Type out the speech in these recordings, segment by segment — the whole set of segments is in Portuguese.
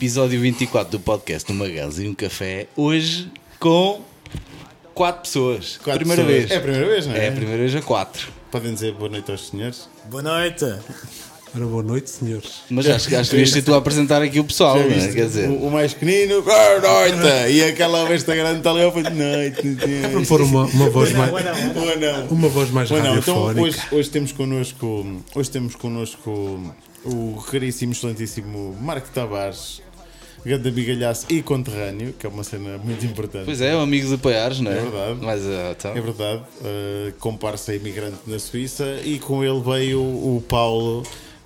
Episódio 24 do podcast Uma Ganza e um Café. Hoje com quatro pessoas. Quatro primeira pessoas. vez. É a primeira vez, não é? É a primeira vez a quatro. Podem dizer boa noite aos senhores. Boa noite. Ora, boa noite, senhores. Mas acho, acho que devias ser tu a apresentar aqui o pessoal, Já não é? viste? Quer dizer, o, o mais pequenino, boa noite. E aquela besta grande está ali ao fundo, noite. Para pôr uma, uma voz mais, Ou não. uma voz mais Ou não. Então radiofónica. hoje, hoje temos connosco, hoje temos connosco o raríssimo, excelentíssimo Marco Tavares, grande bigalhaço e conterrâneo, que é uma cena muito importante. pois é, amigo de Paiares, não é? É verdade. Mas, ah, então. É verdade, uh, comparsa imigrante na Suíça e com ele veio o Paulo,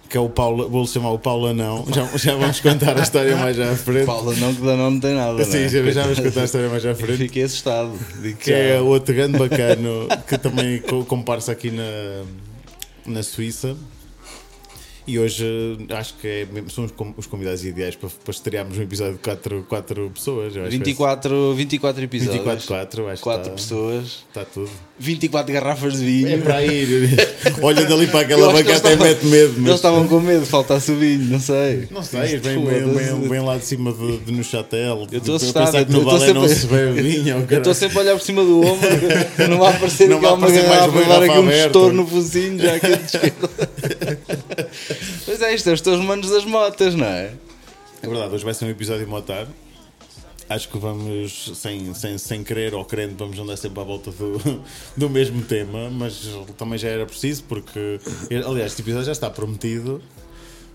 que é o Paulo, vou-lhe chamar o Paulo Anão, já, já vamos contar a história mais à frente. Paula não que dá não tem nada. não Sim, é? já, já vamos contar a história mais à frente. Fiquei assustado. Digo Que é outro grande bacano que também co- comparsa aqui na, na Suíça. E hoje uh, acho que é mesmo- são os convidados ideais para, para estrearmos um episódio de 4 quatro, quatro pessoas. Eu acho que vai 24, 24 ser episódios. 24, 4, acho Quatro que está, pessoas. está tudo. 24 garrafas de vinho. É para ir. Olha dali para aquela Eu acho que banca eles até mete medo. Eles Mas... estavam com medo de faltar vinho, não sei. Não sei, foda-se. vem, vem lá de cima de, de no chatel. Eu estou assustado. que eu estou sempre- se sempre a olhar por cima do ombro. Não vai aparecer Não vai aparecer mais garrafa, uma vai dar aqui garrafa um gestor no focinho, já aqui de esquerda. Pois é, isto é os teus manos das motas, não é? É verdade, hoje vai ser um episódio motar. Acho que vamos, sem, sem, sem querer ou querendo, vamos andar sempre à volta do, do mesmo tema, mas também já era preciso, porque, aliás, este episódio já está prometido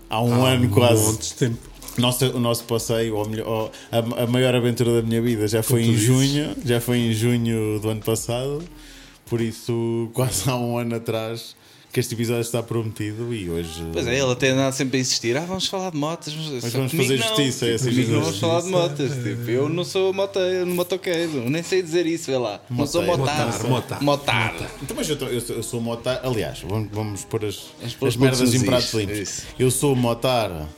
há um Há ano quase. montes de tempo. Nosso, o nosso passeio, ou melhor, ou a, a maior aventura da minha vida, já foi Como em dizes. junho, já foi em junho do ano passado, por isso, quase há um ano atrás, que este episódio está prometido e hoje. Pois é, ele até anda sempre a insistir. Ah, vamos falar de motas. Mas, só vamos fazer não. justiça a Tipo, essa comigo não vamos falar de motas. Tipo, eu não sou moteiro, motoqueiro. Nem sei dizer isso, vê lá. Não sou motar. Motar, motar. Motar. Então, mas eu, tô- eu, sou, eu sou motar. Aliás, vamos, vamos pôr as, as os merdas em pratos limpos. Isso. Eu sou motar.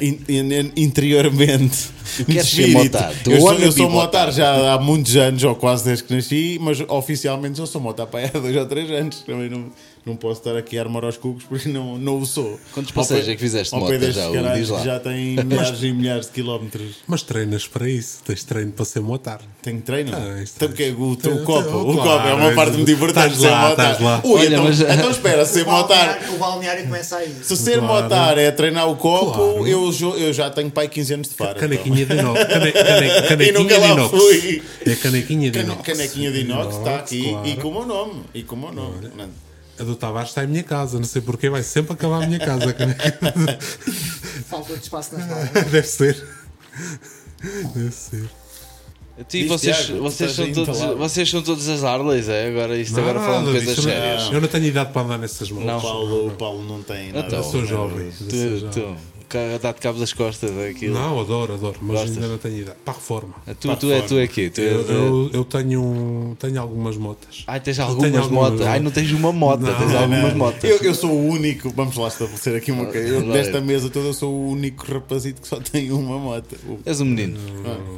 in- in- interiormente queres de ser motar. Eu sou, eu sou motar. já há muitos anos ou quase desde que nasci mas oficialmente eu sou motar para há dois ou três anos também não, não posso estar aqui a armar aos cucos porque não, não o sou Quantos passeios é que fizeste ao pé moto destes já, lá. que já têm milhares e milhares de quilómetros Mas treinas para isso. Tens treino para ser motar. tenho treino Ah, então, porque é o, teu Tem- copo tem- o claro, copo é uma é- parte muito importante estás de ser lá, motar estás lá. Ui, Olha, então, mas- então espera ser O motar o balneário começa aí. Se ser Claro. motar é treinar o copo, Claro. eu, eu já tenho pai 15 anos de faro. Canequinha de inox. Cane, cane, E canequinha nunca de lá inox. fui. É canequinha de Então. inox. Cane- Canequinha de inox está aqui e com o meu nome. E com o meu nome. A do Tavares está em minha casa. Não sei porquê, vai sempre acabar a minha casa. Falta de espaço nas mãos. Deve ser. Deve ser. E Diz, vocês, Tiago, vocês, são todos, vocês são todos as Harleys, é? Agora isto agora falando de coisas disso, eu não- sérias. Eu não tenho idade para andar nessas mãos. Não. O Paulo, o Paulo não tem nada. Então. Eu sou jovem. eu sou Tu, tu, cara, dá-te cabo das costas, é aquilo. Não, adoro, adoro. Mas Gostas? ainda não tenho idade. Para a reforma. Tu, tu, é, tu é aqui. Tu é, Eu, eu, eu tenho, um- tenho algumas motas. Ai, tens algumas motas. Ai, não tens uma moto, Não, tens não, algumas Não, motas. Eu, eu sou o único, vamos lá estabelecer aqui uma coisa. Eu, desta mesa toda, eu sou o único rapazito que só tem uma moto. És um menino.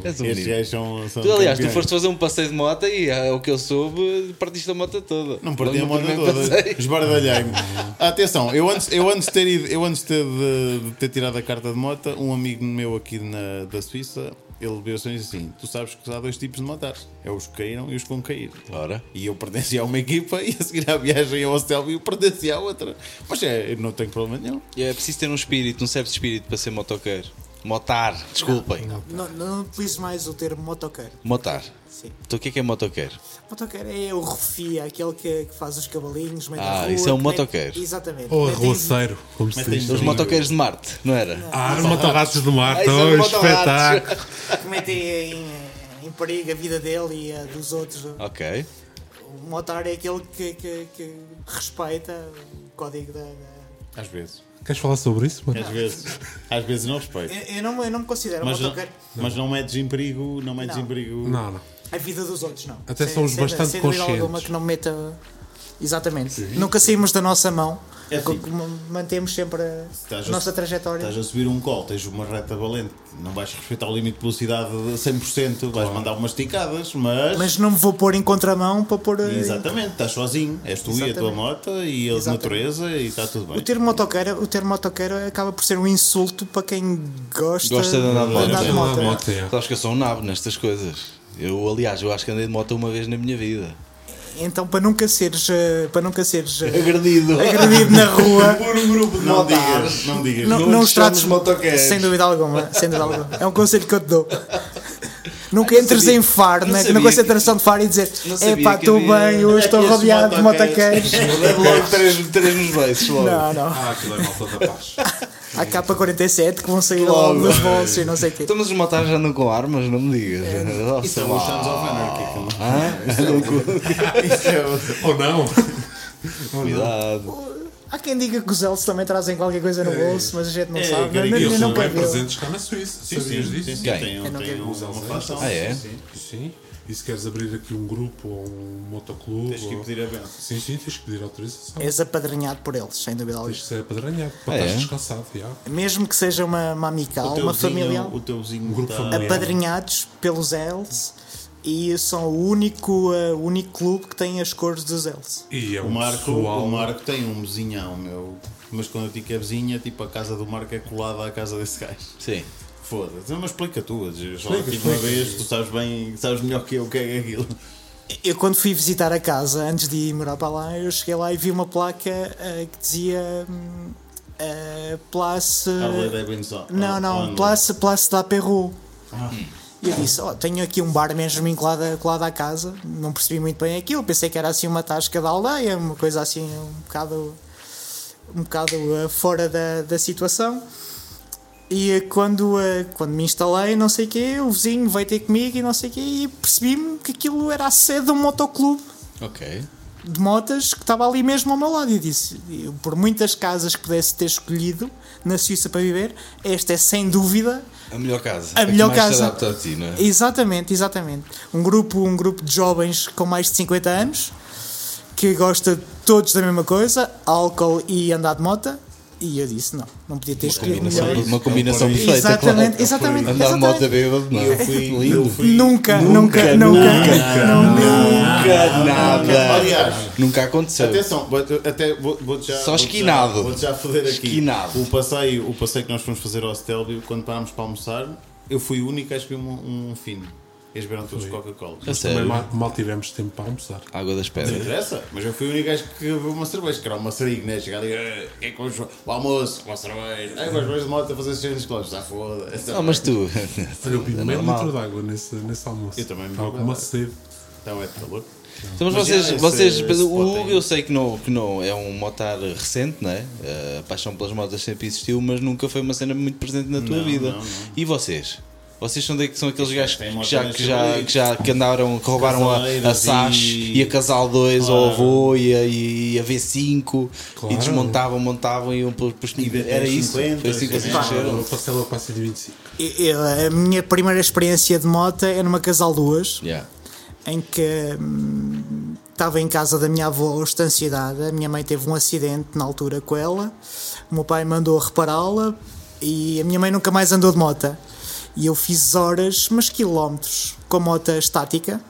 És um menino. são, são Tu, aliás, tu campeões. foste fazer um passeio de moto e é o que eu soube, partiste a moto toda. Não perdi a moto toda. Esbardalhei-me. Atenção, eu antes, eu antes de ter ido, eu antes de ter, de, de ter tirado a carta de moto, um amigo meu aqui na, da Suíça, ele veio assim e disse assim: Tu sabes que há dois tipos de motares: é os que caíram e os que vão cair. Ora. E eu pertencia a uma equipa e a seguir à viagem ao hostel eu pertencia à outra. Mas é, eu não tenho problema nenhum. E é preciso ter um espírito, um certo espírito para ser motoqueiro. Motar, desculpem. Não, não utilizo mais o termo motoqueiro. Motar. Sim. Então o que é que é motoqueiro? Motoqueiro é o refia, aquele que, que faz os cavalinhos, Ah, rua. isso é um motoqueiro. Exatamente. Ou arroceiro, como se diz. Os motoqueiros de Marte, não era? Ah, os motorratos do mar. Ah, é Oh, um espetáculo. Que metem em, em perigo a vida dele e a dos outros. Ok. O motar é aquele que, que, que respeita o código da. da- Às vezes. Queres falar sobre isso? mano? Às vezes. Às vezes não respeito. Eu, eu não, eu não me considero Mas não, motoqueiro. mas não metes em perigo, não metes Não. em perigo. Não, não. A vida dos outros, não. Até Sem- somos sem- bastante sem dúvida alguma conscientes. que não me meta Exatamente. Nunca saímos da nossa mão. É assim. Mantemos sempre a Estás a- nossa trajetória. Estás a subir um colo, tens uma reta valente, não vais respeitar o limite de velocidade de 100%, vais mandar umas esticadas, mas. Mas não me vou pôr em contramão para pôr. eh, Exatamente, estás sozinho, és tu e a tua Exatamente. moto e a Exatamente. natureza e está tudo O bem. termo motoqueiro, o termo motoqueiro acaba por ser um insulto para quem gosta, Gosta de andar de moto. de moto. Moto, é. Sabes que eu sou um nabo nestas coisas. Eu, aliás, eu acho que andei de moto uma vez na minha vida. Então para nunca seres, eh, para nunca seres eh, Agredido. agredido na rua, Por um grupo de Não motares. digas, não digas. não, não não os trates motoqueiros. sem dúvida alguma, sem dúvida alguma. É um conselho que eu te dou. Nunca não entres sabia- em Faro, não na, na que- concentração de Faro e dizer Epá, que estou havia- bem, hoje estou rodeado de motoqueiros. Leve logo três, três nos beiços logo. Não, não. Ah, aquilo é malta da paz. Há KP47 que vão sair Logo. logo dos bolsos e não sei o quê. Então, mas os motares andam com armas, não me digas. Nossa, Isso é o. Sons of Anarchy. é o- Ou não? Cuidado. Há quem diga que os elfos também trazem qualquer coisa no bolso, mas a gente não É, sabe. eles nunca Bem viu. presentes cá na Suíça. Sim, sim, sim, tem, um- Eu não tem quero uma. Ah, é? Sim, sim. E se queres abrir aqui um grupo ou um motoclube? Tens que ou- pedir a benção. Sim, sim, tens que pedir autorização. És apadrinhado por eles, sem dúvida alguma. Tens que ser apadrinhado para Ah, é? estás descansado. já. Mesmo que seja uma, uma amical, O teu uma família, O teu vizinho Um grupo está- familiar. apadrinhados pelos Els e são o único, uh, o único clube que tem as cores dos Els. E é O um Marco, pessoal. o Marco tem um vizinhão, meu. Mas quando eu digo que é vizinha, tipo, a casa do Marco é colada à casa desse gajo. Sim. Foda-se, mas explica tu. Eu só Explica, uma explica. vez, tu sabes bem, sabes melhor que eu o que é aquilo. Eu, quando fui visitar a casa, antes de ir morar para lá, eu cheguei lá e vi uma placa uh, que dizia uh, Place. Não, não, Place, Place da Perru. Ah. E eu disse: oh, tenho aqui um bar mesmo colado, colado à casa. Não percebi muito bem aquilo. Pensei que era assim uma tasca da aldeia, uma coisa assim, um bocado, um bocado eh, fora da, da situação. E eh, quando, eh, quando me instalei, não sei o quê, o vizinho veio ter comigo e não sei o quê, e percebi-me que aquilo era a sede de um motoclube Ok. de motas que estava ali mesmo ao meu lado. E disse: por muitas casas que pudesse ter escolhido na Suíça para viver, esta é sem dúvida A melhor casa. A que melhor mais se casa. adapta a ti, não é? Exatamente, exatamente. Um grupo, um grupo de jovens com mais de 50 anos que gosta todos da mesma coisa, álcool e andar de moto. E eu disse: não, não podia ter escolhido Combinação- melhor. uma combinação perfeita. Exatamente, claro. exatamente, Andar de moto bêbado, não. Eu fui, eu fui. Nunca, nunca, nunca, Nunca nada. Aliás, Nunca aconteceu. Atenção, até vou, vou já. Só vou esquinado. Vou já foder aqui. Esquinado. O passeio, o passeio que nós fomos fazer ao Stelvio, quando parámos para almoçar, eu fui o único a escolher um, um fino. Eles beberam todos Coca-Cola. A Também sério. mal, mal tivemos tempo para almoçar. Água das Não pedras. interessa, mas eu fui o único gajo que bebeu uma cerveja, que era uma sariga, né? Chegar ali, "Eh, que é com o almoço, uma cerveja, é com as boas de moto a fazer 600 km, já foda. Não, mas tu. Olha, eu bebi É meio normal. litro de água nesse, nesse almoço. Eu também bebi Estava com uma de sede. Então é de calor. Então, mas Mas vocês, esse- vocês esse o Hugo aí. eu sei que não, que não é um motar recente, não é? A paixão pelas motas sempre existiu, mas nunca foi uma cena muito presente na tua Não, vida. não, não. E vocês? Vocês são, de, são aqueles gajos Tem que já, que, já, que já que andaram, que roubaram a, a Casaleiras SAS e- e... a Casal 2 Claro. ao avô e a, e a V5 Claro. e desmontavam, montavam e iam para os Era isso? 50, Foi assim que vocês cresceram? Eu passei logo para a 125. Eu- a minha primeira experiência de moto é numa Casal 2. Yeah. em que hum, estava em casa da minha avó, estanciada. A minha mãe teve um acidente na altura com ela. O meu pai mandou repará-la e a minha mãe nunca mais andou de moto. E eu fiz horas, mas quilómetros, com a moto estática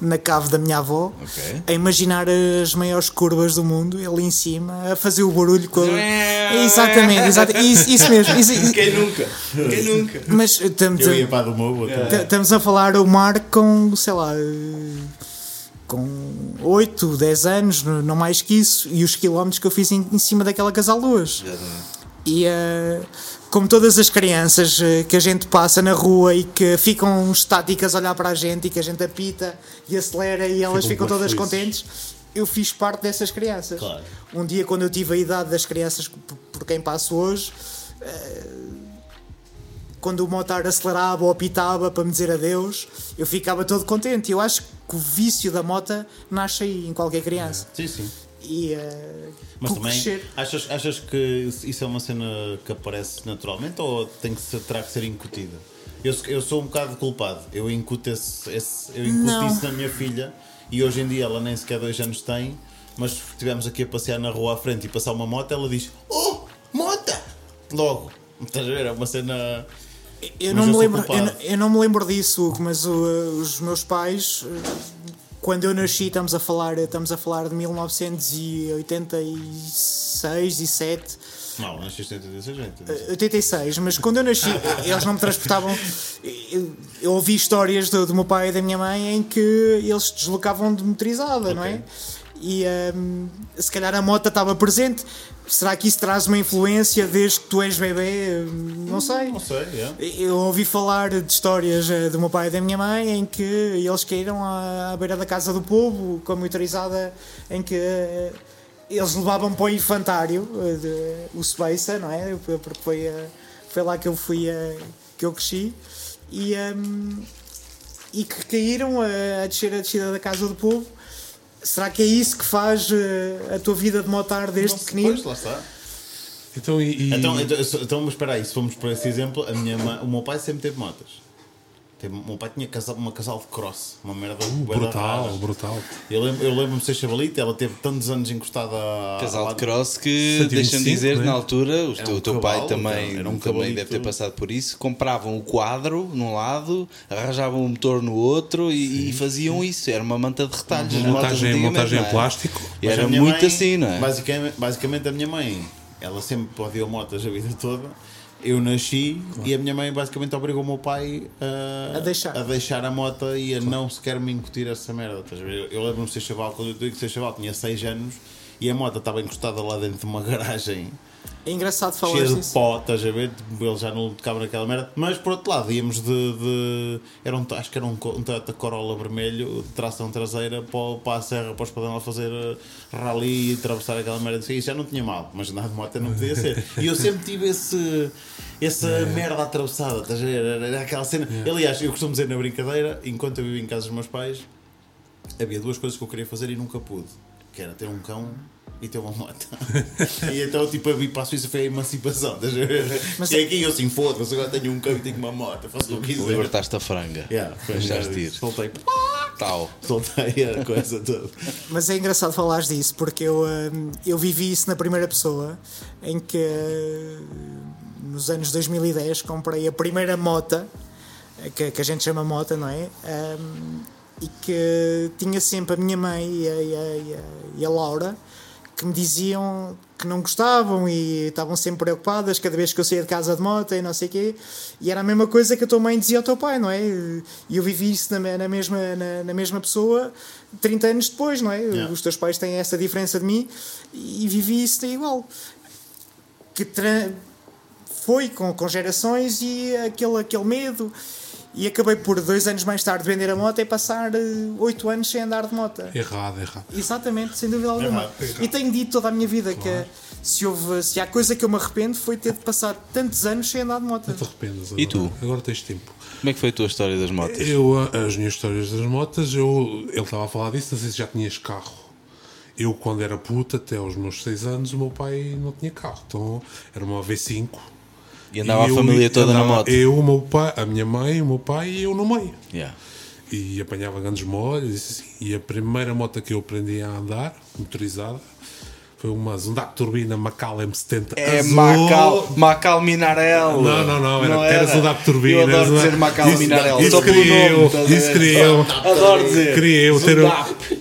na cave da minha avó. Ok. A imaginar as maiores curvas do mundo, ali em cima, a fazer o barulho com a... Exatamente, exato, isso, isso mesmo. isso- isso- Quem nunca? Quem nunca? Mas estamos Eu a- ia para outra. Estamos a falar o Mar com, sei lá, eh, com 8, 10 anos, no- não mais que isso, e os quilómetros que eu fiz em, em cima daquela casal duas. E eh, como todas as crianças eh, que a gente passa na rua e que ficam estáticas a olhar para a gente e que a gente apita e acelera e elas Ficam ficam todas felizes. contentes, eu fiz parte dessas crianças. Claro. Um dia, quando eu tive a idade das crianças por quem passo hoje, quando o motar acelerava ou apitava para me dizer adeus, eu ficava todo contente. Eu acho que o vício da moto nasce aí em qualquer criança. Sim, sim. E eh, Mas também, crescer- achas, achas que isso é uma cena que aparece naturalmente ou tem que ser, terá que ser incutida? Eu, eu sou um bocado culpado. Eu incuto, esse, esse- eu incuto Não. isso na minha filha e hoje em dia ela nem sequer dois anos tem, mas se estivermos aqui a passear na rua à frente e passar uma moto, ela diz: Oh, mota! Logo. Estás a ver? É uma cena. Eu Mas não, eu me lembro, eu, eu não me lembro disso, mas o- os meus pais, eh, quando eu nasci, estamos a falar, estamos a falar de 1986 e 7, Não, nasceste em 86, gente. 86, mas quando eu nasci, eles não me transportavam. Eu, eu ouvi histórias do, do meu pai e da minha mãe em que eles se deslocavam de motorizada, não é? E hum, se calhar a moto estava presente. Será que isso traz uma influência desde que tu és bebê? Não sei. Não sei, é. Eu ouvi falar de histórias eh, do meu pai e da minha mãe em que eles caíram à, beira da casa do povo com a motorizada em que eh, eles levavam para o infantário eh, de- o Spacer, não é? Porque foi, foi lá que eu fui que eu cresci e, ehm, e que caíram a, a descer a descida da casa do povo. Será que é isso que faz eh, a tua vida de motar desde Não sei, pequenino? Pois, lá está. Então, e, e- Então, então, então, mas espera aí, se formos por esse exemplo, a minha mãe- o meu pai sempre teve motas. Teve- meu pai tinha casal, uma casal de cross, uma merda da brutal, brutal. Eu lembro- eu lembro-me de ser chavalito, ela teve tantos anos encostada a. Casal de cross que, 125, deixa-me dizer, né? na altura, o teu, um o teu pai cavalo, também, era um também deve ter passado por isso. Compravam o quadro num lado, arranjavam o motor no outro e, e faziam isso. Era uma manta de retalhos. motas Montagem, montagem em é? plástico. E Mas era muito mãe, assim, não é? Basicamente, basicamente a minha mãe, ela sempre odiou motas a vida toda. Eu nasci e a minha mãe basicamente obrigou o meu pai a, A deixar. a deixar a moto e a não sequer me incutir essa merda. Eu, eu lembro-me de ser chaval, quando eu digo ser chaval, tinha 6 anos e a moto estava encostada lá dentro de uma garagem É engraçado falar cheia de disso. pó, estás a ver? Tipo, Ele já não tocava naquela merda. Mas por outro lado, íamos de. de- era um, acho que era um, um Toyota Corolla vermelho, de tração traseira, para, para a serra, para o Espadão a fazer eh, rally e atravessar aquela merda. Isso já não tinha mal, mas andar de moto não podia ser. E eu sempre tive esse. Essa merda atravessada, estás a ver? Era, era aquela cena. Aliás, eu costumo dizer na brincadeira, enquanto eu vivia em casa dos meus pais, havia duas coisas que eu queria fazer e nunca pude. Que era ter um cão e ter uma moto. e então, tipo, a vir para a Suíça foi a emancipação. Estás a ver? Mas Cheguei aqui e eu assim, foda-se, agora tenho um cão e tenho uma moto, faço o que quiser. Libertaste a franga. Yeah, Deixaste ir. Soltei, Tal. soltei a coisa toda. Mas é engraçado falares disso porque eu, hum, eu vivi isso na primeira pessoa em que hum, nos anos 2010 comprei a primeira mota que, que a gente chama mota, não é? Hum, e que tinha sempre a minha mãe e a, e a- e a- e a Laura que me diziam que não gostavam e estavam sempre preocupadas cada vez que eu saía de casa de moto e não sei o quê. E era a mesma coisa que a tua mãe dizia ao teu pai, não é? E eu vivi isso na, na mesma, na, na mesma pessoa 30 anos depois, não é? Yeah. Os teus pais têm essa diferença de mim e vivi isso igual. Que foi com, com gerações e aquele, aquele medo. E acabei por dois anos mais tarde vender a moto e passar eh, oito anos sem andar de moto. Errado, errado. Exatamente, sem dúvida alguma. Errado, errado. E tenho dito toda a minha vida que se, houve, se há coisa que eu me arrependo foi ter de passar tantos anos sem andar de moto. Não te arrependas agora. E tu? Agora tens tempo. Como é que foi a tua história das motas? Eu, as minhas histórias das motas, eu, ele estava a falar disso, não sei se já tinhas carro. Eu, quando era puta, até aos meus 6 anos, o meu pai não tinha carro. Então, era uma V5. E andava a eu- família toda na andava moto. Eu, o meu pai, a minha mãe, o meu pai e eu no meio. Yeah. E apanhava grandes molhos. e assim. E a primeira moto que eu aprendi a andar, motorizada, foi uma Zundac Turbina Macal M70 É azul. Macal, Macal Minarello. Não, não, não, era- era Zundac Turbina, Eu adoro Zundac- dizer Macal Isso- Minarello. isso pelo queria eu, a isso queria eu. Adoro dizer. Queria eu ter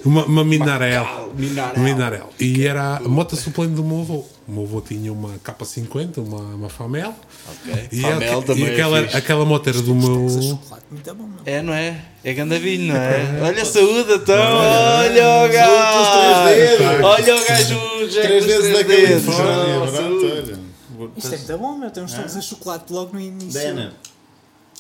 uma, uma Minarel. Minarel. Minarel. E era a moto suplente do meu avô. O meu avô tinha uma K50, uma, uma Famel. Ok. E, Famel também e é aquela, fixe. aquela moto era do meu. chocolate muito bom, meu. É, não é? É gandavinho, não é? Olha a saúde, então. Olha o gajo. três dedos. Olha o gajo. já Três dedos. é saúde. olha. Isto é muito bom, meu. Temos todos a chocolate logo no início. Dana,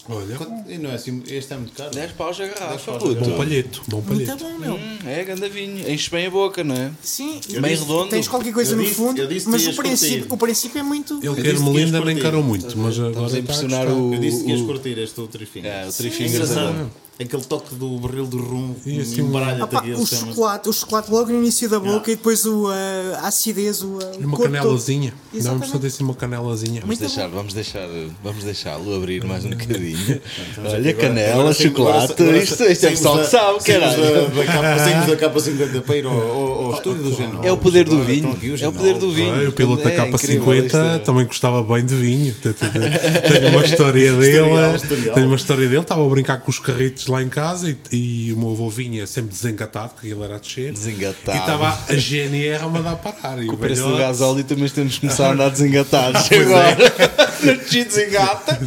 Olha, quanto- e não é assim, este é muito caro. 10 paus a garrafa, a puto. bom palheto. Bom Muito palheto. bom, meu. Hum, é gandavinho. Enche bem a boca, não é? Sim, Meio e redondo. Tens qualquer coisa Eu no disse- fundo, eu disse mas o princípio, o princípio é muito. Ele disse quer Melinda nem encarou muito, mas agora Estamos a está impressionar gostar. o. Eu disse que ias o- curtir este Trifinho. É, o Trifingers sim. agora. Aquele toque do barril do rum E assim, embaralha-te Opa, aqui o as cenas. chocolate, o chocolate logo no início da boca Yeah. e depois o, uh, a acidez, o, E uma canelazinha. Exatamente. precisa assim uma canelazinha. Vamos Muito deixar, vamos deixar, vamos deixá-lo abrir mais um bocadinho. Olha, agora- canela, agora chocolate, agora- isto, isto é pessoal que sabe, caralho. da- da capa- Saímos da capa 50 para ir ao, ao, ao estúdio do Genal. É o poder do vinho. É o poder do vinho. O piloto da É capa incrível 50 isto é. também gostava bem de vinho. Tenho uma história dele. Tenho uma história dele. Estava a brincar com os carritos lá em casa e, e o meu avô vinha sempre desengatado, porque ele era a descer. Desengatado. E estava a GNR a mandar parar. E Com o preço do velhote- gasóleo também temos que começar a andar desengatados é. agora. Não te desengata.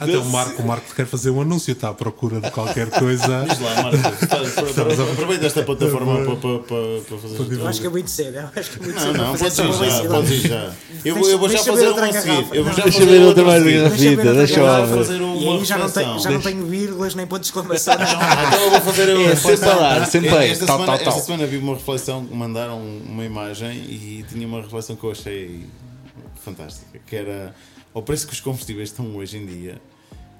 Até o Marco, o Marco quer fazer um anúncio, está à procura de qualquer coisa. Diz lá, Marco. Aproveita esta plataforma para, para, para, para fazer. Eu acho que é muito cedo. eu Acho que é muito Não, cedo não, fazer podes ir já, ir já. Eu vou, eu vou já fazer uma a seguir. Eu vou já Não. Deixa fazer outra mais garrafita, Deixa eu fazer uma E aí já não, tenho, reflexão. já não tenho vírgulas nem pontos de Ah, Então eu vou fazer sempre a dar, sempre a- esta, tal, semana, tal. esta semana vi uma reflexão, mandaram uma imagem e tinha uma reflexão que eu achei fantástica, que era ao preço que os combustíveis estão hoje em dia,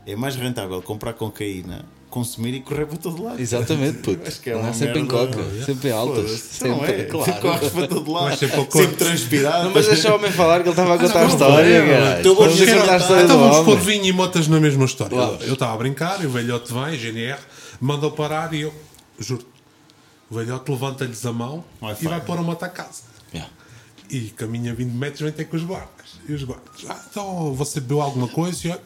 é mais rentável comprar cocaína, consumir e correr para todo lado. Exatamente, puto. Acho que é Não uma é sempre em coca, sempre em altas. Foda-se, não Sempre, é? claro. Corres para todo lado. Mas sempre Sempre transpirado. Não, mas deixa o homem falar que ele estava a contar a não, história, então vou Vamos dizer contar a história Então do vamos pôr homem. vinho e motas na mesma história. Eu estava a brincar e o velhote vem, GNR, manda-o parar e eu, juro, o velhote levanta-lhes a mão Vai, e vai pôr a moto a casa. Yeah. E caminha 20 metros, vem ter com os guardas. E os guardas, ah, então você bebeu alguma coisa? E eu,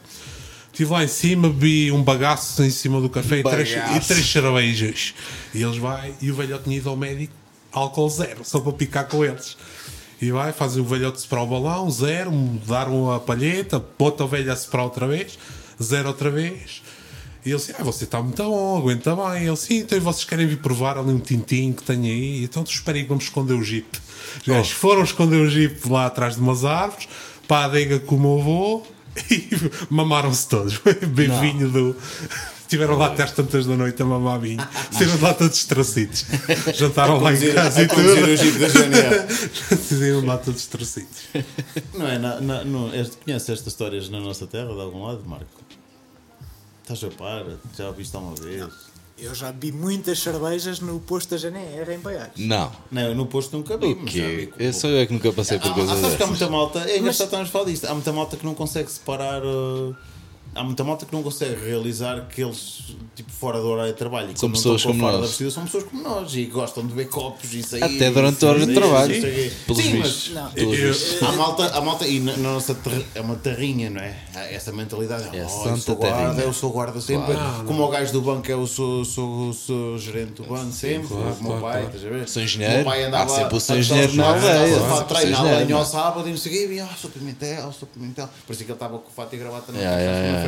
Estive lá em cima, bebi um bagaço em cima do café e três, e três cervejas. E eles vai, e o velhote tinha ido ao médico, álcool zero, só para picar com eles. E vai, faz o velhote soprar o balão, zero, mudaram a palheta, bota o velho a soprar outra vez, zero outra vez. E ele disse, ah, você está muito bom, aguenta bem. E ele, sim, então vocês querem vir provar ali um tintim que tem aí? Então esperem que vamos esconder o jeep. Os gajos foram esconder o jeep lá atrás de umas árvores, para a adega com o meu avô, e mamaram-se todos. Bem vinho do... Estiveram lá até às tantas da noite a mamar vinho. Saíram de lá todos estracidos. Jantaram lá em casa a e tudo. Saíram de lá todos estracidos. Não é? Na, na, no, este, conheces estas histórias na nossa terra, de algum lado, Marco? Estás a par? Já ouviste alguma vez? Eu já bebi muitas cervejas no posto da GNR em Baiares. Não. Não, eu no posto nunca vi. O quê? Eu sou eu que nunca passei por Há, coisas sabes que há dessas. muita malta, é engraçado estarmos a falar disto, há muita malta que não consegue separar, uh, há muita malta que não consegue realizar que eles, tipo, fora do horário de trabalho, e São pessoas estão como fora nós. da vestida, são pessoas como nós e gostam de ver copos e sair. Até durante e horas de trabalho. o. Pelos Sim, mas vistos. Não. Pelos Eu- vistos. Há malta, há malta, e na, na nossa terra, é uma terrinha, não é? Há essa mentalidade. É oh, eu santa sou guarda, terrinha. eu sou guarda sempre. Claro. Como o gajo do banco é o sou, sou, sou gerente do banco sempre. claro, o meu claro, pai, claro. estás a ver? Sou O engenheiro. meu pai andava Há sempre o seu a- engenheiro na a- a- aldeia. a- a- a treinar ao sábado e não sei o quê. E, ah, sou Pimentel, sou Pimentel. Parecia que ele estava com fato e gravata na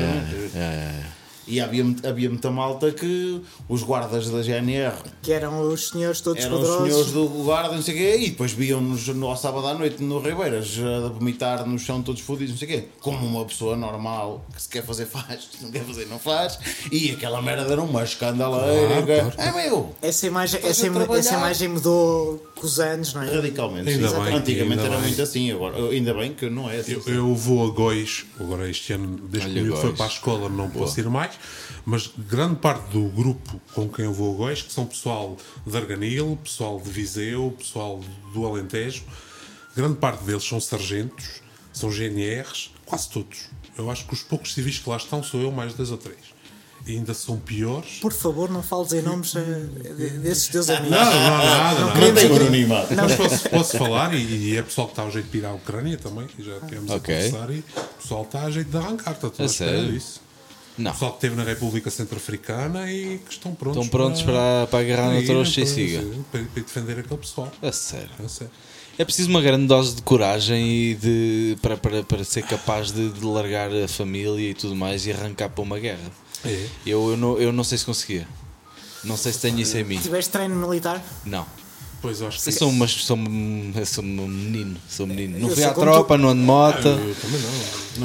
Yeah, yeah, na yeah, E havia, havia muita malta que os guardas da GNR Que eram os senhores todos eram os poderosos. senhores do guarda, não sei o quê, e depois viam-nos no, ao sábado à noite no Ribeiras a vomitar no chão todos fodidos, não sei o quê. Como uma pessoa normal que se quer fazer faz, se não quer fazer não faz. E aquela merda era uma escandaleira. Claro, É meu! Essa imagem, essa, essa imagem mudou com os anos, não é? Radicalmente. Ainda bem, Antigamente ainda era bem. muito assim, agora ainda bem que não é assim. Eu, eu vou a Góis, agora este ano, desde que foi para a escola, não posso ir mais, mas grande parte do grupo com quem eu vou a Góis, que são pessoal de Arganil, pessoal de Viseu, pessoal do Alentejo, grande parte deles são sargentos, são GNRs, quase todos. Eu acho que os poucos civis que lá estão sou eu, mais dois ou três. E ainda são piores. Por favor, não fales em nomes eh, de- desses teus amigos. Não, não, nada, não. Não anonimato. Mas posso, posso falar, e, e é pessoal que está a jeito de ir à Ucrânia também, já tivemos Ok. a conversar, e o pessoal está a jeito de arrancar, está tudo A à espera sério? disso. Não. Pessoal que esteve na República Centro-Africana e que estão prontos, Estão prontos para, para agarrar para na ir, trouxa e siga. Para, para defender aquele pessoal. A sério. É sério. É preciso uma grande dose de coragem e de, para, para, para ser capaz de, de largar a família e tudo mais e arrancar para uma guerra. É. Eu, eu, não, eu não sei se conseguia. Não sei se tenho isso em mim. Tiveste treino militar? Não. Pois eu acho que Eu sou, uma, sou, um- sou um menino. Sou um menino. Não Eu fui à tropa, não ando de moto. eu também não.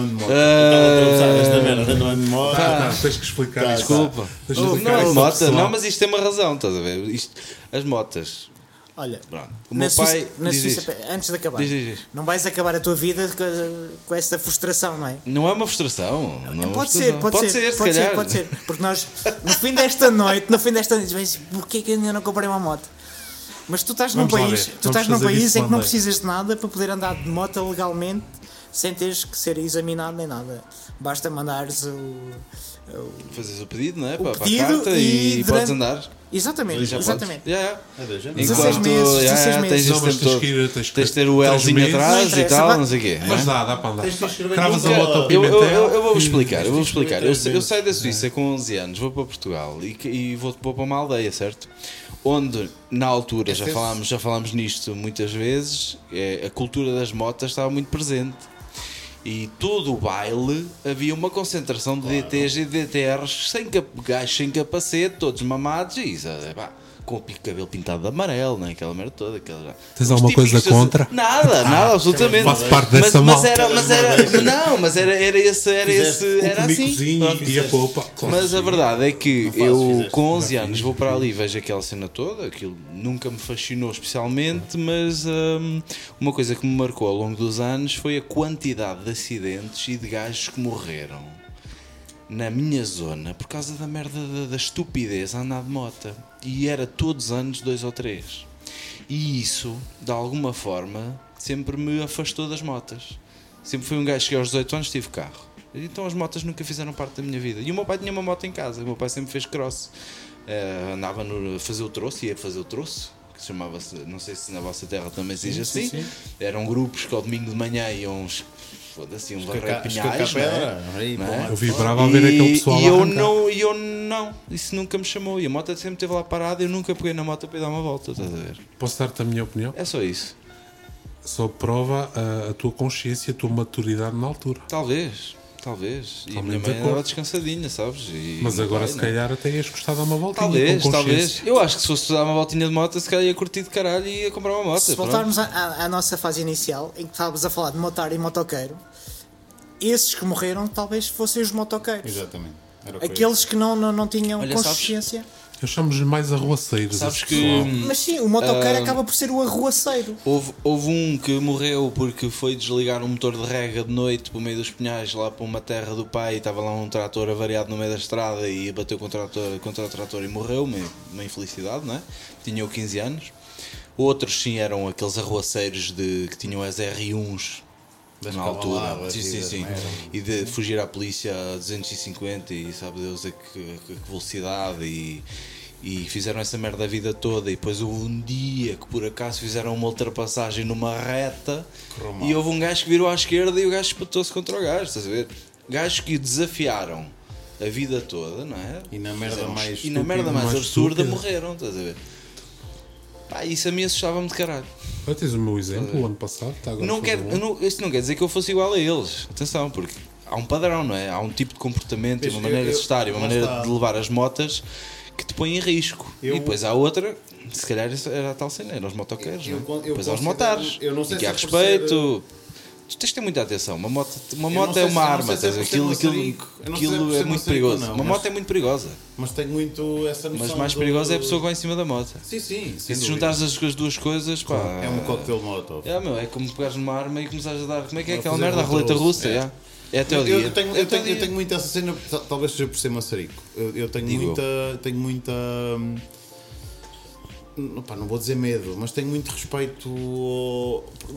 Não de moto. Estava a atravessar esta merda, não é de moto. Ah, tens que explicar isso. Desculpa. Tens que Não, explicar pessoal. não, mas isto tem uma razão, estás a ver? Isto, as motas Olha, Pronto. O na meu Suíça, pai. na diz Suíça- isto. antes de acabar, Diz, diz, diz. não vais acabar a tua vida com, com essa frustração, não é? Não é uma frustração. Não é uma Pode ser, frustração. pode, ser, se pode ser, pode ser. Porque nós, no fim desta noite, no fim desta noite, vais, porquê que eu ainda não comprei uma moto? Mas tu estás num Vamos lá país, tu Vamos estás num país em que não precisas de nada para poder andar de moto legalmente sem teres que ser examinado nem nada. Basta mandares o. o- Fazes o pedido, não é? para, para pedido a carta e e, durante- podes andar. Exatamente, Já exatamente. podes. Já, já. É da gente. 16 Enquanto- meses, 16 já, meses. Tens Não, tens todo. que ir- tens Tens de ter o Lzinho atrás e tal, não sei o quê. Mas é? dá, dá para andar. Cravas a moto ao Eu, eu, Pimentel. eu, eu vou e- explicar, eu vou explicar. Eu, eu saio da. Suíça com 11 anos, vou para Portugal e, e vou, vou para uma aldeia, certo? Onde, na altura, já falámos, já falámos nisto muitas vezes, é, a cultura das motas estava muito presente. E todo o baile havia uma concentração de DTs e DTRs sem, cap gajos sem capacete, todos mamados e isso, é, pá, com o cabelo pintado de amarelo, né? aquela merda toda. Aquela... Tens alguma coisa contra? Nada, nada, absolutamente. Faço parte mas, dessa mas malta. era, mas era, não, mas era, era esse, era esse, O era assim. e a polpa. Mas a verdade é que eu, com 11 já anos, vou para ali e vejo aquela cena toda. Aquilo nunca me fascinou especialmente, mas hum, uma coisa que me marcou ao longo dos anos foi a quantidade de acidentes e de gajos que morreram na minha zona por causa da merda da, da estupidez a andar de moto. E era todos os anos dois ou três. E isso, de alguma forma, sempre me afastou das motas. Sempre fui um gajo que aos 18 anos tive carro. Então as motas nunca fizeram parte da minha vida. E o meu pai tinha uma moto em casa. O meu pai sempre fez cross. Eh, andava a fazer o troço, ia fazer o troço. Que se chamava-se, não sei se na vossa terra também se diz assim. Eram grupos que ao domingo de manhã iam, foda-se, varrer Escacar- pinhais. não é? pedra. Não pô, é? mano. Eu vibrava a ver aquele pessoal e eu arrancar. não, e eu não, isso nunca me chamou. E a moto sempre esteve lá parada e eu nunca peguei na moto para ir dar uma volta, estás a ver? Posso dar-te a minha opinião? É só isso. Só prova a, a tua consciência, a tua maturidade na altura. Talvez, talvez. E a minha mãe andava descansadinha, sabes? E Mas agora, pai se calhar, até ias gostar de dar uma voltinha. Talvez, com talvez. Eu acho que se fosse dar uma voltinha de moto, se calhar ia curtir de caralho e ia comprar uma moto. Se pronto. voltarmos à, à- à nossa fase inicial, em que estávamos a falar de motar e motoqueiro, esses que morreram talvez fossem os motoqueiros. Exatamente. Aqueles que não, não, não tinham Olha, sabes- consciência. Eu chamo-lhes mais arruaceiros. Sabes que pessoal. Mas sim, o motoqueiro Ah, acaba por ser o arruaceiro. houve, houve um que morreu porque foi desligar um motor de rega de noite para o meio dos pinhais, lá para uma terra do pai, e estava lá um trator avariado no meio da estrada e bateu contra o trator, contra o trator e morreu, uma, uma infelicidade, não é? Tinha 15 anos. Outros sim eram aqueles arruaceiros de, que tinham as R1s Das na altura. Sim, e sim, sim. merdas. E de fugir à polícia a 250 e sabe Deus a que, a que velocidade e, e fizeram essa merda a vida toda. E depois houve um dia que por acaso fizeram uma ultrapassagem numa reta e houve um gajo que virou à esquerda e o gajo espetou-se contra o gajo, estás a ver? Gajos que desafiaram a vida toda, não é? E na merda mais E na merda mais, mais absurda estúpida. morreram, estás a ver? Pá, isso a mim assustava-me de caralho. Olha, tens o meu exemplo, o ano passado. Está agora Não quer, eu não, isto não quer dizer que eu fosse igual a eles. Atenção, porque há um padrão, não é? Há um tipo de comportamento uma maneira eu- de estar e uma maneira está. de levar as motas que te põe em risco. Eu- E depois há outra, se calhar era a tal cena, eram os motoqueiros, Eu- não é? eu- eu depois há os motares. eu não sei e que se há é respeito. Tu tens de ter muita atenção. Uma moto, uma moto é uma se- arma, se aquilo, aquilo, é aquilo é muito perigoso. não, uma moto é muito perigosa, Mas tenho muito essa noção. mas mais do- perigosa é a pessoa que vai em cima da moto. Sim, sim. E se dúvida. juntares as, as duas coisas, pá. É um coquetel molotov. É, meu, é como pegares numa arma e começares a dar. Como é que é aquela merda? A roleta russa, é. é. Até o Eu, dia. eu tenho, eu, tenho, eu tenho muito essa cena, tal- talvez seja por ser maçarico. Eu, eu tenho Digo eu. muita. Tenho muita. Opá, não vou dizer medo, mas tenho muito respeito.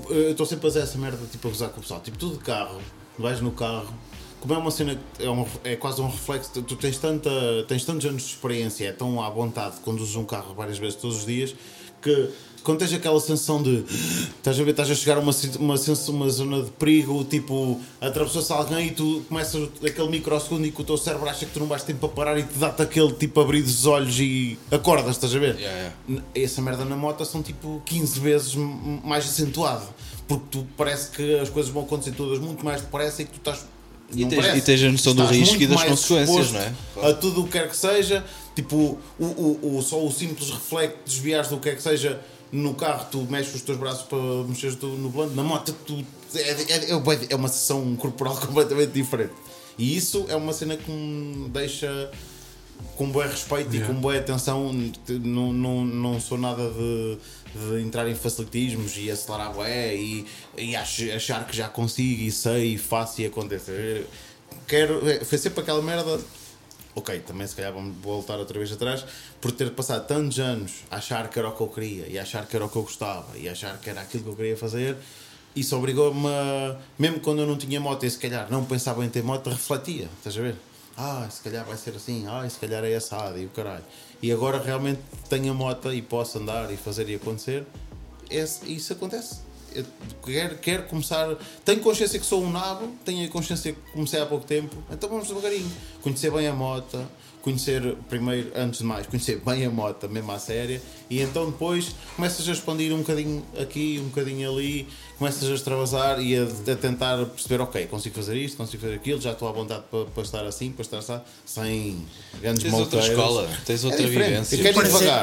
Eu estou sempre a fazer essa merda, tipo, a gozar com o pessoal. Tipo, tu de carro, vais no carro, como é uma cena, é, um- é quase um reflexo. Tu tens, tanta, tens tantos anos de experiência, é tão à vontade, conduzes um carro várias vezes todos os dias, que quando tens aquela sensação de estás a ver, estás a chegar a uma, uma, uma zona de perigo, tipo, atravessou-se alguém e tu começas aquele microsegundo e que o teu cérebro acha que tu não vais tempo para parar e te dá-te aquele tipo abrir os olhos e acordas, estás a ver? Yeah, yeah. Essa merda na moto são tipo 15 vezes mais acentuado. Porque tu parece que as coisas vão acontecer todas muito mais depressa e que tu estás. E tens- e a noção do risco e das consequências, não é? A tudo o que quer que seja, tipo, o, o, o- só o simples reflexo de desviares do que quer que seja no carro, tu mexes os teus braços para mexeres tu no volante, na moto, tu, é, é, é, é uma sessão corporal completamente diferente. E isso é uma cena que me deixa com bom respeito e Yeah. com boa atenção. Não, não, não sou nada de, de entrar em facilitismos e acelerar bué e, e ach- achar que já consigo e sei e faço e acontece. Quero, é, foi sempre aquela merda. Ok, também se calhar vamos voltar outra vez atrás por ter passado tantos anos a achar que era o que eu queria e achar que era o que eu gostava e achar que era aquilo que eu queria fazer. Isso obrigou-me a. Mesmo quando eu não tinha moto e se calhar não pensava em ter moto, refletia. Estás a ver? Ah, se calhar vai ser assim, ah, se calhar é assado e o caralho. E agora realmente tenho a moto e posso andar e fazer e acontecer. Esse- isso acontece. Quero começar. Tenho consciência que sou um nabo, tenho a consciência que comecei há pouco tempo, então vamos devagarinho. Conhecer bem a moto, conhecer, primeiro, antes de mais, conhecer bem a moto, mesmo à séria, e então depois começas a expandir um bocadinho aqui, um bocadinho ali, começas a extravasar e a, a tentar perceber, ok, consigo fazer isto, consigo fazer aquilo, já estou à vontade para, para estar assim, para estar assim, sem grandes Tens outra escola, tens outra É vivência.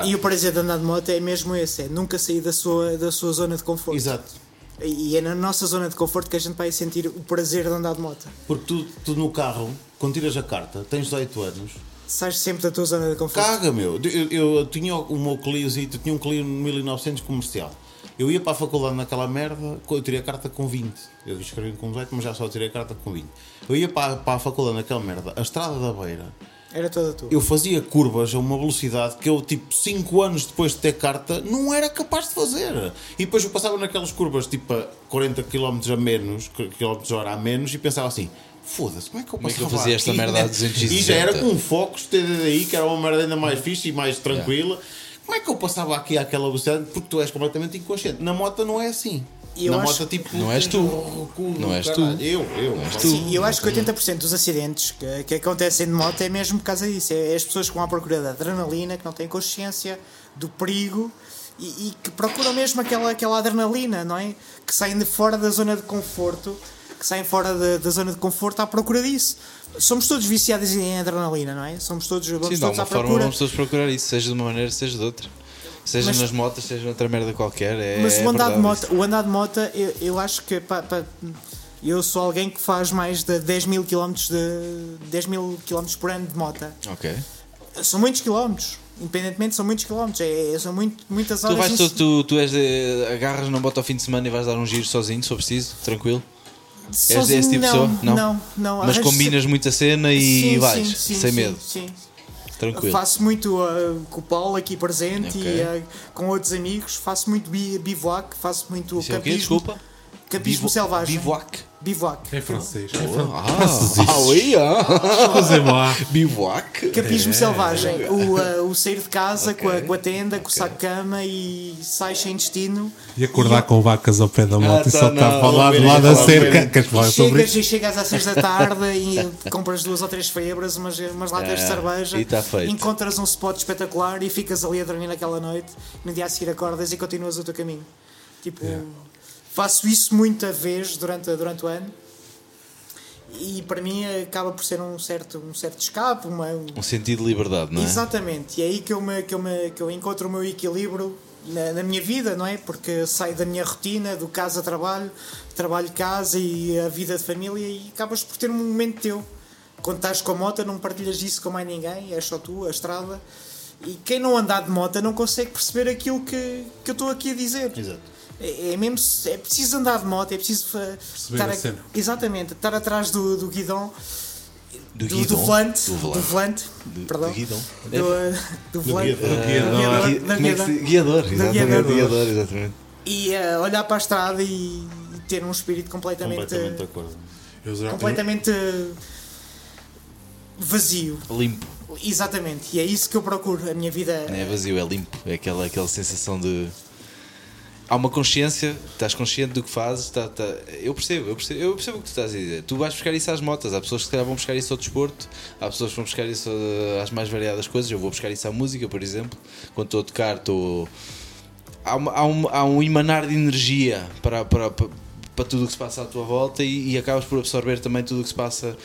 E e o prazer de andar de moto é mesmo esse: é nunca sair da sua, da sua zona de conforto. Exato. E é na nossa zona de conforto que a gente vai sentir o prazer de andar de moto. Porque tu, tu no carro, quando tiras a carta, tens 18 anos, Sais sempre da tua zona de conforto. Caga, meu. Eu, eu, eu tinha o meu Cliozito, tinha um Clio 1900 comercial. Eu ia para a faculdade naquela merda, eu tirei a carta com 20. Eu escrevi com 18, mas já só tirei a carta com 20. Eu ia para, para a faculdade naquela merda, a estrada da beira. Era toda tua. Eu fazia curvas a uma velocidade que eu, tipo, 5 anos depois de ter carta, não era capaz de fazer. E depois eu passava naquelas curvas, tipo, a 40 km a menos, km hora a menos, e pensava assim. Foda-se, como é que eu Como é que eu passava fazia esta aqui, merda a né? 260? E já era com focos TDDI, que era uma merda ainda mais fixe e mais tranquila. Como é que eu passava aqui àquela velocidade? Porque tu és completamente inconsciente. Na moto não é assim. E eu Na acho- moto, tipo. Não és tu. recuo, Não és caralho. tu. Eu, eu. Não és tu. Sim, eu acho que 80% dos acidentes que, que acontecem de moto é mesmo por causa disso. É as pessoas que vão à procura da adrenalina, que não têm consciência do perigo e, e que procuram mesmo aquela, aquela adrenalina, não é? Que saem de fora da zona de conforto, que saem fora da, da zona de conforto à procura disso. Somos todos viciados em adrenalina, não é? Somos todos, vamos Sim, de alguma forma procura. vamos todos procurar isso, seja de uma maneira, seja de outra. Seja Mas- nas motas, seja noutra merda qualquer. É, Mas o andar de moto, o andar de moto eu, eu acho que pá, pá, eu sou alguém que faz mais de 10 mil km de 10 mil km por ano de moto. Ok. São muitos quilómetros. Independentemente, são muitos quilómetros. É, é- são muito, muitas horas. Tu, vais, tu, tu, tu és de, agarras na moto ao fim de semana e vais dar um giro sozinho, se for preciso, tranquilo. És sozinho, desse tipo de pessoa? Não. não, não. Mas combinas muita cena e Sim, vais, sim, sim, sem sim, medo, Sim. tranquilo. Faço muito uh, com o Paulo aqui presente Ok. e uh, com outros amigos. Faço muito bi- bivouac, faço muito Isso é o quê? campismo. Desculpa? Campismo Bivo- selvagem. Bivouac. Bivouac. É francês. É francês. Ah, ah, oui, ah. Excusez-moi. Bivouac. Campismo É. selvagem. O, uh, o sair de casa com, a, com a tenda, com o saco de cama e sai sem destino. E acordar eu- com vacas ao pé da moto e tá, só está a falar lá não, da cerca. Chegas e chegas às 6 da tarde e compras duas ou três febras, umas, umas latas de É, cerveja, e tá feito. encontras um spot espetacular e ficas ali a dormir naquela noite. No dia a seguir acordas e continuas o teu caminho. Tipo, faço isso muita vez durante, durante o ano e para mim acaba por ser um certo, um certo escape. Uma, um- Um sentido de liberdade, não é? Exatamente, e é aí que eu, me, que, eu me, que eu encontro o meu equilíbrio na, na minha vida, não é? Porque saio da minha rotina, do casa a trabalho, trabalho casa e a vida de família e acabas por ter um momento teu. Quando estás com a moto, não partilhas isso com mais ninguém, é só tu, a estrada. E quem não andar de moto não consegue perceber aquilo que, que eu estou aqui a dizer. Exato. É, é mesmo, é preciso andar de moto, é preciso estar a cena. exatamente, estar atrás do, do guidão, Do do, do guidão. volante, Do do volante. Do- perdão, do guidão. do, do volante, guiador. guiador, Gui- da como é que guiador. se- Guiador, exatamente. guiador. Guiador, exatamente. e eh, olhar para a estrada e ter um espírito completamente, Completamente acordo. Completamente eh, vazio. Limpo. Exatamente, e é isso que eu procuro. A minha vida Não é vazio, é limpo. É aquela, aquela sensação de. Há uma consciência, estás consciente do que fazes. Tá, tá- Eu, percebo, eu percebo, eu percebo o que tu estás a dizer. Tu vais buscar isso às motas. Há pessoas que se calhar vão buscar isso ao desporto, há pessoas que vão buscar isso eh, às mais variadas coisas. Eu vou buscar isso à música, por exemplo. Quando estou a tocar, estou. Há, uma- há um, há um emanar de energia para, para, para, para tudo o que se passa à tua volta e, e acabas por absorver também tudo o que se passa,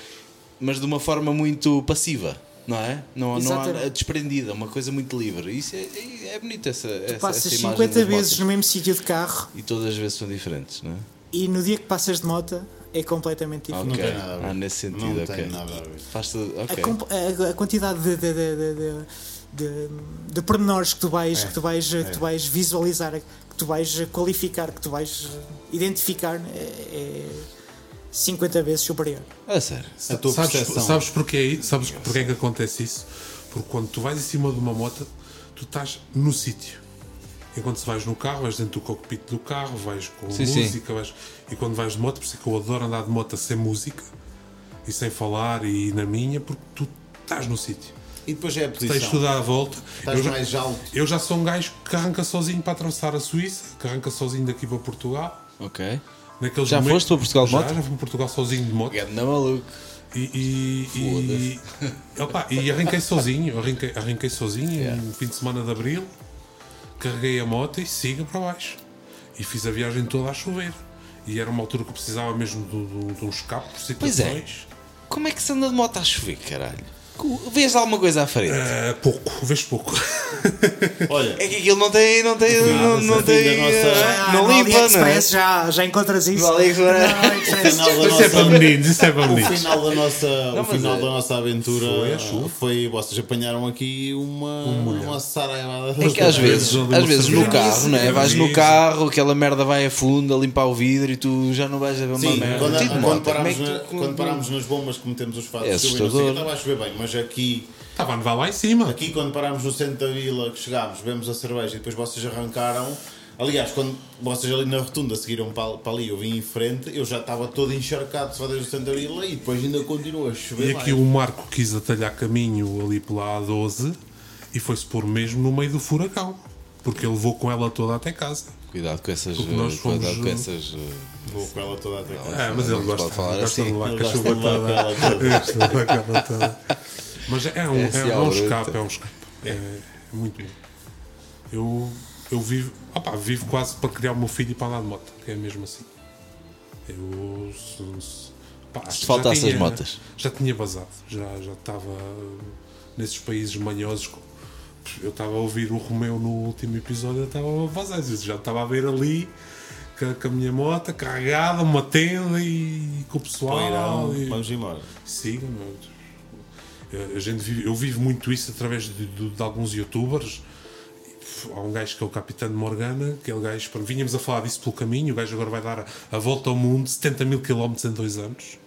mas de uma forma muito passiva. Não é? Não, não há desprendida, uma coisa muito livre. Isso é, é, é bonito essa, essa, passas essa imagem 50 das vezes motas. no mesmo sítio de carro E todas as vezes são diferentes, não é? e no dia que passas de moto é completamente diferente. Ok. tem nada a ver. Ah, nesse sentido, Não ok. tem nada a ver. Faz tudo, A, a- a quantidade de, de- de- de- de- de, de pormenores que tu vais, É, que tu vais, que tu vais visualizar, que tu vais qualificar, que tu vais identificar, é, é 50 vezes superior. A sério. A tua sabes, percepção. sabes porquê, é sabes porquê é que acontece isso? Porque quando tu vais em cima de uma moto, tu estás no sítio. Enquanto se vais no carro, vais dentro do cockpit do carro, vais com Sim, sim. música, vais... e quando vais de moto, por isso é que eu adoro andar de moto sem música e sem falar e na minha, porque tu estás no sítio. E depois é a posição. Tens tudo à volta. Estás Eu já- mais alto. Eu já sou um gajo que arranca sozinho para atravessar a Suíça, que arranca sozinho daqui para Portugal. Ok. Naqueles Já momentos- foste para Portugal de já, moto? Já fui para Portugal sozinho de moto. Ganda maluco. E, e, e, opa, e arranquei sozinho, arranquei, arranquei sozinho no fim de semana de abril, carreguei a moto e siga para baixo. E fiz a viagem toda a chover. E era uma altura que eu precisava mesmo de, de, de um escape por Pois é. situações. Como é que se anda de moto a chover, caralho? Vês alguma coisa à frente? Ah, pouco, vejo pouco. Olha, É que aquilo não tem. Não tem. Não, não tem. nossa- eh, Ah, não no limpa, não é? AliExpress já, já encontras isso. No AliExpress. Da Isso é para meninos, isso é para o meninos. final da nossa, o mas final é- da nossa aventura Foi foi, vocês apanharam aqui uma, uma saraivada. É que às vezes, às uma vezes no carro, não é? Vais no carro, aquela merda vai a fundo a limpar o vidro e tu já não vais a ver uma Sim, merda. quando, Tipo quando, é parámos na- quando parámos nas bombas que metemos os fatos É não o assustador. estava a chover bem, mas aqui, Estava a nevar lá em cima. aqui quando parámos no centro da vila, que chegámos, bebemos a cerveja e depois vocês arrancaram. Aliás, quando vocês ali na rotunda seguiram para, para ali, eu vim em frente, eu já estava todo encharcado só desde o centro da vila e depois ainda continua a chover. E aqui o Marco quis atalhar caminho ali pela A12 e foi-se pôr mesmo no meio do furacão. Porque ele levou com ela toda até casa. Cuidado com essas. Nós eh, fomos, Cuidado com eh, essas. eh, Vou com ela toda até cá. É, mas ele não gosta, falar gosta assim. de levar com a gosta de chuva levar com ela toda. Mas é um, Esse é, é um escape, é um escape. É, é muito bom. Eu, eu vivo, opá, vivo quase para criar o meu filho e para andar de moto, que é mesmo assim. Eu. Se, se, pá, Se já faltasse tinha- as motas. Já tinha vazado, já, já estava nesses países manhosos. Eu estava a ouvir o Romeu no último episódio, eu estava a vazar, já estava a ver ali com, a minha moto carregada, uma tenda e com o pessoal. Poeirão, e- vamos embora. Siga, meu. A gente vive- eu vivo muito isso através de, de- de alguns youtubers. Há um gajo que é o Capitão de Morgana, aquele gajo, pronto, vinhamos a falar disso pelo caminho. O gajo agora vai dar a, a volta ao mundo, 70 mil quilómetros em dois anos.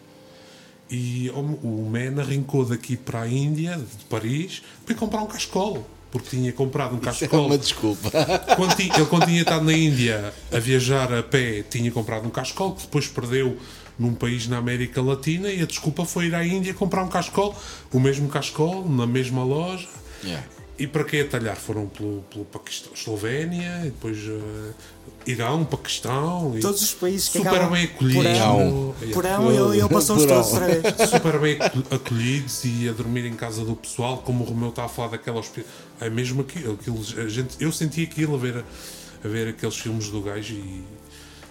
E o, o Man arrancou daqui para a Índia, de Paris, para ir comprar um cascolo. Porque tinha comprado um É cascolo. uma desculpa. Quando ti- ele, quando tinha estado na Índia a viajar a pé, tinha comprado um cascol que depois perdeu num país na América Latina e a desculpa foi ir à Índia comprar um cascol, o mesmo cascol, na mesma loja. Yeah. E para que atalhar? Foram pelo, pelo Paquistão, Eslovénia, e depois eh, Irão, Paquistão. e Todos os países que super bem acolhidos. Porão, Yeah. porão ele, ele passou-os todos outra vez. super bem acol- acolhidos e a dormir em casa do pessoal, como o Romeu está a falar daquela é mesmo aquilo, aquilo a gente, eu senti aquilo a ver, a ver aqueles filmes do gajo e,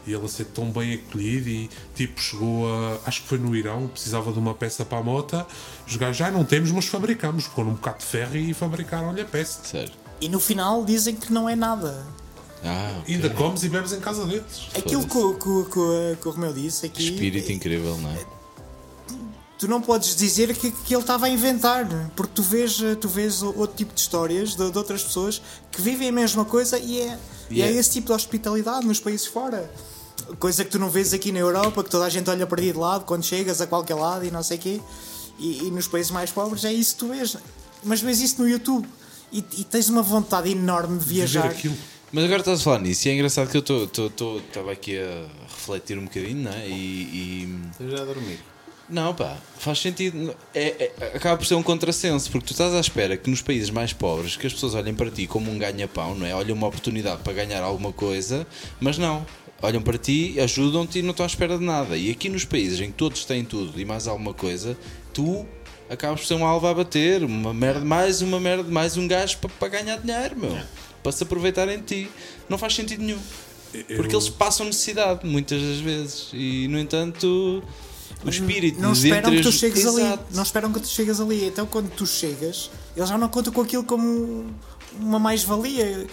e ele a ser tão bem acolhido e tipo chegou a acho que foi no Irão, precisava de uma peça para a moto, os gajos já não temos, mas fabricamos, pôr um bocado de ferro e fabricaram-lhe a peça. Sério. E no final dizem que não é nada. Ah, ok. Ainda comes e bebes em casa deles. Aquilo que, o- que, o- que, o- que o Romeu disse aqui. Espírito incrível, não é? tu não podes dizer que, que ele estava a inventar, porque tu vês, tu vês outro tipo de histórias de, de outras pessoas que vivem a mesma coisa e é, e é Yeah. esse tipo de hospitalidade nos países fora. Coisa que tu não vês aqui na Europa, que toda a gente olha para ti de lado quando chegas a qualquer lado e não sei o quê. E, e nos países mais pobres é isso que tu vês. Mas vês isso no YouTube e, e tens uma vontade enorme de viajar. aquilo. Mas agora estás a falar nisso e é engraçado que eu estava aqui a refletir um bocadinho, não é? E. e- Estou já a dormir. Não, pá, faz sentido. É, é- acaba por ser um contrassenso, porque tu estás à espera que nos países mais pobres que as pessoas olhem para ti como um ganha-pão, não é? Olham uma oportunidade para ganhar alguma coisa, mas não. Olham para ti, ajudam-te e não estão à espera de nada. E aqui nos países em que todos têm tudo e mais alguma coisa, tu acabas por ser um alvo a bater, uma merda, mais uma merda, mais um gajo para, para ganhar dinheiro, meu. Para se aproveitarem de ti. Não faz sentido nenhum. Porque Eu- eles passam necessidade muitas das vezes. E no entanto, o espírito Não esperam entre que tu chegues ali. Exato. Não esperam que tu chegues ali. Então quando tu chegas, eles já não contam com aquilo como uma mais-valia.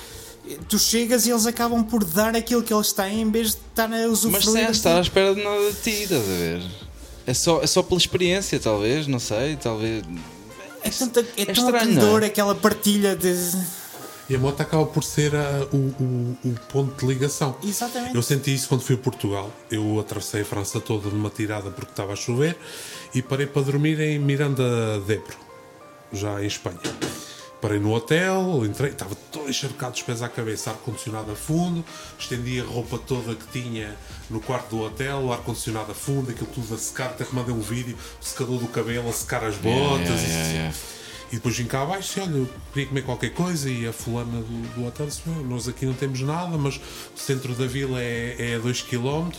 Tu chegas e eles acabam por dar aquilo que eles têm em vez de estar a Mas usufruir. sem de estar à espera de nada de ti, estás a ver? É só, é só pela experiência, talvez, não sei, talvez. É, tanta, é, É tão estranho, acolhedor é? aquela partilha de. E a moto acaba por ser a- o, o- o ponto de ligação. Exatamente. Eu senti isso quando fui a Portugal. Eu atravessei a França toda numa tirada porque estava a chover e parei para dormir em Miranda de Ebro, já em Espanha. Parei no hotel, entrei, estava todo encharcado dos pés à cabeça, ar-condicionado a fundo, estendi a roupa toda que tinha no quarto do hotel, o ar-condicionado a fundo, aquilo tudo a secar, até que mandei um vídeo, o secador do cabelo a secar as botas. yeah, yeah, yeah. E depois vim cá abaixo e olha, eu queria comer qualquer coisa e a fulana do, do hotel disse, "Não, nós aqui não temos nada, mas o centro da vila é, é 2 km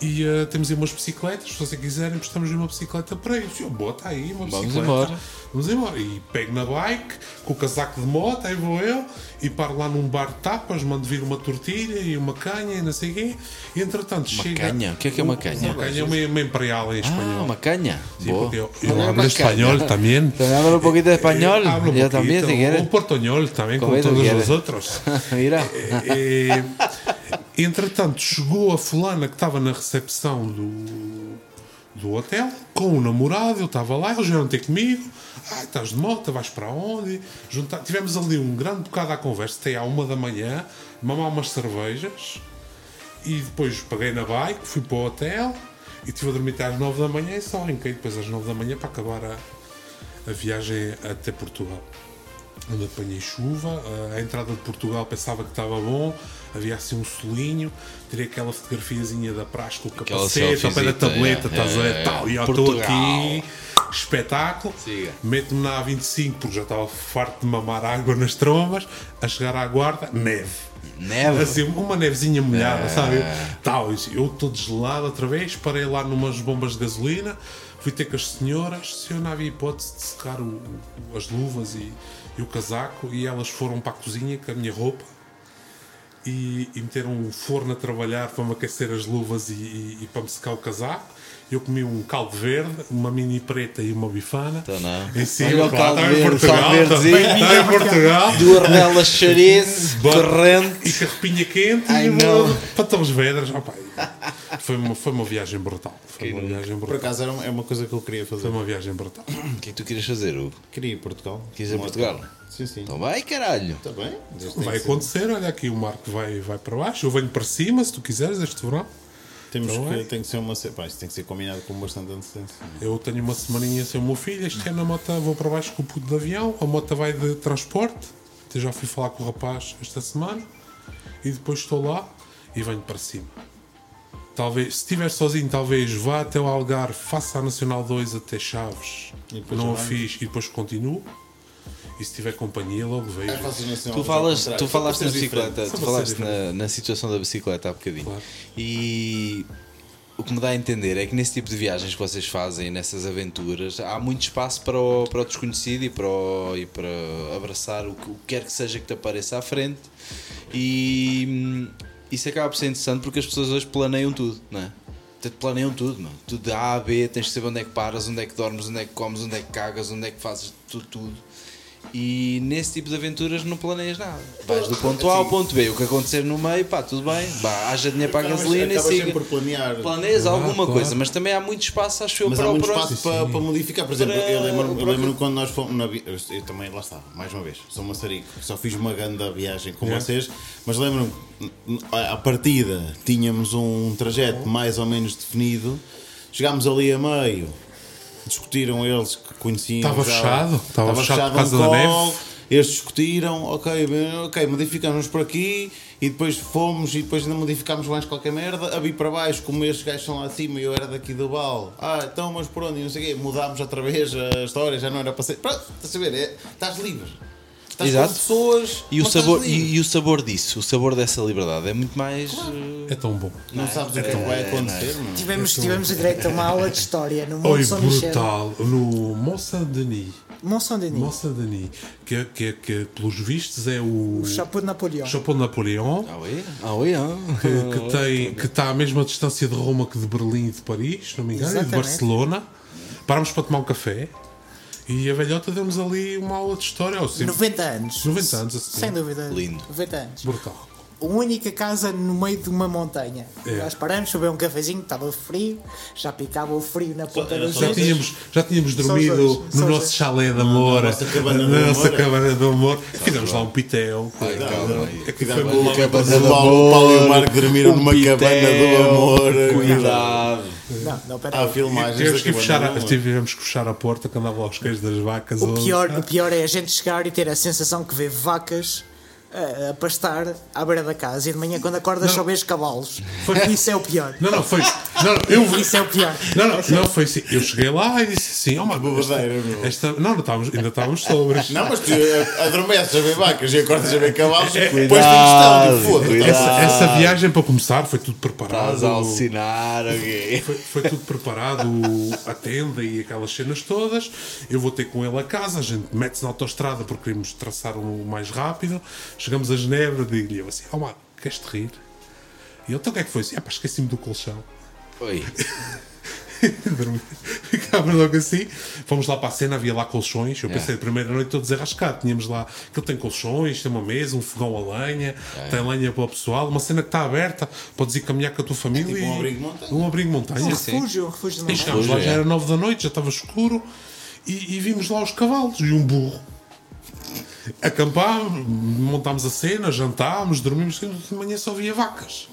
e eh, temos aí umas bicicletas, se vocês quiserem, prestamos uma bicicleta para eles. Eu, está aí, uma Vamos bicicleta. embora. Vamos embora. E pego na bike, com o casaco de moto, aí vou eu, e paro lá num bar de tapas, mando vir uma tortilha e uma canha e não sei o quê. E entretanto Uma chega. canha? O que é que é uma canha? Uma canha é uma, uma imperial em Ah, espanhol. uma caña. Sí, Boa. porque eu, eu hablo español caña. también. También hablo un poquito de español. Eh, hablo también, poquito. si quieres. Un portuñol también, Como como todos quieres. nosotros. Mira. Eh, entretanto, chegou a fulana que estava na recepção do, do hotel com o namorado. Eu estava lá, eles vieram ter comigo. Ah, estás de moto, vais para onde? Juntar, tivemos ali um grande bocado à conversa, até à uma da manhã, mamar umas cervejas. E depois paguei na bike, fui para o hotel e estive a dormir até às 9 da manhã e só arranquei depois às 9 da manhã para acabar a, a viagem até Portugal. Onde apanhei chuva, a entrada de Portugal pensava que estava bom, havia assim um solinho, tirei aquela fotografiazinha da praxe com o capacete, ao pé da tableta, é, estás a é, ver, tal, e eu estou aqui, espetáculo, Siga. meto-me na A25 porque já estava farto de mamar água nas trombas, a chegar à guarda, neve. Neve. Assim, uma nevezinha molhada, É. sabe? Tal, eu estou gelado outra vez, parei lá numas bombas de gasolina, fui ter com as senhoras, se eu não havia hipótese de secar o- o- as luvas e, e o casaco, e elas foram para a cozinha com a minha roupa e, e meteram um forno a trabalhar para me aquecer as luvas e, e- e para me secar o casaco. Eu comi um caldo verde, uma mini preta e uma bifana. Então não. Em cima, Olha o claro, caldo estava em verde, Portugal. caldo verdezinho. Estava em Portugal. Duas rodelas de chouriço, corrente. E carrepinha quente Ai, e não. uma- para Torres Vedras. Opa, foi, uma, foi uma viagem brutal. Foi uma viagem Por brutal. acaso era uma- é uma coisa que eu queria Foi fazer. uma viagem brutal. O que é que tu querias fazer, Hugo? Queria ir a Portugal. Quis ir a Portugal? Sim, sim. Então vai, caralho. Está bem. Vai acontecer, olha aqui, o Marco vai, vai para baixo. Eu venho para cima, se tu quiseres, este verão. Temos Então que, é. tem que ser uma. Pá, isto tem que ser combinado com bastante antecedência. Eu tenho uma semaninha sem o meu filho. Este ano a moto vou para baixo com o puto de avião. A moto vai de transporte. Até já fui falar com o rapaz esta semana. E depois estou lá e venho para cima. Talvez, se estiver sozinho, talvez vá até o Algarve, faça a Nacional 2 até Chaves. Não o fiz e depois continuo. E se tiver companhia, logo vejo. É Tu falas, tu falaste na bicicleta, tu falaste na, na situação da bicicleta há bocadinho. Claro. E o que me dá a entender é que nesse tipo de viagens que vocês fazem, nessas aventuras, há muito espaço para o, para o desconhecido e para, o- e para abraçar o que, o que quer que seja que te apareça à frente. E hum, isso acaba por ser interessante porque as pessoas hoje planeiam tudo, não é? Planeiam tudo, mano. Tudo de A a B, tens de saber onde é que paras, onde é que dormes, onde é que comes, onde é que cagas, onde é que fazes tudo, tudo. E nesse tipo de aventuras não planeias nada. Vais do ponto A ao ponto B. O que acontecer no meio, pá, tudo bem. Vá, haja dinheiro para a Acabas- gasolina e acabas siga. sempre por planear. Planeias Ah, alguma claro. coisa, mas também há muito espaço, acho eu, Mas para há o muito próximo. espaço para, para modificar. Por exemplo, Para- eu lembro-me eu para- lembro quando nós fomos. Na, vi- eu, eu também, lá está, mais uma vez, sou maçarico. Só fiz uma grande viagem com vocês, mas lembro-me, à à partida, tínhamos um trajeto mais ou menos definido. Chegámos ali a meio, discutiram eles que conheciam. Estava já- fechado, estava fechado por causa um da neve. Eles discutiram, ok, ok, modificamos por aqui e depois fomos e depois ainda modificámos mais qualquer merda. A vir para baixo, como estes gajos são lá acima e eu era daqui do Val. Ah, então, mas por onde? E Não sei o quê. Mudámos outra vez a história, já não era para ser. Pronto, estás a ver? É, estás livre. Estás Exato. com pessoas. E o, sabor, e, e o sabor disso, o sabor dessa liberdade é muito mais. eh, É tão bom. Não sabes o que é vai acontecer, não é? Tivemos, tivemos direito a uma aula de história no Oi, brutal. No Mont Saint-Denis. Mont Saint-Denis. Mont Saint-Denis. Que, que, que, pelos vistos, é o O Chapeau de Napoleão. Chapéu de Napoleão. Ah, oui? Ah, oui, ah. que, que tem, que está à mesma distância de Roma que de Berlim e de Paris, se não me engano, e de. Barcelona. Parámos para tomar um café e a velhota deu-nos ali uma aula de história. Ou seja, 90 anos. 90 anos, assim. Sem dúvida. Lindo. 90 anos. Brutal. Uma única casa no meio de uma montanha. É. Nós paramos, beber um cafezinho, estava frio, já picava o frio na ponta dos Já dedos. tínhamos, já tínhamos dormido dois, no nosso dois. chalé de amor, Na nossa cabana do na nossa amor. cabana do amor. Fizemos lá um pitel. Ai, calma. É que Cuidado, foi bom. cabana do Paulo, o Paulo e o Marco amor, dormiram um numa cabana do amor. Cuidado. Não, não, pera Há filmagens Tivemos que, fechar, do a- amor. tivemos que fechar a porta que andava aos queijos das vacas. O pior, o pior é a gente chegar e ter a sensação que vê vacas a, a pastar à beira da casa e de manhã quando acordas só vês cavalos. Isso é o pior. Não, não, foi. Não, não, eu vi. Isso é o pior. Não, não, não, foi assim. Eu cheguei lá e disse assim: oh, esta, Bobadeira, meu. esta, não, não estávamos, ainda estávamos sobres. Não, mas tu eh, adormeces a ver vacas e acordas a ver cavalos, depois tem Cuidado, questão de foda. Essa, essa viagem, para começar, foi tudo preparado. Estás a alucinar, ok. Foi, foi tudo preparado, a tenda e aquelas cenas todas. Eu vou ter com ele a casa, a gente mete-se na autostrada porque queremos traçar o mais rápido. Chegamos a Genebra, digo-lhe eu assim: Oh, mano, queres te rir? E ele, então o que é que foi? Assim, ah, pá, esqueci-me do colchão. Oi. Dormi. Ficámos logo assim. Fomos lá para a cena, havia lá colchões. Eu pensei, a primeira noite todo desarrascado. Tínhamos lá, aquilo tem colchões, tem uma mesa, um fogão a lenha, tem lenha para o pessoal, uma cena que está aberta, podes ir caminhar com a tua família. tipo um e- abrigo montanha. Um abrigo de montanha. Um refúgio, um refúgio de E chegámos lá, já é. era nove da noite, já estava escuro e, e vimos lá os cavalos e um burro. Acampámos, montámos a cena, jantámos, dormimos, de manhã só via vacas.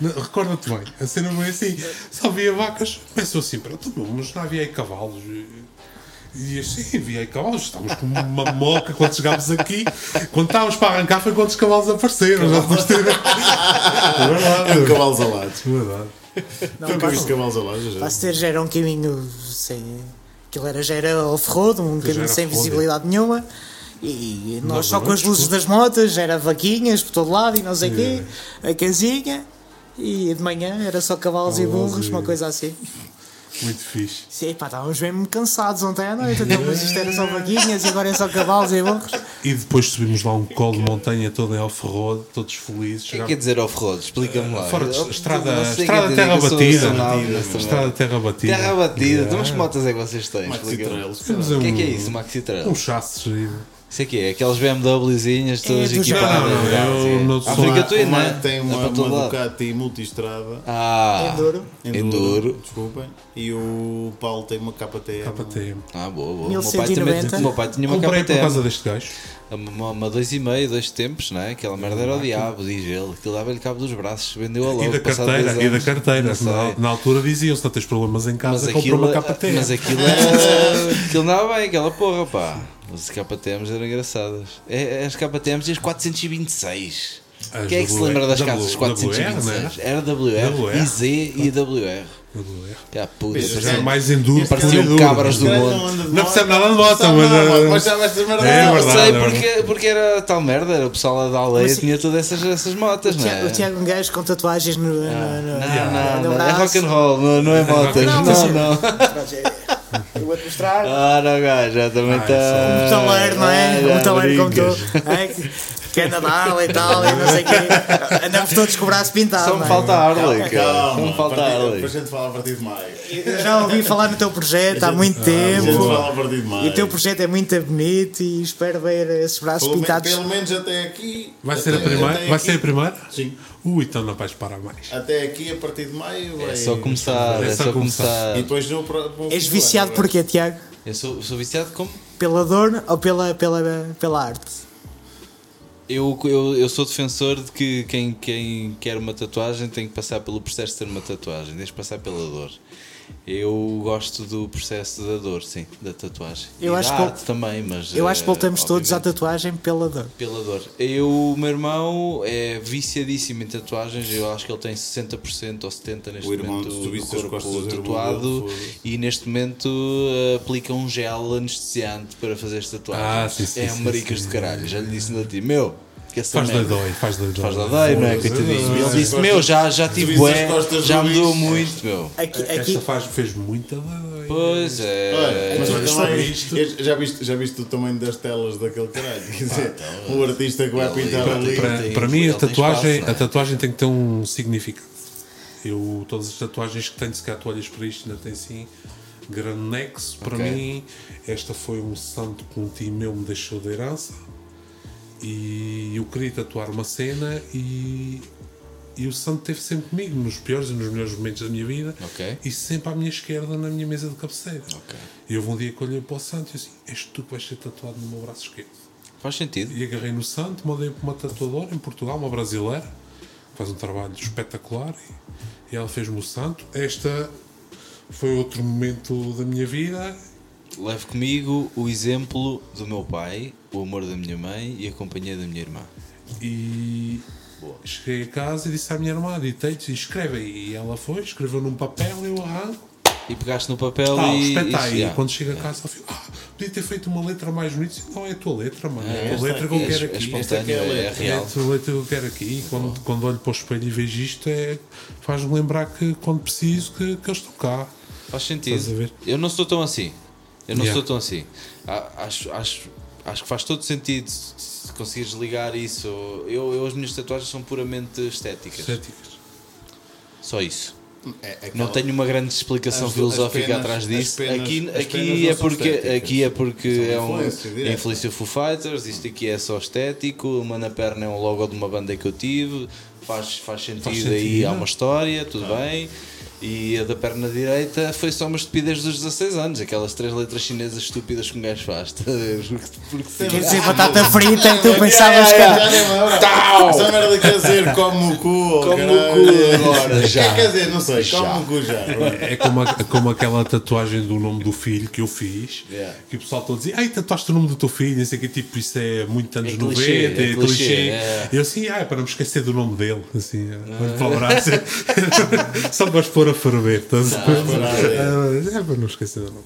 Recorda-te bem, a cena foi assim, só via vacas, pensou assim, pronto, mas não havia aí cavalos. E- assim, havia aí cavalos, estávamos com uma moca quando chegámos aqui. Quando estávamos para arrancar foi quando os cavalos apareceram. Já depois de ter... É verdade. É um cavalos alados. Verdade. Não, cavalos alados? ter já era um caminho sem. Aquilo era, já era off-road, um caminho sem off-road, visibilidade nenhuma. E nós Nós só com as luzes das motas, era vaquinhas por todo lado e não sei o quê, a casinha. E de manhã era só cavalos e burros, uma coisa assim. Muito fixe. Sim, pá, estávamos mesmo cansados ontem à noite, então, mas isto era só vaquinhas e agora é só cavalos e burros. E depois subimos lá um colo de montanha todo em off-road, todos felizes. O que é que quer dizer off-road? Explica-me lá. Fora de estrada, estrada é terra batida. Estrada terra batida. Terra batida. Então, mas que motas é que vocês têm? Maxi. Trails. O que é que é um- isso, Maxi Trail? Um chassi Isso aqui é aquelas BMWzinhas todas É equipadas. Não, não, não, eu não sou- África Uma- Twin, uma- né? Tem É uma, uma. Ducati multistrada. Ah, Enduro. Enduro. Desculpem. E o Paulo tem uma KTM. KTM. Ah, boa, boa. O meu pai, também, 1190. o meu pai tinha uma Comprei por KTM. causa deste gajo. Uma, uma dois e meio, dois tempos, não é? Aquela merda era o diabo, diz ele. Aquilo dava-lhe cabo dos braços, vendeu a logo. E da carteira, e da carteira. Sei. Na, na altura diziam, se não tens problemas em casa, compra uma KTM. mas aquilo era. aquilo andava bem, aquela porra, pá. As KTMs eram engraçadas. É, as KTMs e as 426. As Quem é que se lembra das W- casas WR, 426? Era WR, WR. IZ e WR. Já puta, parecia- É mais enduro. Pareciam e duro. cabras do monte. de Não percebe nada de moto, mas. É Não, sei é porque, porque era tal merda, era o pessoal da aldeia Mas- tinha todas essas, essas motas, não é? O Tiago é um gajo com tatuagens no, no, Não, não, não, é braço. rock and roll, não, não é motas, Não, não, Eu vou-te mostrar. Ah, não, gajo, já também Ah, está. é Um taleiro, não é? Ah, Um taleiro como tu. É, que- da Harley e tal, e não sei o quê. Andamos todos com o braço pintado. Só me é? falta a Harley, cara. Só Calma, me falta a Harley. Depois a gente fala a partir de maio. Eu já ouvi falar no teu projeto há muito A gente tempo. fala a partir de maio. E o teu projeto é muito bonito e espero ver esses braços Pelo, me- pintados. pelo menos até aqui. Vai ser a primeira? Vai ser a primeira? Sim. Ui, então não vais parar mais. Até aqui, a partir de maio. É só começar, É é só só começar. começar. E depois no, no És viciado ano, porquê, Tiago? Eu sou, sou viciado como? Pela dor ou pela, pela, pela arte? Eu, eu, eu sou defensor de que quem, quem quer uma tatuagem tem que passar pelo processo de ter uma tatuagem, deixa passar pela dor. Eu gosto do processo da dor, sim, da tatuagem. Eu e acho da que- arte também, mas. Eu acho que eh, voltamos todos à tatuagem pela dor. Pela dor. Eu, o meu irmão é viciadíssimo em tatuagens. Eu acho que ele tem 60% ou 70% neste O irmão, momento do corpo do irmão tatuado. e neste momento eh, aplica um gel anestesiante para fazer as tatuagens. Ah, sim, sim, é sim, um maricas sim. de caralho. Já lhe disse no ti, meu. Faz merda- dói, faz dói. Faz dói, não é? Coitadinho. Ele disse: costas- Meu, já, já tive bué, já bicho? muito, meu. Aqui, aqui, Esta faz, fez muita dói. Pois é. Mas olha, também- isto. eu- já, viste, já viste o tamanho das telas daquele caralho? Quer dizer, o artista que vai pintar ele- ali. Para, tem- para mim, a tatuagem, espaço, não é? a tatuagem tem que ter um significado. Eu, todas as tatuagens que tenho, se calhar tu olhas para isto, ainda tem assim, grande nexo. Para mim, esta foi um santo que um tio meu me deixou de herança. E eu queria tatuar uma cena e, e o santo esteve sempre comigo, nos piores e nos melhores momentos da minha vida. Ok. E sempre à minha esquerda, na minha mesa de cabeceira. Ok. E houve um dia que olhei para o santo e eu assim: És tu que vais ser tatuado no meu braço esquerdo. Faz sentido. E agarrei no santo, mandei para uma tatuadora em Portugal, uma brasileira, que faz um trabalho espetacular. E, e ela fez-me o santo. Esta foi outro momento da minha vida. Levo comigo o exemplo do meu pai, o amor da minha mãe e a companhia da minha irmã. E cheguei a casa e disse à minha irmã: Ditei-te, escreve aí. E ela foi, escreveu num papel, eu arranco. E pegaste no papel Ah, e. isso, aí. yeah. Quando chega a casa, ela fica, ah, podia ter feito uma letra mais bonita. Não é a tua letra, mano. É, a esta letra que eu é- quero é aqui. espontâneo, é a é, letra. É a real. tua letra que eu quero aqui. E quando, quando olho para o espelho e vejo isto, é, faz-me lembrar que quando preciso, que, que eles estão cá. Faz sentido. Eu não sou tão assim. Eu não Yeah. sou tão assim. Acho, acho, acho que faz todo sentido se se conseguires ligar isso. Eu, eu, as minhas tatuagens são puramente estéticas. Estéticas. Só isso. É, é Não tenho uma grande explicação As- filosófica as penas- atrás disso. penas- aqui penas aqui, é porque, aqui é porque é um é influência Foo Fighters. Isto aqui é só estético. Uma na perna é um logo de uma banda que eu tive. Faz, faz sentido, aí, sentido. há uma história, tudo bem. E a da perna direita foi só uma estupidez dos 16 anos. Aquelas três letras chinesas estúpidas que um gajo faz. Porque, porque sim. Quer dizer, batata frita e tu pensavas que era. Essa merda quer dizer come o cu. ou Come o cu agora, já. Quer dizer, não sei, Já. come o cu já. É como, a- como aquela tatuagem do nome do filho que eu fiz, Yeah. que o pessoal todo dizia, ai, tatuaste o nome do teu filho, não sei o que, tipo, isso é muito anos É 90, clichê, é é clichê. clichê, é. Eu assim, ah, é para não me esquecer do nome dele, assim, olho para o braço, só pôr a ferver, estás a ver? Ah, É para não esquecer do nome.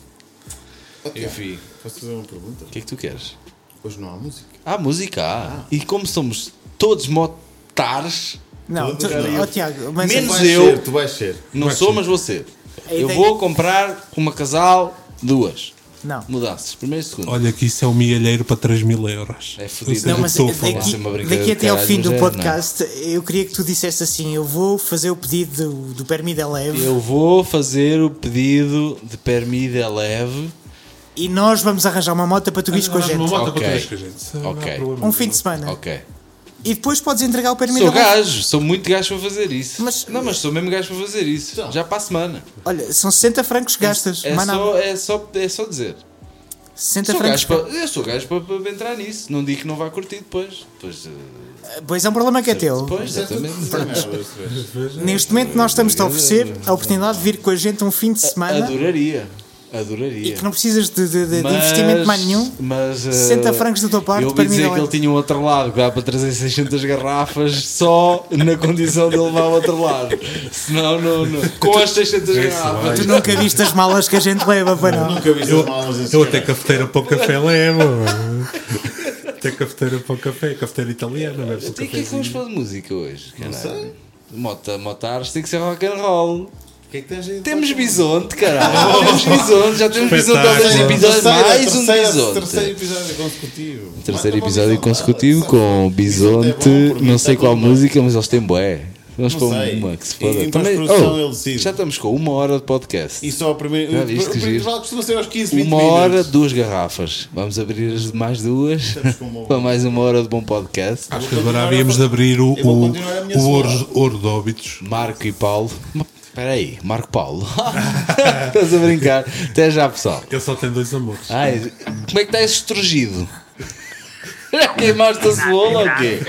Enfim, Posso fazer uma pergunta? o que é que tu queres? Hoje não há música. Ah, música há. E como somos todos motares, Não, tu, oh, Tiago, mas Menos Tu vais eu. ser, tu vais ser. não Vai sou, ser. mas vou ser. A Eu vou comprar uma casal, duas. Não. Mudanças, primeiro e segundo. Olha que isso é um milheiro para 3 mil euros. É fodido. Não, do mas que estou a falar. daqui, Isso é uma brincadeira daqui de até ao fim do é, podcast, eu queria que tu dissesse assim: eu vou fazer o pedido do, do Permis de Leve Eu vou fazer o pedido de permis de leve. e nós vamos arranjar uma moto para tu vires com a Uma gente. moto para Ok. tu vires com a gente. Não Ok. Um fim de semana. Ok. E depois podes entregar o Permis Sou gajo, sou muito gajo para fazer isso. Mas- não, mas sou mesmo gajo para fazer isso. Então. Já para a semana. Olha, são 60 francos que gastas. É mais nada. só, é, só, é só dizer. 60 Sou francos. gajo para, eu sou gajo para, para entrar nisso. Não digo que não vai curtir depois. Depois, eh, Pois é um problema que é teu. depois exatamente. Neste momento nós estamos a oferecer a oportunidade de vir com a gente um fim de semana Adoraria. Adoraria. e que não precisas de, de- de- Mas- investimento mais nenhum. Mas, eh, 60 francos da tua parte, Eu ouvi permis dizer de que ele leve. tinha um outro lado que dá para trazer 600 garrafas só na condição de levar o outro lado. Senão, não, não. com as 600 garrafas. Tu nunca viste as malas que a gente leva, para não. Nunca vi essas malas assim. Eu até cafeteira para o café levo. até cafeteira para o café, cafeteira italiana, o E que é que vamos falar de música hoje? Não sei. Mota, motares tem que ser rock and roll. O que é que tens aí? Temos bisonte, caralho. Temos bisonte, já temos bisonte há dois episódios. Terceira- Mais um terceira- bisonte. Terceiro episódio consecutivo. Terceiro episódio bisonte. consecutivo com Bisonte é Bisonte, bom, por mim não sei qual tudo bem. música, mas eles têm bué. Vamos sei. uma que se foda. em Também- Oh, já estamos com uma hora de podcast. E só o primeiro. Já O viste que primeiro giro? costuma ser aos 15, 20 Uma minutos. hora, duas garrafas. Vamos abrir as demais duas com para mais uma hora de bom podcast. Acho que agora havíamos a- de abrir o, o, a o ouro de óbitos. Marco e Paulo. Espera aí, Marco Paulo. Estás a brincar. Até já, pessoal. Ele só tem dois amores. Ai, como é que está esse estrugido? Queimaste a cebola ou quê?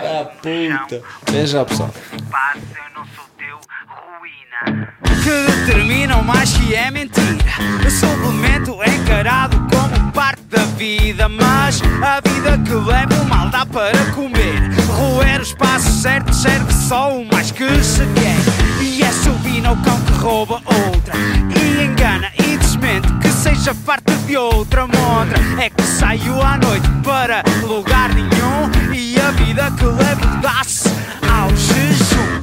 Ah, puta. Até já, pessoal. Paz, eu não sou teu ruína. Que determinam mais que é mentira. O suplemento é encarado como parte da vida. Mas a vida que leva o mal dá para comer. Roer os passos certos serve só o mais que se quer. É ao cão que rouba outra. E engana e desmente que seja parte de outra montra. É que saiu à noite para lugar nenhum. E a vida que levo dá-se ao jejum.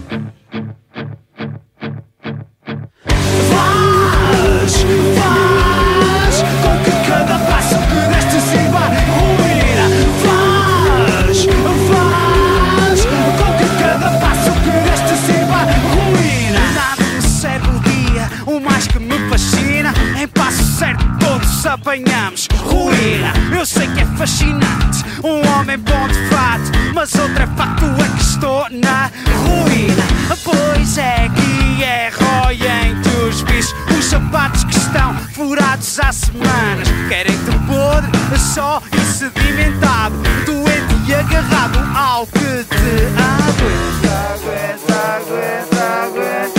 Faz apanhamos ruína. Eu sei que é fascinante, um homem bom de mas outra é facto é que estou na ruína. Pois é que é rói entre os bichos, os sapatos que estão furados há semanas. Querem-te podre, só e sedimentado, doente e agarrado ao que te aguenta, aguenta, aguenta. Aguenta,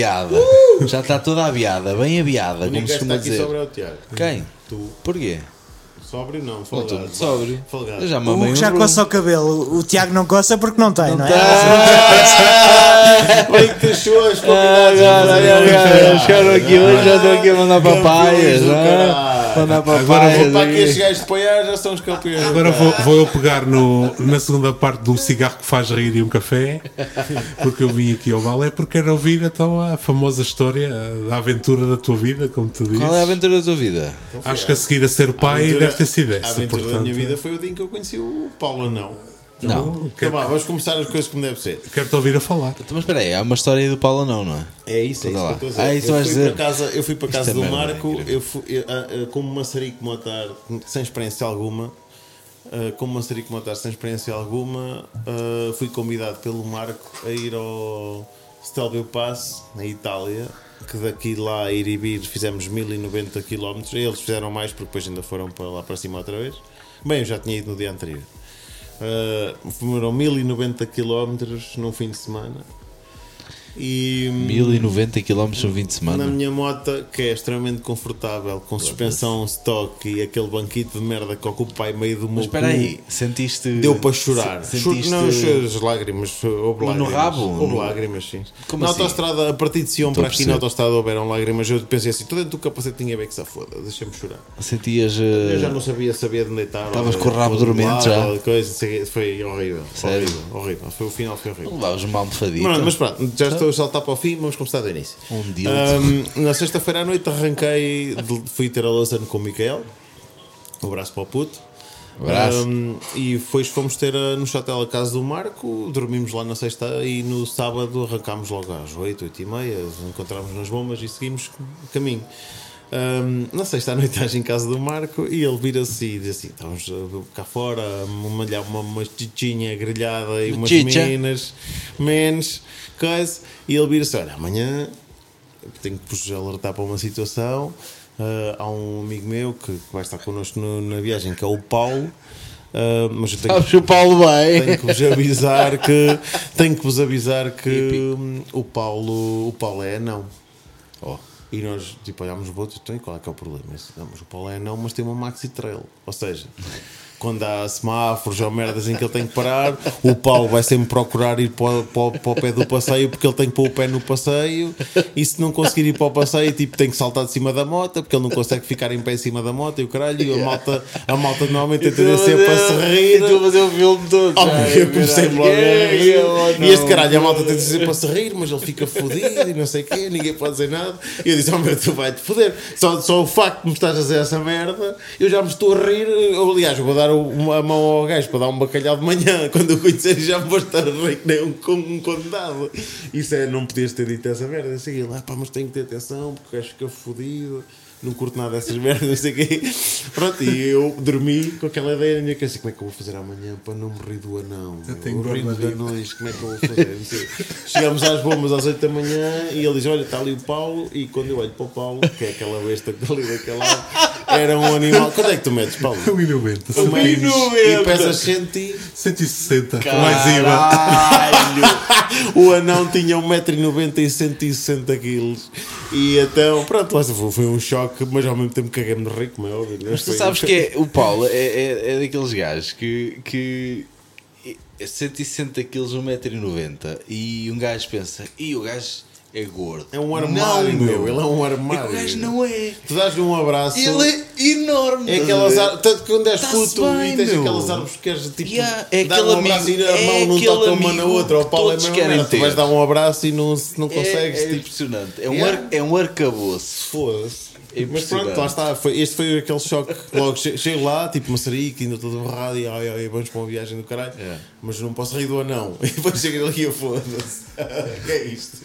já está toda aviada. Já está toda aviada, bem aviada, como se costuma dizer. sobre é o Tiago. Quem? Tu. Porquê? Sóbrio não, Não folgado. estou sóbrio. Folgado. Eu já O mamei Hugo um já rum. coça o cabelo, o Tiago não coça porque não tem, não, é? Bem que deixou as Ah, convidadas. Agora, agora, um chegaram aqui hoje, já estão aqui a mandar papaias. Agora. Vou para aqui aqui. estes gajos de apoiar, já são os campeões. Agora vou, vou eu pegar no, na segunda parte do cigarro que faz rir e um café, porque eu vim aqui ao balé, porque quero ouvir então a famosa história da aventura da tua vida, como tu dizes. Qual é a aventura da tua vida? Acho que a seguir a ser pai aventura- deve ter sido A essa. aventura da Portanto, minha vida foi o dia em que eu conheci o Paulo Anão. Não. Então vá, vamos começar as coisas como deve ser. Quero-te ouvir a falar. Então, mas espera aí, há uma história do Paulo não, não é? É isso, é Tudo isso lá. que eu estou a dizer. Ah, isso eu, vais fui dizer. Para casa, eu fui para Isto casa é do merda, Marco, incrível. eu fui, eu, ah, ah, como maçarico motar, sem experiência alguma, ah, como maçarico motar sem experiência alguma, ah, fui convidado pelo Marco a ir ao Stelvio Pass, na Itália, que daqui lá a ir e vir fizemos 1090 km. Eles fizeram mais porque depois ainda foram para lá para cima outra vez. Bem, eu já tinha ido no dia anterior. Uh, foram 1090 km num fim de semana. E, 1090 km no 20 de na minha moto, que é extremamente confortável, com suspensão stock e aquele banquito de merda que ocupa aí meio do meu Mas espera aí, sentiste. Deu para chorar. se- Chor- Sentiste. Não, as lágrimas. Houve No lágrimas. rabo? Houve No- lágrimas, sim. Como na assim? autostrada, a partir de Sion para aqui na autostrada houveram lágrimas. Eu pensei assim: estou dentro do capacete, tinha bem que se foda, deixa-me chorar. Sentias. Eu já eh, não sabia, sabia de onde estava. Estavas com o rabo dormente já? Coisa, foi horrível. Sério? Horrível, horrível. Foi, o final foi horrível. Levavas uma almofadita. Pronto, mas pronto, já estou a saltar para o fim, vamos começar do início. Um dildo. Ahm, na sexta-feira à noite arranquei, fui ter a Lausanne com o Micael, um abraço para o puto. Abraço. Ahm, e depois fomos ter a- no hotel a casa do Marco, dormimos lá na sexta e no sábado arrancámos logo às 8, 8 e meia, encontramos nas bombas e seguimos caminho. Ahm, na à noite estás em casa do Marco e ele vira-se e diz assim: estamos uh, cá fora malhar uma, uma chichinha grelhada e umas Chicha. menos, coisa. E ele vira-se: olha, amanhã tenho que vos alertar para uma situação. Ah, há um amigo meu que vai estar connosco no- na viagem que é o Paulo. Ah, mas eu tenho, Sabes o Paulo bem. tenho que vos avisar que tenho que vos avisar que hum, o Paulo o Paulo é não. Oh. E nós, tipo, olhámos o outro então, e qual é que é o problema? Disse, Não, mas o Paulo é não, mas tem uma maxi trail. Ou seja, quando há semáforos ou merdas em que ele tem que parar, o Paulo vai sempre procurar ir para, o- para o- para o pé do passeio porque ele tem que pôr o pé no passeio. E se não conseguir ir para o passeio, tipo, tem que saltar de cima da moto porque ele não consegue ficar em pé em cima da moto e o caralho. E a malta, a malta normalmente tem tendência para se rir. Estou a fazer o filme todo. Oh, já, eu comecei logo a rir. É, E este caralho, a malta tem de dizer para se rir, mas ele fica fodido e não sei o quê, ninguém pode dizer nada. E eu disse: Oh meu, tu vai-te foder. Só, só o facto de me estás a dizer essa merda, eu já me estou a rir. Eu, aliás, vou dar uma- mão ao gajo para dar um bacalhau de manhã. Quando eu conhecer, já vou estar que nem um, com- um condenado. Isso é, não podias ter dito essa merda. Assim, ele, ah, pá, mas tenho que ter atenção porque o gajo fica fodido. Não curto nada dessas merdas, não sei o quê. Pronto, e eu dormi com aquela ideia na minha cabeça: como é que eu vou fazer amanhã para não me rir do anão? Eu tenho dos na anões, como é que eu vou fazer? Chegamos às bombas às 8 da manhã e ele diz: Olha, está ali o Paulo. E quando eu olho para o Paulo, que é aquela besta que está ali daquele lado, era um animal. Quanto é que tu metes, Paulo? 1,90. Um metro 1,90. e pesas 100 e... 160. com Mais IVA. Caralho. O anão tinha 1,90m e 160 kg. E então, pronto, lá se foi, foi um choque, mas ao mesmo tempo caguei-me de rir, como é óbvio. Mas tu sabes que é, o Paulo é, é, é daqueles gajos que, que é 160 kg, 1,90m e um gajo pensa, e o gajo é gordo. É um armário, não, meu. Ele é um É armário. o gajo não é. Tu dás-lhe um abraço. Ele é enorme. É aquelas árvores, tanto que quando és puto bem, e tens meu. aquelas árvores que queres tipo Yeah, é dar aquele um abraço amigo- e a é mão não aquele toca uma na outra, o Paulo é mesma querem. Tu vais dar um abraço e não, não consegues. É, é tipo, impressionante. É um, Yeah. ar, é um arcabouço. Foda-se. É Mas pronto, lá está. Foi, este foi aquele choque. Logo che- chego lá, tipo maçarico, ainda todo borrado e ai, ai, vamos para uma viagem do caralho. É. Mas não posso rir do anão. E depois chego ali e eu foda-se. que é isto?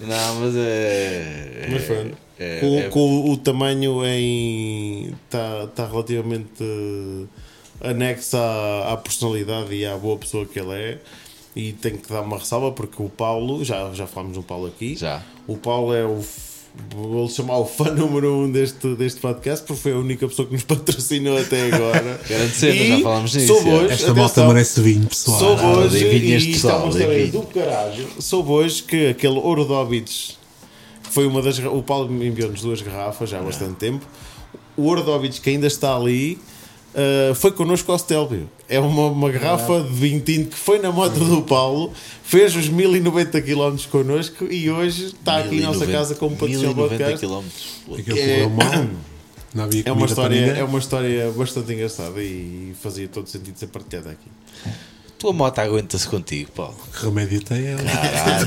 Não, mas é. Mas pronto. é- com, é- com o tamanho em. está tá relativamente anexo à, à personalidade e à boa pessoa que ele é. E tenho que dar uma ressalva porque o Paulo, já, já falámos no Paulo aqui. Já. O Paulo é o. Vou-lhe chamar o fã número um deste, deste podcast porque foi a única pessoa que nos patrocinou até agora. E já falámos nisso, Soube já. hoje, Esta malta merece vinho, pessoal. Soube Ah, hoje, e isto é uma história do caralho. Soube hoje que aquele Ouro Dóbides, que foi uma das. O Paulo me enviou-nos duas garrafas já há bastante tempo. O Ouro que ainda está ali, ah, foi connosco ao Stelvio. É uma, uma garrafa de vinho tinto que foi na moto do Paulo, fez os 1090 km connosco e hoje está aqui em nossa 1090 casa como patrocínio 1090 podcast. É- havia É uma, história, é uma história bastante engraçada e fazia todo sentido ser partilhada aqui. Tua moto aguenta-se contigo, Paulo. Que remédio tem ela? Caralho.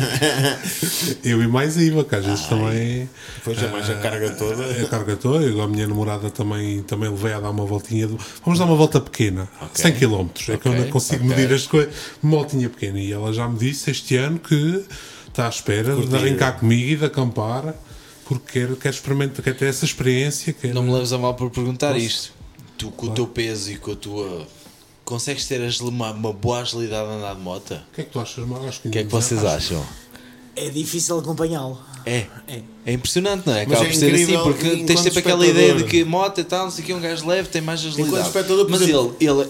Eu e mais IVA, que às vezes também. Depois é mais a carga toda. A carga toda, eu, a minha namorada também, também levei a dar uma voltinha. Do... Vamos dar uma volta pequena, 100 km. É que eu não consigo ok. medir as coisas. Uma voltinha pequena. E ela já me disse este ano que está à espera de Curtir. arrancar comigo e de acampar, porque quer, quer experimentar, quer ter essa experiência. Quer... Não me leves a mal por perguntar isto. Tu, com o teu peso e com a tua. Consegues ter uma, uma boa agilidade a andar de moto? O que é que tu achas, Mago? Acho O que é que vocês acham? É difícil acompanhá-lo. É. É. É impressionante, não é? Mas Acaba é por ser assim, incrível porque tens sempre aquela ideia de que moto e tal, não sei o que, um gajo leve, tem mais agilidade. Mas exemplo- ele, ele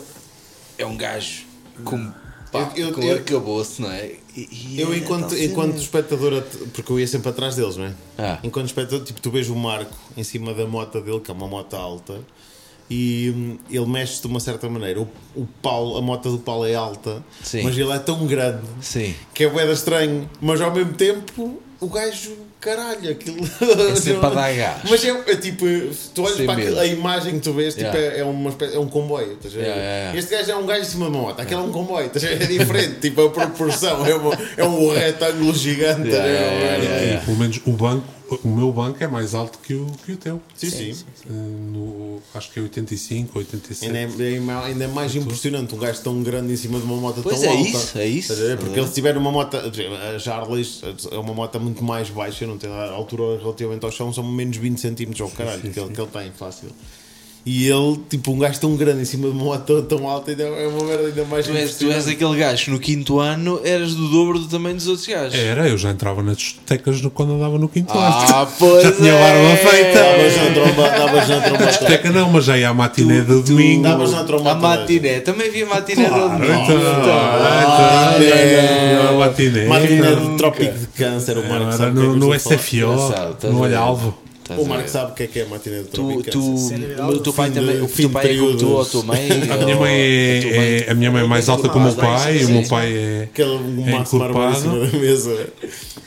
é um gajo com, pá, Eu- eu- com eu- arcabouço, não é? E- e Eu, é enquanto, enquanto espectador, porque eu ia sempre atrás deles, não é? Ah. Enquanto espectador, tipo, tu vês o Marco em cima da moto dele, que é uma moto alta, e hum, ele mexe de uma certa maneira. O, o Paulo, a moto do Paulo é alta, Sim. mas ele é tão grande Sim. que é boeda estranho, mas ao mesmo tempo o gajo, caralho, aquilo. É sempre a dar gás. Mas é, é tipo, tu olhas Sem para aquilo, a imagem que tu vês, tipo, Yeah. é, é, uma espécie- é um comboio. estás? Yeah, yeah, yeah. Este gajo é um gajo de uma moto, aquele é um comboio, estás é diferente, tipo, a proporção é, uma, é um retângulo gigante. Yeah, estás a ver? yeah, yeah, yeah, yeah. Pelo menos o banco, o meu banco é mais alto que o, que o teu. Sim, sim. Eh, no- acho que é 85, 87. Ainda é, é ainda é mais impressionante um gajo tão grande em cima de uma moto Pois tão é alta. isso, é isso. A ver? Porque ele se tiver uma moto, a Harley é uma moto muito mais baixa, não tem a altura relativamente ao chão, são menos 20 cm ao caralho sim, que, ele, sim. que ele tem, fácil. E ele, tipo, um gajo tão grande em cima de uma moto tão, alta, ainda é uma merda ainda mais Tu és, tu és aquele gajo no quinto ano eras do dobro do tamanho dos outros gajos. Era, eu já entrava nas discotecas no- quando andava no quinto Ah, ano. pois Já tinha é. barba feita. Davas na tromba, davas na tromba. Discoteca não, mas já ia à matiné de domingo. Davas na tromba. A matiné, também havia matiné Claro, do então, domingo. ah, então, é, a matiné. Máquina de trópico de câncer, o Marco Era sabe no, o que é no a. SFO, no a ver? Estás O Marco sabe o que é que é a máquina de Tu, tu, o teu pai também, o fim teu pai é como tu ou a tua mãe? A minha mãe é, é- a minha mãe é mais alta que o meu pai, o meu pai é, Aquele é encorpado. da mesa.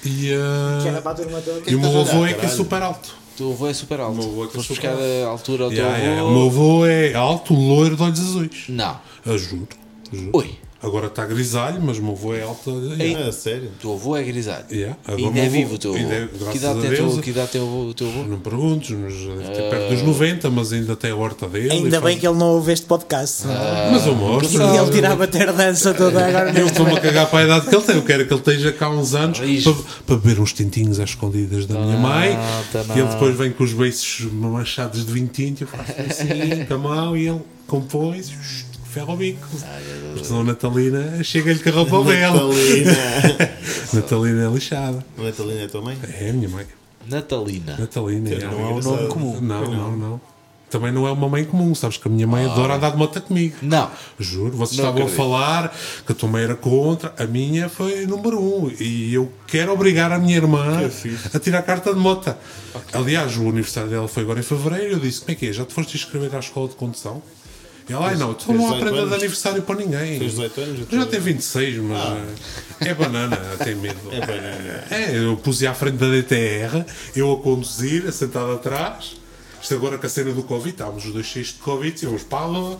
E, ah, toda. e o meu avô é que é super alto. O teu avô é super alto. O meu avô é que é buscar a altura ao teu yeah. O avô. meu avô é alto, loiro, de olhos azuis. Não. Juro. juro. Oi. Agora está grisalho, mas o meu avô é alto. Yeah. Ah, sério? O teu avô é grisalho. Yeah. Agora E o ainda é avô- vivo o teu avô. ainda é- Que graças idade tem o teu- Deus. que idade tem o avô- o teu avô? Não perguntes, mas deve ter perto dos 90, mas ainda tem a horta dele. Ainda bem faz- que ele não ouve este podcast. Mas eu mostro. E ele tirava a ter dança toda agora Eu estou-me a cagar para a idade que ele tem. Eu quero que ele esteja cá uns anos para, para beber uns tintinhos às escondidas da minha mãe. tá E ele depois vem com os beiços manchados de vinho tinto. Eu faço assim, com a mão e ele compõe e ferra o bico. Porque senão a Natalina chega-lhe com a roupa ao belo. Natalina. Natalina é lixada. Natalina é a tua mãe? É a minha mãe. Natalina. Natalina. é. Não é um nome comum. Não, não, não. Também não é uma mãe comum. Sabes que a minha mãe adora andar de moto comigo. Não. Juro, vocês Não estavam acredito. a falar que a tua mãe era contra, a minha foi número um. E eu quero obrigar a minha irmã a tirar carta de mota. Aliás, o aniversário dela foi agora em fevereiro. Eu disse: Como é que é? Já te foste inscrever à escola de condução? E ela, ai não, tu não há 18 prenda de aniversário para ninguém. Fez 18 anos? eu Já tem 26, mas eh, é banana, tem medo. É banana. É, eu pus à frente da DTR, eu a conduzir, sentado atrás. Isto agora com a cena do Covid, estávamos os dois cheios de Covid, e vamos para lá.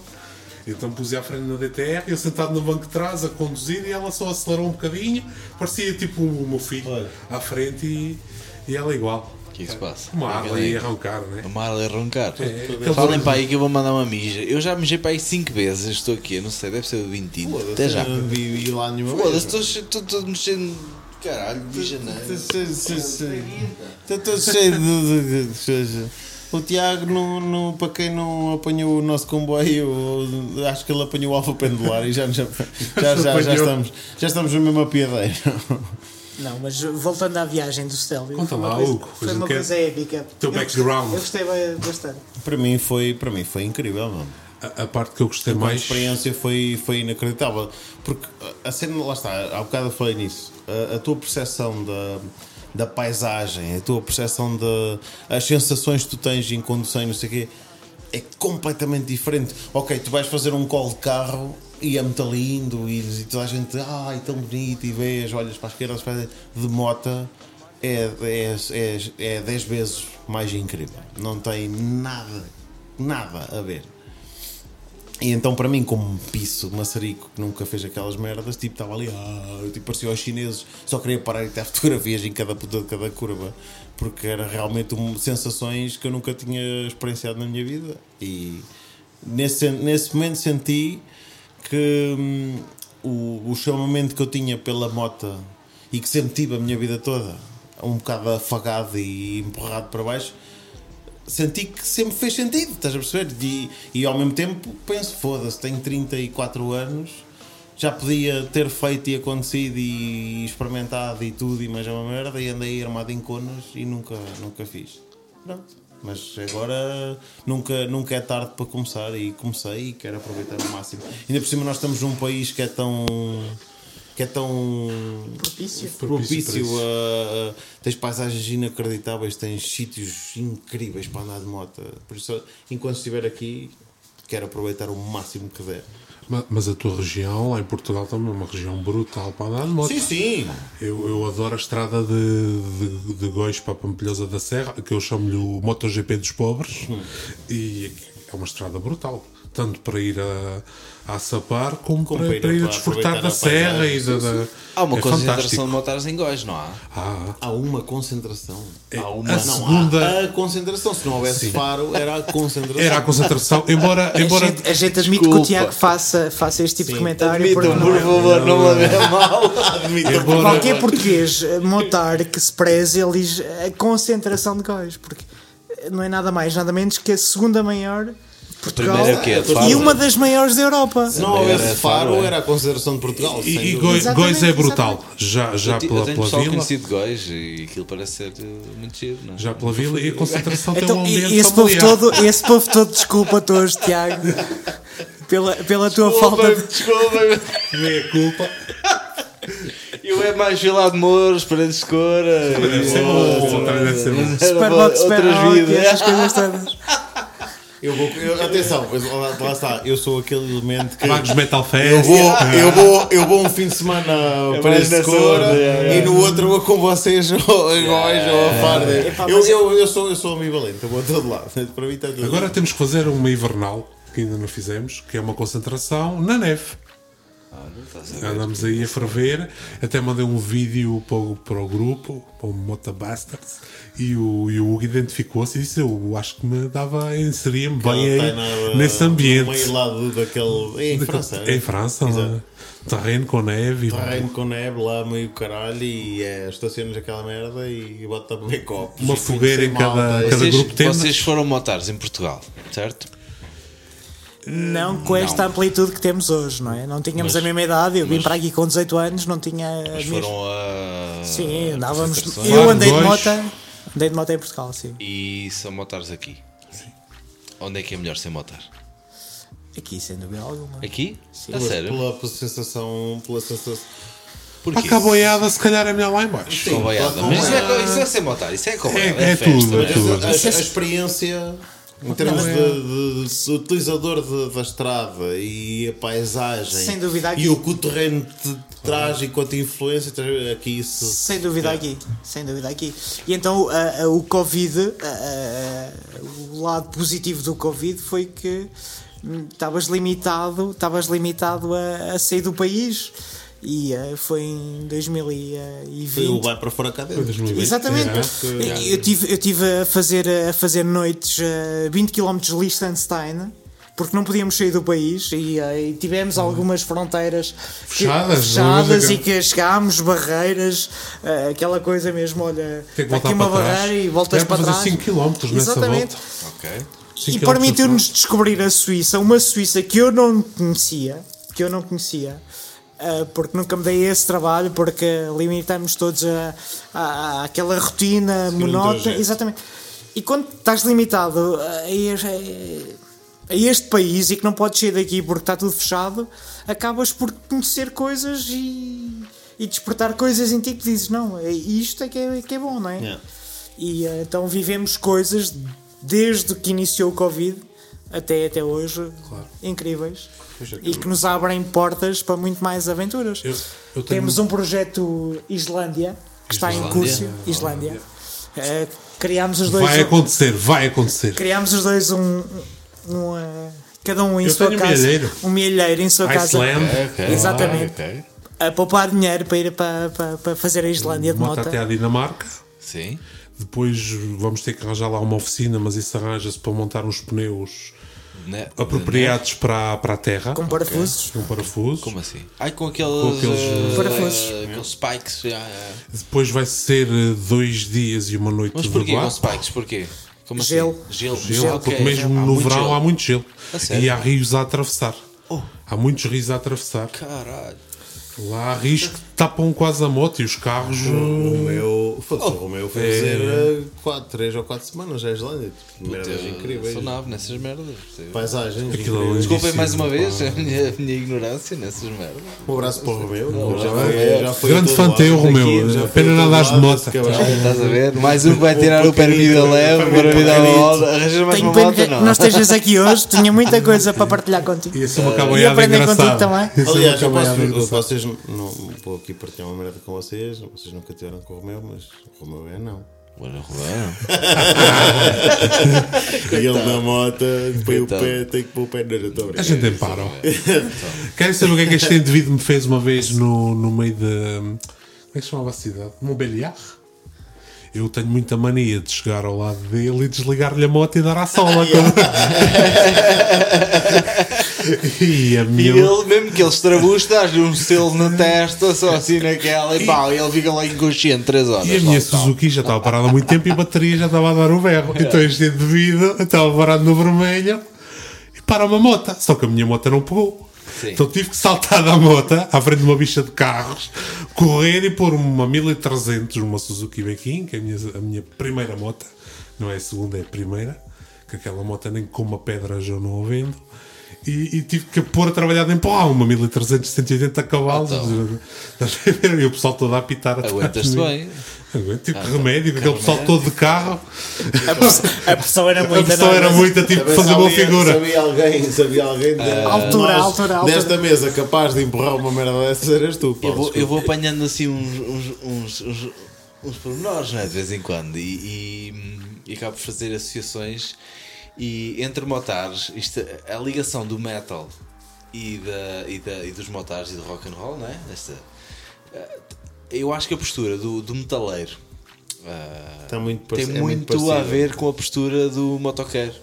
Então pus à frente da DTR, eu sentado no banco de trás a conduzir e ela só acelerou um bocadinho, parecia tipo o meu filho Olha. à frente e, e ela igual. Que é que se passa? Uma e é? arrancar, né? A Marla a roncar. É. Falem para aí que eu vou mandar uma mija. Eu já mijei para aí 5 vezes. Estou aqui, eu não sei, deve ser o 20. Até já. Não vi vi lá nenhuma Foda-se, vez. estou todo mexendo. Caralho, de janeiro. Estou cheio de- O Tiago, não, não, para quem não apanhou o nosso comboio, acho que ele apanhou o alfa pendular e já, já, já, já, já, estamos, já estamos no mesmo apiadeiro. Não, mas voltando à viagem do Stelvio. Conta foi uma lá, coisa- Hugo, Foi coisa uma que é- coisa épica. teu Eu background. gostei- Eu gostei ba- bastante. Para mim foi, para mim foi incrível, mano. A, a parte que eu gostei A mais. experiência foi, foi inacreditável. Porque a cena, lá está, há bocado eu falei nisso. A, a tua percepção da, da paisagem, a tua percepção de as sensações que tu tens em condução e não sei o quê, é completamente diferente. Ok, tu vais fazer um call de carro e é muito lindo e, e toda a gente, ai, tão bonito, e vês, olhas para a esquerda, para de mota. É, é, é, é 10 vezes mais incrível. Não tem nada, nada a ver. E então, para mim, como piso maçarico que nunca fez aquelas merdas, tipo, estava ali, ah, eu, tipo, parecia aos chineses, só queria parar e ter fotografias em cada puta de cada curva, porque era realmente um, sensações que eu nunca tinha experienciado na minha vida. E nesse, nesse momento senti que hum, o, o chamamento que eu tinha pela mota e que sempre tive a minha vida toda, um bocado afagado e empurrado para baixo, senti que sempre fez sentido, estás a perceber? E, e ao mesmo tempo penso, foda-se, tenho 34 anos, já podia ter feito e acontecido e experimentado e tudo e mais uma merda e andei armado em conas e nunca, nunca fiz. Pronto. Mas agora nunca, nunca é tarde para começar e comecei e quero aproveitar ao máximo. Ainda por cima nós estamos num país que é tão que é tão Propício. Propício propício a, a- tens paisagens inacreditáveis, tens sítios incríveis para andar de moto. Por isso, enquanto estiver aqui, quero aproveitar o máximo que der. Ma- Mas a tua região, lá em Portugal, também é uma região brutal para andar de moto. Sim, sim. Eu, eu adoro a estrada de, de, de Góis para a Pampilhosa da Serra, que eu chamo-lhe o MotoGP dos pobres, e é uma estrada brutal. Tanto para ir a, a sapar como, Como para, para ir para ir a desfrutar da a serra e da. da- Há uma é concentração fantástico. de motares em Góis, não há? Ah, Há uma concentração. Há uma, a não, segunda- há a concentração. Se não houvesse faro, era a concentração. era a concentração, embora. A embora gente, a gente admite que Desculpa. o Tiago faça, faça este tipo de Sim. comentário. Admitam, por não é- favor, não me levem a mal. embora- Qualquer português eh, montar que se preze, ele diz a concentração de gajos, porque eh, não é nada mais, nada menos que a segunda maior Portugal é o quê? De e Faro? uma das maiores da Europa. Se não houvesse Faro, Faro, é. era a consideração de Portugal. E, e. Góis, é brutal. Já, já eu, ti- eu pela, tenho pela vila. conhecido Góis e aquilo parece ser eh, muito giro, não é? Já pela vila e a concentração tem um Então, ambiente esse povo, todo, esse povo todo, desculpa-te hoje, Tiago, pela, pela tua falta de. Desculpa, Meia culpa. eu é mais gelado de Mouros, paredes de cora. Deve ser bom, também deve ser bom. Outras vidas. essas coisas todas. Eu vou, eu- atenção, mas lá, lá está, eu sou aquele elemento que. Vagos Metal Eu Fest. vou, eu, vou, eu vou um fim de semana para mais esse nessa cor é, é. e no outro vou com vocês ou a Góis ou a Farda. Eu, eu, eu, sou, eu sou ambivalente, eu vou a todo lado. Para mim está tudo Agora bem. temos que fazer uma invernal, que ainda não fizemos, que é uma concentração na neve. Andamos aí a ferver. Até mandei um vídeo para o, para o grupo, para o Mota Bastards, e o, e o Hugo identificou-se e disse: Eu acho que me dava, inseria-me bem Ela aí na- nesse No ambiente. meio lado daquele. É em França. né? Em França, Exato. lá, terreno com neve. e Terreno com neve lá, meio caralho, e é, estacionas aquela merda e bota a beber copos. Uma fogueira em cada- cada Vocês, grupo tem- vocês foram motares em Portugal, certo? Não com esta amplitude que temos hoje, não é? Não tínhamos a mesma idade, eu vim para aqui com 18 anos, não tinha. Mas foram a. Sim, andávamos. Eu andei de moto, andei de moto em Portugal, sim. E são motares aqui. Onde é que é melhor ser motar? Aqui, sem dúvida alguma. Aqui? Sim. A sério? Pela, pela sensação. Pela sensação. Porquê? A caboiada, se calhar, é melhor lá em baixo. Sim, Mas isso é, isso é ser motar, isso é cobaiada. É- é festa, tudo, não é tudo. A, a- a experiência em termos de, de- de utilizador de- da estrada e a paisagem Sem dúvida aqui. e o que o terreno te traz enquanto influência aqui isso Sem dúvida aqui, sem dúvida aqui. E então a- a- o Covid, a- o lado positivo do Covid foi que hum, estavas limitado, estavas limitado a, a sair do país. E foi em 2020. foi o vai para fora cá dentro. 2020. Exatamente. É. Eu tive, eu tive a, fazer, a fazer noites a 20 km de Liechtenstein. Porque não podíamos sair do país e, eh, e tivemos algumas fronteiras que- Fechadas, fechadas é? e que chegámos, barreiras, eh, aquela coisa mesmo, olha, está aqui uma para trás. barreira e voltas Deve para fazer trás. 5 km nessa Exatamente. volta. Ok. Cinco E permitiu-nos descobrir a Suíça, uma Suíça que eu não conhecia, que eu não conhecia, ah, porque nunca me dei esse trabalho, porque limitamos todos a, a- àquela rotina monótona. Exatamente. E quando estás limitado a este, a este país e que não podes sair daqui porque está tudo fechado, acabas por conhecer coisas e, e despertar coisas em ti que dizes: não, é- isto é que é, que é bom, não é? Yeah. E eh, então vivemos coisas desde que iniciou o Covid até, até hoje incríveis e que nos abrem portas para muito mais aventuras. Eu- eu tenho- Temos um projeto Islândia que está em Islândia? curso. Islândia. Eh, criámos os dois. Vai um- acontecer, vai acontecer. criámos os dois um. um, eh, cada um em Eu sua tenho um casa. milheiro. Um milheiro em sua casa. Iceland. Ok. Exatamente. Ok. A poupar dinheiro para ir para, para, para fazer a Islândia de Moto moto. até à Dinamarca. Sim. Depois vamos ter que arranjar lá uma oficina, mas isso arranja-se para montar uns pneus Ne- apropriados para, para a terra. Com parafusos. Com parafusos. Como assim? Ai, com aqueles. Com aqueles, eh, Parafusos. eh, aqueles spikes. já, já. Depois vai ser eh, dois dias e uma noite Mas de porquê com spikes? Porquê? Como assim? Gelo. Gelo. Gelo, ok. porque mesmo Há no verão gelo. há muito gelo. E há rios a atravessar. Oh. Há muitos rios a atravessar. Caralho. Lá há que tapam quase a moto e os carros. O uh, meu, foda-se, Oh. o meu foi É. fazer 3 ou 4 semanas a Islândia. Merdas Eu incríveis. Sou nave nessas merdas. Paisagens. Ali. Desculpem mais uma vez a minha, a minha ignorância nessas merdas. Um abraço para o Romeu. Já foi, já foi Grande a fã teu, Romeu. Foi Pena a não andares de moto. Estás a ver? Mais um que vai tirar o permit da leve, para me dar permit. uma moto. Arranjas mais Tenho uma pena moto que não? não estejas aqui hoje, tinha muita coisa para partilhar contigo. Uma E aprender contigo também. Aliás, eu posso, vocês não vou aqui partilhar uma merda com vocês. Vocês nunca tiveram com o Romeu, mas o Romeu é não. Bora, Romeu. E ele na moto põe o pé, tem que pôr o pé na estou a gente tem paro. Querem saber o que é que este indivíduo me fez uma vez no, no meio de. Como é que se chamava a cidade? Montbéliard? Eu tenho muita mania de chegar ao lado dele e desligar-lhe a moto e dar à sola. e a E minha. ele, mesmo que ele estrabuche, dás-lhe um selo na testa, só assim naquela, e pá, ele fica lá inconsciente 3 horas. E a minha tal. Suzuki já estava parada há muito tempo e a bateria já estava a dar o berro. Então este indivíduo estava parado no vermelho e e para uma moto. Só que a minha moto não pegou. Sim. Então tive que saltar da moto à frente de uma bicha de carros, correr e pôr uma 1300, uma Suzuki Bequim, que é a minha, a minha primeira moto, não é a segunda, é a primeira, que aquela moto nem com uma pedra já não a vendo. E, e tive que a pôr a trabalhar em pau, uma 1300, 180 cavalos. Então. Estás a ver? E o pessoal todo a apitar atrás Aguentas-te bem. Aguento, tipo remédio, aquele pessoal todo de carro. A pressão, a pressão era A muita. pessoa não é? era muita, tipo, Também fazer uma figura. Sabia alguém, sabia alguém de, Altura, nós, altura, altura. desta mesa capaz de empurrar uma merda dessas eras tu. Eu Paulo, vou, eu vou apanhando assim uns, uns, uns, uns, uns pormenores, não é? De vez em quando. E, e, e acabo por fazer associações. E entre motares, isto, a ligação do metal e, da, e, da, e dos motares e do rock and roll, não é? Esta, eh, eu acho que a postura do, do metaleiro Está muito tem é muito, a ver com a postura do motoqueiro.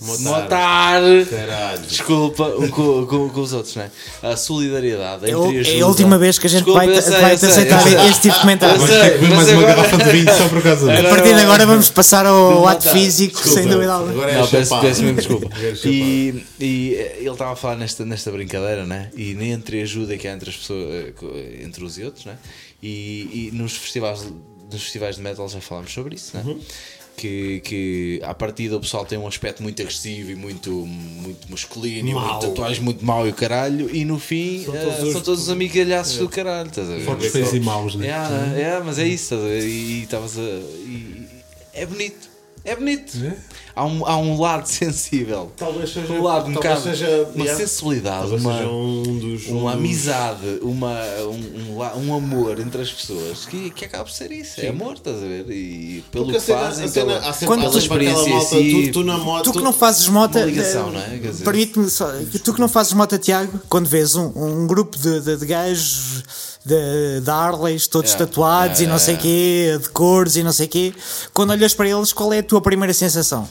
Motar. Caralho. Desculpa, com, com, com os outros, não é? A solidariedade, a É, é a última vez que a gente Desculpa, vai, sei, vai sei, aceitar sei. este tipo de comentário. Vamos ter que beber mais uma agora- garrafa de vinho só por causa disso. A partir de agora vamos passar ao ato tá. físico, Desculpa, sem dúvida alguma. Agora é Não, peço, peço mesmo desculpa. É. E, e eh, ele estava a falar nesta, nesta brincadeira, né? E nem entre a ajuda que há entre as pessoas, eh, co- entre os e outros, né? E, e nos festivais, nos festivais de metal já falámos sobre isso, né? Uhum. Que, que à partida o pessoal tem um aspecto muito agressivo e muito, muito masculino Mau. e muito tatuagem muito mau e o caralho, e no fim São eh, todos são os- todos os amigalhaços do caralho, estás a ver? Fortes, feios e maus, né? É, é, mas é isso? E estavas a. e- é bonito, é bonito. É? Há, um, há um lado sensível, Talvez seja, um lado um talvez bocado, seja, uma yeah, sensibilidade, talvez uma, um dos, um uma dos- amizade, uma, um, um, um amor entre as pessoas que, que acaba por ser isso, é amor, estás a ver? E pelo Porque que cena, fazem, a cena, pela, há sempre, Quando- aquela experiência malta, si, tu, tu na moto, Tu que não fazes moto. Uma ligação, eh, não é? Permite-me só. Tu que não fazes moto, Tiago, quando vês um, um grupo de, de, de gajos de, de Harleys todos Yeah, tatuados yeah, e não sei o quê, de cores e não sei o quê, quando olhas para eles, qual é a tua primeira sensação?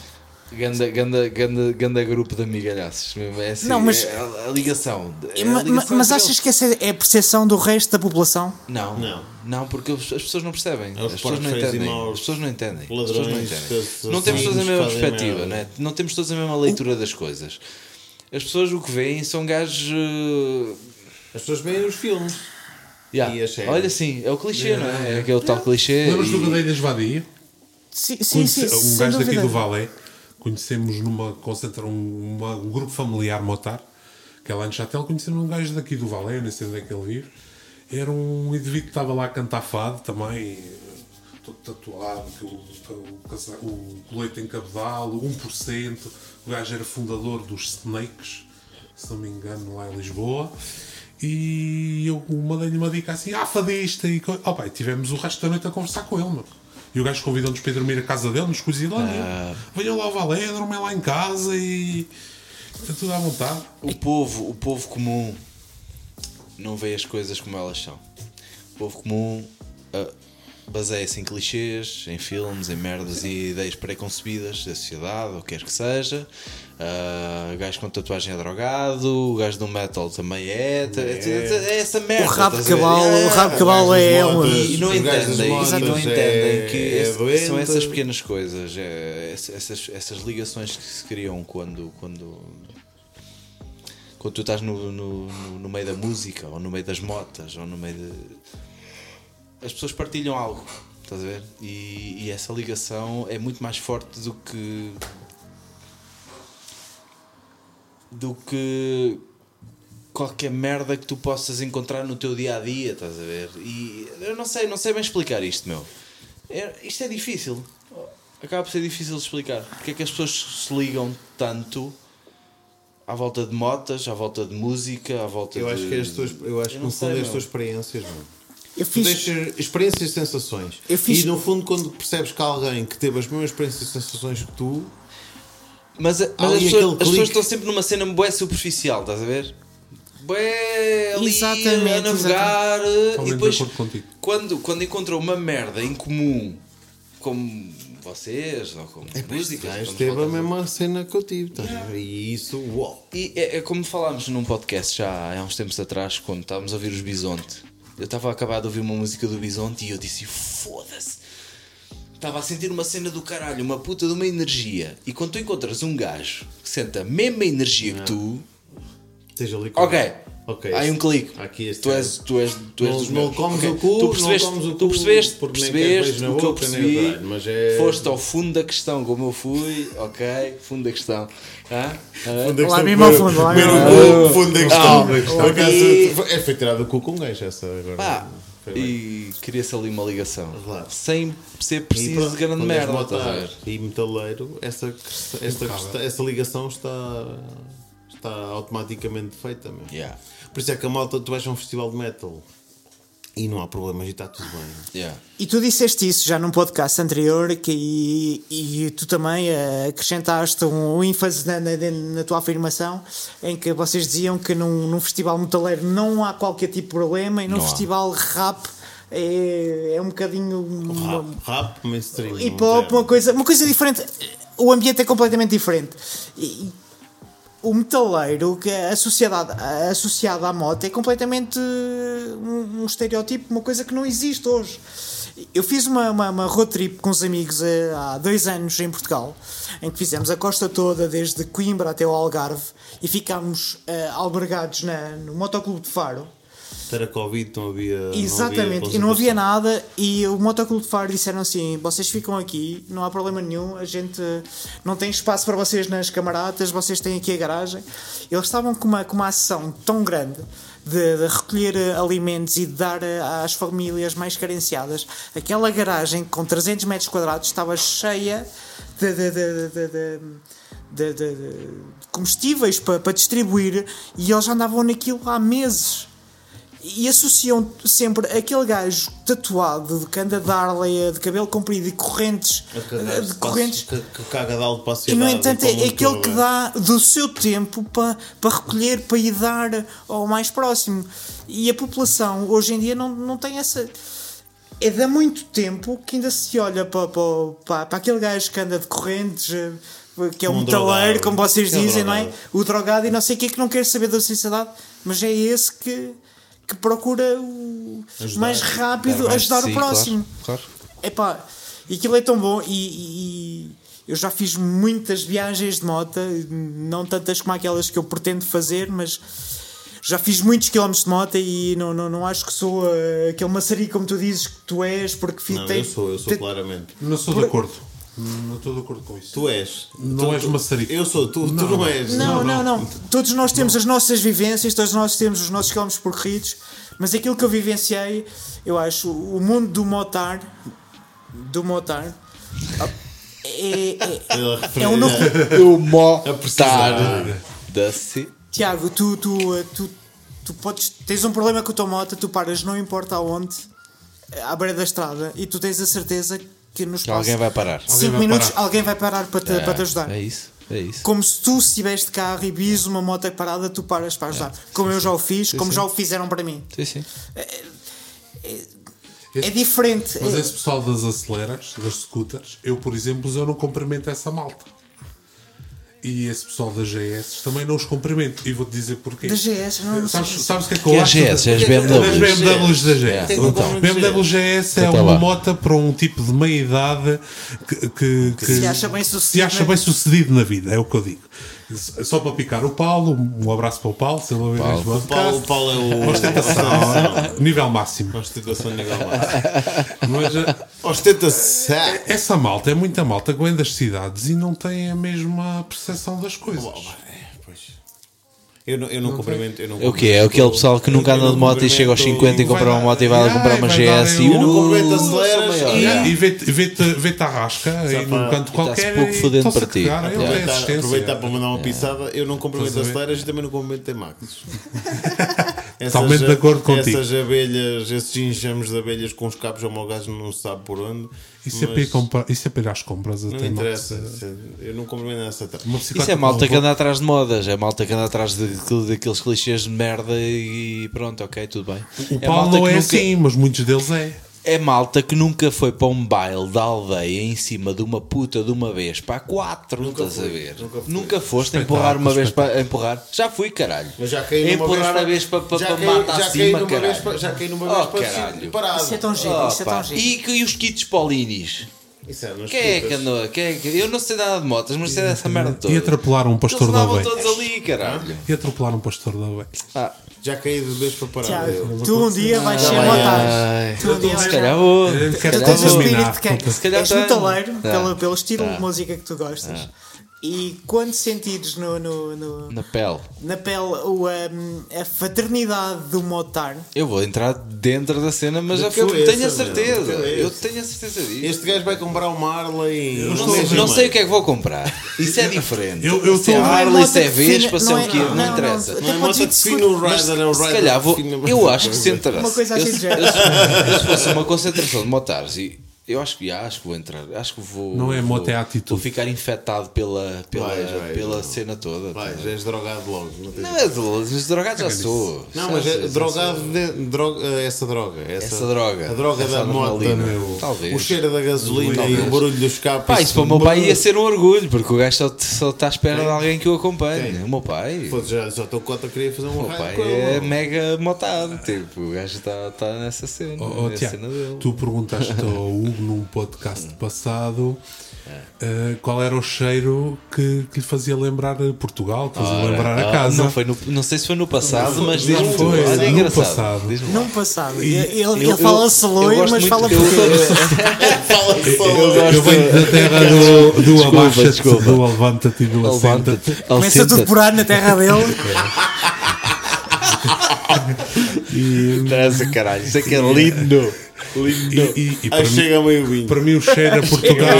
Ganda, ganda, ganda, ganda grupo de amigalhaços. É assim, Não, mas- é a, a ligação. é a ligação mas achas eles. que essa é a percepção do resto da população? Não, Não. não, porque as as pessoas não percebem. As pessoas não entendem. maus, As pessoas não entendem. As pessoas não entendem. Não temos todos a mesma perspectiva, né? não temos todos a mesma leitura das coisas. As pessoas o que veem são gajos. uh, As pessoas veem os filmes. Yeah. E. Olha, sim, é o clichê, não é? É aquele tal clichê. Lembras do e- Gadeiras Vadia? Sim, sim, Conhece- sim. um gajo daqui do Valé. Conhecemos numa concentra um, uma- um grupo familiar motar, que é lá em Chatel. Conhecemos um gajo daqui do Valé, eu nem sei onde é que ele vive. Era um indivíduo que estava lá a cantar fado também, todo tatuado, que o, o colete em cabedal, 1%. O gajo era fundador dos Snakes, se não me engano, lá em Lisboa. E eu mandei-lhe uma dica assim, ah, fadista. E oh, pai, tivemos o resto da noite a conversar com ele, meu. E o gajo convidou-nos para ir dormir à casa dele, nos cozinhões. Venham lá ao Valé, dormem lá em casa e. Está tudo à vontade. O povo, o povo comum não vê as coisas como elas são. O povo comum ah, baseia-se em clichês, em filmes, em merdas e ideias preconcebidas da sociedade, ou quer que seja. Ah, o gajo com tatuagem é drogado, o gajo do metal também é. É, é essa merda. O rabo cavalo, É, o rabo o gajo é motas. e não entendem, e motas não é- entendem que é esse- são essas pequenas coisas, é, ess- essas, essas ligações que se criam quando, quando, quando tu estás no, no, no- no meio da música, ou no meio das motas, ou no meio de. As pessoas partilham algo, estás a ver? E, e essa ligação é muito mais forte do que. do que qualquer merda que tu possas encontrar no teu dia a dia, estás a ver? E eu não sei, não sei bem explicar isto, meu. É- isto é difícil. Acaba por ser difícil de explicar. Porque é que as pessoas se ligam tanto à volta de motas, à volta de música, à volta Eu de. acho que as tuas, eu acho que não no fundo é as tuas experiências, mano. Eu Tu fiz. deixas experiências e sensações. Eu fiz- E no fundo, quando percebes que há alguém que teve as mesmas experiências e sensações que tu, Mas, a- mas as, pessoas, as pessoas estão sempre numa cena bué superficial, estás a ver? Bué ali Exatamente, a navegar eh, e de depois quando, quando encontram uma merda em comum como vocês ou como músicas, gajo vamos teve a- mesma cena que eu tive. estás a ver? E isso, uau. E é, é como falámos num podcast já há uns tempos atrás, quando estávamos a ouvir os Bisonte. Eu estava a acabar de ouvir uma música do Bisonte e eu disse: foda-se. Estava a sentir uma cena do caralho, uma puta de uma energia. E quando tu encontras um gajo que sente a mesma energia que tu, Esteja ali com ok. Ok, Há aí um clique. aqui este tu, é- és, tu és, tu és Não, dos não meus. comes Ok. o cu, tu percebeste, não comes o tu cu, percebeste, porque nem percebeste na o que eu nem percebi. o mas é- Foste ao fundo da questão, como eu fui, ok? Fundo da questão. Hã? Hã? Fundo da Lá questão, mesmo ao primeiro- fundo, lá mesmo o fundo da questão. Ah, e- É, foi tirado do cu com um gajo essa agora. Pá, e queria-se ali uma ligação. Claro. Sem ser preciso de grande merda. motar ver? E metaleiro, essa, esta, questão- essa ligação está, está automaticamente feita. Meu. Yeah, Por isso é que a malta, tu vais a um festival de metal e não há problemas e está tudo bem. yeah. E tu disseste isso já num podcast anterior que, e, e tu também eh, acrescentaste um ênfase na, na, na tua afirmação em que vocês diziam que num, num festival metaleiro não há qualquer tipo de problema e num Não há. festival rap é, é um bocadinho uma- Rap, rap mainstream. hip hop, uma coisa, uma coisa diferente. O ambiente é completamente diferente. E, o metaleiro, que é a sociedade associada à moto, é completamente uh, um, um estereótipo, uma coisa que não existe hoje. Eu fiz uma, uma, uma road trip com os amigos eh, há dois anos em Portugal, em que fizemos a costa toda, desde Coimbra até o Algarve, e ficámos eh, albergados na, no Motoclube de Faro. Era Covid, não havia. não Exatamente, havia e não havia nada. E o Motoclube de Faro disseram assim: vocês ficam aqui, não há problema nenhum, a gente não tem espaço para vocês nas camaradas, vocês têm aqui a garagem. Eles estavam com uma, com uma ação tão grande de, de recolher eh, alimentos e de dar eh, às famílias mais carenciadas. Aquela garagem com 300 metros quadrados estava cheia de- de- de comestíveis para, para distribuir e eles andavam naquilo há meses e associam sempre aquele gajo tatuado de que anda de cabelo comprido e correntes, cagar, de correntes. Que, que caga de algo para a E sociedade. no entanto é aquele todo. que dá do seu tempo para, para recolher, para ir dar ao mais próximo. E a população hoje em dia não, não tem essa. É de há muito tempo que ainda se olha para, para, para, aquele gajo que anda de correntes, eh, que é um Um metaleiro, como vocês Que é um dizem, não é? O drogado e não sei o que, que não quer saber da sociedade, mas é esse que, que procura o Ajudar. mais rápido mais ajudar de o si, próximo. Claro, Epá, e aquilo é tão bom e, e- eu já fiz muitas viagens de moto, não tantas como aquelas que eu pretendo fazer, mas já fiz muitos quilómetros de moto e não, não, não acho que sou eh, aquele maçarico como tu dizes que tu és, porque fi- Não, tem- eu sou, eu sou tem- claramente. Não sou de acordo. Não estou de acordo com isso. Tu és. Não Tu- és tu- maçarico. Eu sou, tu, tu Não. não és. Não, Não, não, não. não, Todos nós temos as nossas vivências, todos nós temos os nossos quilómetros percorridos, mas aquilo que eu vivenciei, eu acho, o mundo do motar, do motar, é, é, é um núcleo. O motar da. Tiago, tu, tu, tu, tu podes, tens um problema com a tua moto, tu paras, não importa aonde, à beira da estrada, e tu tens a certeza que nos Que alguém vai parar. 5 vai minutos parar. alguém vai parar para te, para te ajudar. É isso, é isso. Como se tu estiveste de carro e vis uma moto parada, tu paras para ajudar. Como eu já o fiz, como sim. já o fizeram para mim. Sim, sim. É diferente. Mas É- esse pessoal das aceleras, das scooters, eu, por exemplo, eu não cumprimento essa malta. E esse pessoal das GS também não os cumprimento. E vou-te dizer porquê. Da GS, não Sabes, sei. sabes o que é que eu é acho? GS? da- É as Das BMWs. BMWs da GS. É. Então. BMW GS é Então uma moto para um tipo de meia idade que, que, que se acha bem se sucedido. acha bem sucedido na vida, é o que eu digo. Só para picar o Paulo, um abraço para o Paulo, se ele ouvir este O Paulo, Paulo é o. Ostentação, nível máximo. Ostentação nível máximo. Mas eh, Ostentação. essa malta é muita malta que vem das cidades e não tem a mesma percepção das coisas. Eu não, eu não cumprimento. Eu não É o que é? aquele pessoal que nunca anda não de moto e chega aos cumprimento- 50 e compra uma moto e vai lá comprar uma GS e Eu não uh, cumprimento aceleras maior. e- E, e vê-te à rasca pá, num canto e qualquer. está-se pouco fodendo para ti. a Aproveitar, para mandar uma pisada, eu não cumprimento a aceleras e também não cumprimento Max. Totalmente de acordo contigo. Essas abelhas, esses enxames de abelhas com os cabos homologados não se sabe por onde. Isso é, para ir mas comprar, isso é para ir às compras. Não até interessa. bicicleta- Eu não cumprimento essa etapa. uma Isso é malta que anda atrás de modas, é malta que anda atrás de, daqueles clichês de merda e pronto, ok, tudo bem. O é Paulo malta não é nunca- assim, mas muitos deles é. É malta que nunca foi para um baile da aldeia em cima de uma puta de uma vez para quatro, Nunca estás a fui, ver? nunca fui. Nunca foste a empurrar uma vez para empurrar? Já fui, caralho. Mas já caí numa empurrar vez a vez para, para, para mata já caí acima, numa vez caralho. para- Já caí numa Oh, vez para caralho. parado. Isso é tão giro, isso é tão giro. E, e os kits paulinis? Isso é Quem é que andou? Quem é que... Eu não sei nada de motas, mas sei dessa merda toda. E atropelaram um pastor da ovelha. todos ali, caralho. E atropelaram um pastor da ovelha. Ah, Já caí de vez para parar. Tiago, tu um dia vais ser ai. Tu um dia Se vais calhar ser vou. Se Tu calhar tens o espírito de quem? Se calhar És metaleiro, Tá. pelo, pelo estilo Tá. de música que tu gostas. E quando sentires no, no, no- Na pele. na pele o, um, a fraternidade do motar, Eu vou entrar dentro da cena, mas fui- cabeça, tenho a certeza. Eu tenho a certeza disso. Este gajo vai comprar uma Harley. Eu não, sei, não sei o que é que vou comprar. Isso é diferente. Eu- eu se é Não é Harley, se é Vespa, se é não o é- quê, não, não, não, interessa. não. Não é Até moto de o Mas rider, é o se calhar vou. Eu acho que se interessa. Uma coisa assim eu, de se- eu, eu fosse uma concentração de motares e. Eu acho que já, acho que vou entrar. Acho que vou. Não é moto, é atitude. Vou ficar infectado pela, pela, Vais, vais, pela não. cena toda. Vai, já és drogado logo. Não, tens- Não é drogado já sou. Não, Já mas é já drogado de, droga, essa droga. Essa, Essa droga. A droga Essa da moto. meu. Talvez. O cheiro da gasolina Talvez. e o barulho dos capos. Pá, isso para o meu pai ia ser um orgulho, porque o gajo só, só está à espera de alguém que o acompanhe. Quem? O meu pai. Foda-se, já, só estou cota queria fazer um O meu pai é mega motado, tipo, o gajo está tá nessa cena, Oh, cena dele. tu perguntaste ao Hugo num podcast passado eh, qual era o cheiro que, que lhe fazia lembrar Portugal, que fazia Ora, lembrar a ah, casa. Não, foi no, não sei se foi no passado, mas não foi, Olha, é no passado. Não passado. E- ele eu- ele eu- loiro, gosto mas muito- fala eu- português. Fala Eu venho da terra do, do abaixa-te, do levanta-te e do assenta-te. Levanta-te, Começa tudo por ar na terra dele. Interessa, caralho, isso é que é lindo. E, e- e para, chega meio vinho. para mim o cheiro a Portugal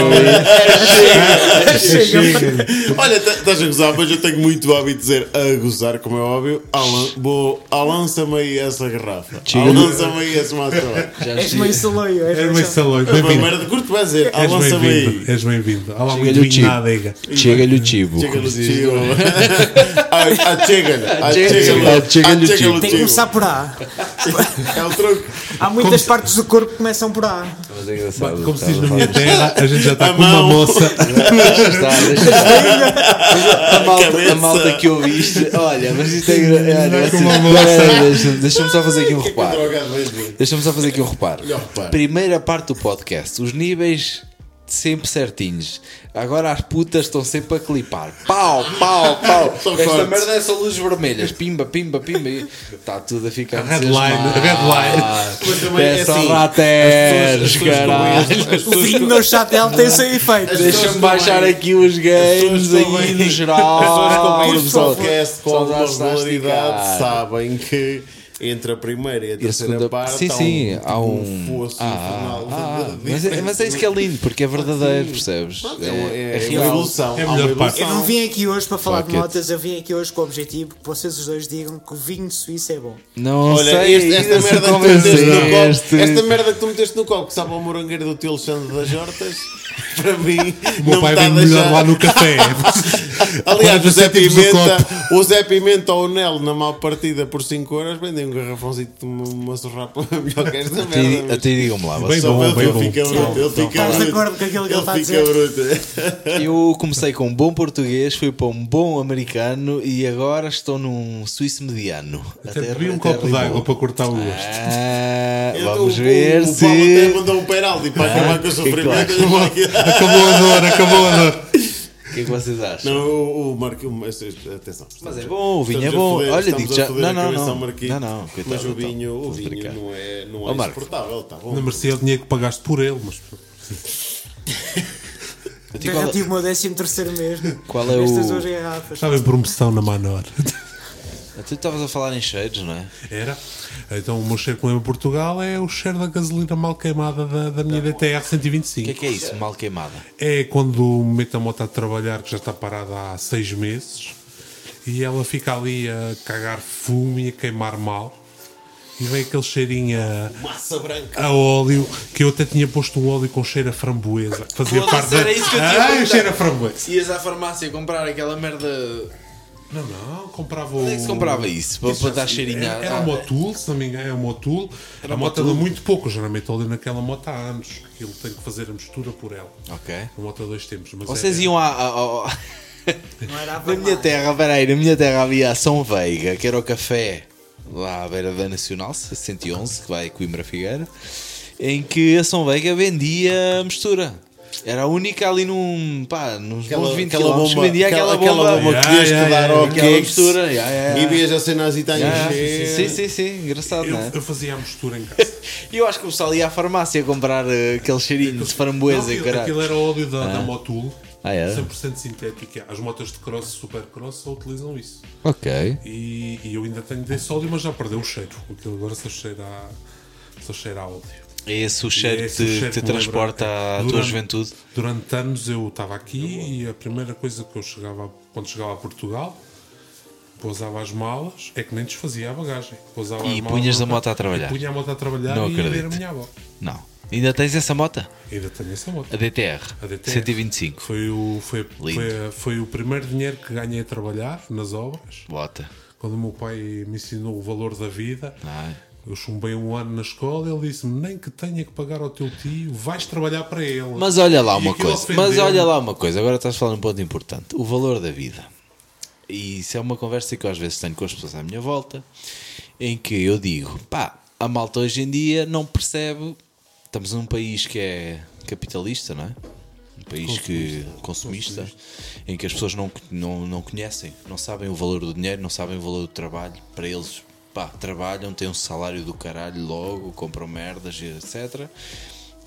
Chega. Olha, tá- estás a gozar, mas eu tenho muito hábito de dizer a gozar, como é óbvio. Alan, vou, alança-me aí essa garrafa. Chega- Alança-me aí esse maço. És chega- meio saloio. És é meio saloio. salão. Uma Bem-vindo. merda curto vai dizer, És alança-me aí. bem-vindo. És bem-vindo. Há lá muito Chega-lhe o vinho chibo. na adega. Chega-lhe o chibo. Chega no como se diz. tio. Ah, ah, chega-lhe. Ah, Chega-lhe. chega-lhe. Chega-lhe o Ah, chega-lhe tio. o Tem que começar por A. É o truque. Há muitas partes do corpo começam por A. Mas é engraçado. Como se diz na a minha terra, a gente já está com uma mão. moça. Deixa estar, deixa estar. A malta, a malta que ouviste, olha, mas isto é. Uma moça. pera, deixa- Deixa-me só fazer aqui um reparo. Deixa-me só fazer aqui um reparo. Primeira parte do podcast, os níveis sempre certinhos. Agora as putas estão sempre a clipar. Pau, pau, pau. Esta fortes. merda é só luzes vermelhas. Pimba, pimba, pimba. Está tudo a ficar. Mas também é É só assim, rateres, caralho. O vinho no chatel tem seu efeito. Deixa-me baixar aqui os games aí no geral. As pessoas que ouvem pessoal- podcast com alguma regularidade sabem que entre a primeira e a E a terceira segunda parte sim, há sim, um, há um. fosso Ah, ah, de- mas, é, mas é isso que é lindo, porque é verdadeiro, Sim. percebes? É, é- é uma real. evolução. É há melhor parte. Eu não vim aqui hoje para falar de motas, eu vim aqui hoje com o objetivo que vocês os dois digam que o vinho de Suíça é bom. Não Olha, sei, este- esta, se merda que tu meteste no copo, esta merda que tu meteste no copo, que sabe ao morangueiro do teu Alexandre das Hortas, para mim, O meu não pai vem melhor lá no café. Aliás, o Zé, Pimenta, o Zé Pimenta ou o Nelo, na mal partida por 5 euros, vendem um garrafãozinho de uma, uma sorrapa melhor que esta merda. Até, mas- até digam-me lá, Bem bom, bem ele bom. fica bruto, ele fica Estás de bruto. acordo com aquilo que ele está a Ele dizer? fica bruto. eu comecei com um bom português, fui para um bom americano e agora estou num suíço mediano. Até bebi um copo d'água para cortar o gosto. Ah, Então, vamos o- ver o, se. O Paulo até mandou um penalti para acabar com o que sofrimento. Acabou a dor, acabou a dor. O que é que vocês acham? Não, o, o Marquinhos, atenção. Mas é bom, o vinho é bom. foder- Olha, digo já. Não, não, não. Marquinhos. Não, não, coitado, Mas o então, vinho, o vinho não é, não é Marco. insuportável. Tá bom. Não merecia o dinheiro que pagaste por ele, mas. Eu Eu Qual, já tive o meu 13 terceiro mesmo. Qual é Estas o- duas garrafas. Estava em promoção na Manor. tu estavas a falar em cheiros, não é? Era. Então o meu cheiro que lembra Portugal é o cheiro da gasolina mal queimada da, da minha DTR O 125. que é que é isso? Mal queimada. É quando meto a moto a trabalhar, que já está parada há seis meses, e ela fica ali a cagar fumo e a queimar mal. E vem aquele cheirinho a, Massa branca. a óleo, que eu até tinha posto um óleo com cheiro a framboesa. que Fazia Foda-se, parte da. era isso que eu tinha ah, perguntado. cheiro a framboesa. Ias à farmácia comprar aquela merda. Não, não, comprava o. Onde é que se comprava isso? Para, para dar cheirinho Era, a- era a- a Motul, se não me engano, é a Motul. Era a moto Motul. anda muito pouco, eu já não meto óleo naquela moto há anos. Aquilo tem que fazer a mistura por ela. Ok. A moto há dois tempos. Mas Vocês é, iam à. à- à- Não era a Na minha terra, peraí, na minha terra havia a São Veiga, que era o café lá à beira da Nacional 111, que vai a Coimbra Figueira, em que a São Veiga vendia mistura. Era a única ali num. pá, nos Aquela, bons 20 aquela km. bomba, vendia aquela, bomba. bomba Yeah, que tinhas yeah, que dar yeah, ao aquela cake mistura. Yeah, yeah. e vias a cena assim, está a Yeah, encher. Sim, sim, sim. Engraçado, Eu, não é? eu fazia a mistura em casa. E eu acho que o pessoal ia à farmácia comprar eh, aquele cheirinho de framboesa Não, e aquilo, caralho. aquilo era óleo da, da Motul. Ah, era? 100% sintético. As motas de cross, super cross, só utilizam isso. Ok. E, e eu ainda tenho desse óleo, mas já perdeu o cheiro. Aquilo agora só cheira a, só cheira a óleo. É esse o cheiro que esse o te, cheiro te que me transporta à tua juventude. Durante anos eu estava aqui e a primeira coisa que eu chegava, quando chegava a Portugal, pousava as malas, é que nem desfazia a bagagem. Pousava E punhas a moto a trabalhar? e Punha a moto a trabalhar Não e ia ver a acredito. minha avó. Não. Ainda tens essa moto? Ainda tenho essa moto. A DTR. A DTR. 125. Foi o, foi, foi, foi o primeiro dinheiro que ganhei a trabalhar nas obras. Bota. Quando o meu pai me ensinou o valor da vida, Ai. Eu chumbei um ano na escola. Ele disse-me: Nem que tenha que pagar ao teu tio, vais trabalhar para ele. Mas olha lá E uma coisa. Mas olha lá uma coisa. Agora estás falando um ponto importante. O valor da vida. E isso é uma conversa que eu às vezes tenho com as pessoas à minha volta. Em que eu digo: pá, a malta hoje em dia não percebe. Estamos num país que é capitalista, não é? Um país que consumista, em que as pessoas não, não, não conhecem, não sabem o valor do dinheiro, não sabem o valor do trabalho. Para eles, pá, trabalham, têm um salário do caralho logo, compram merdas, e etc.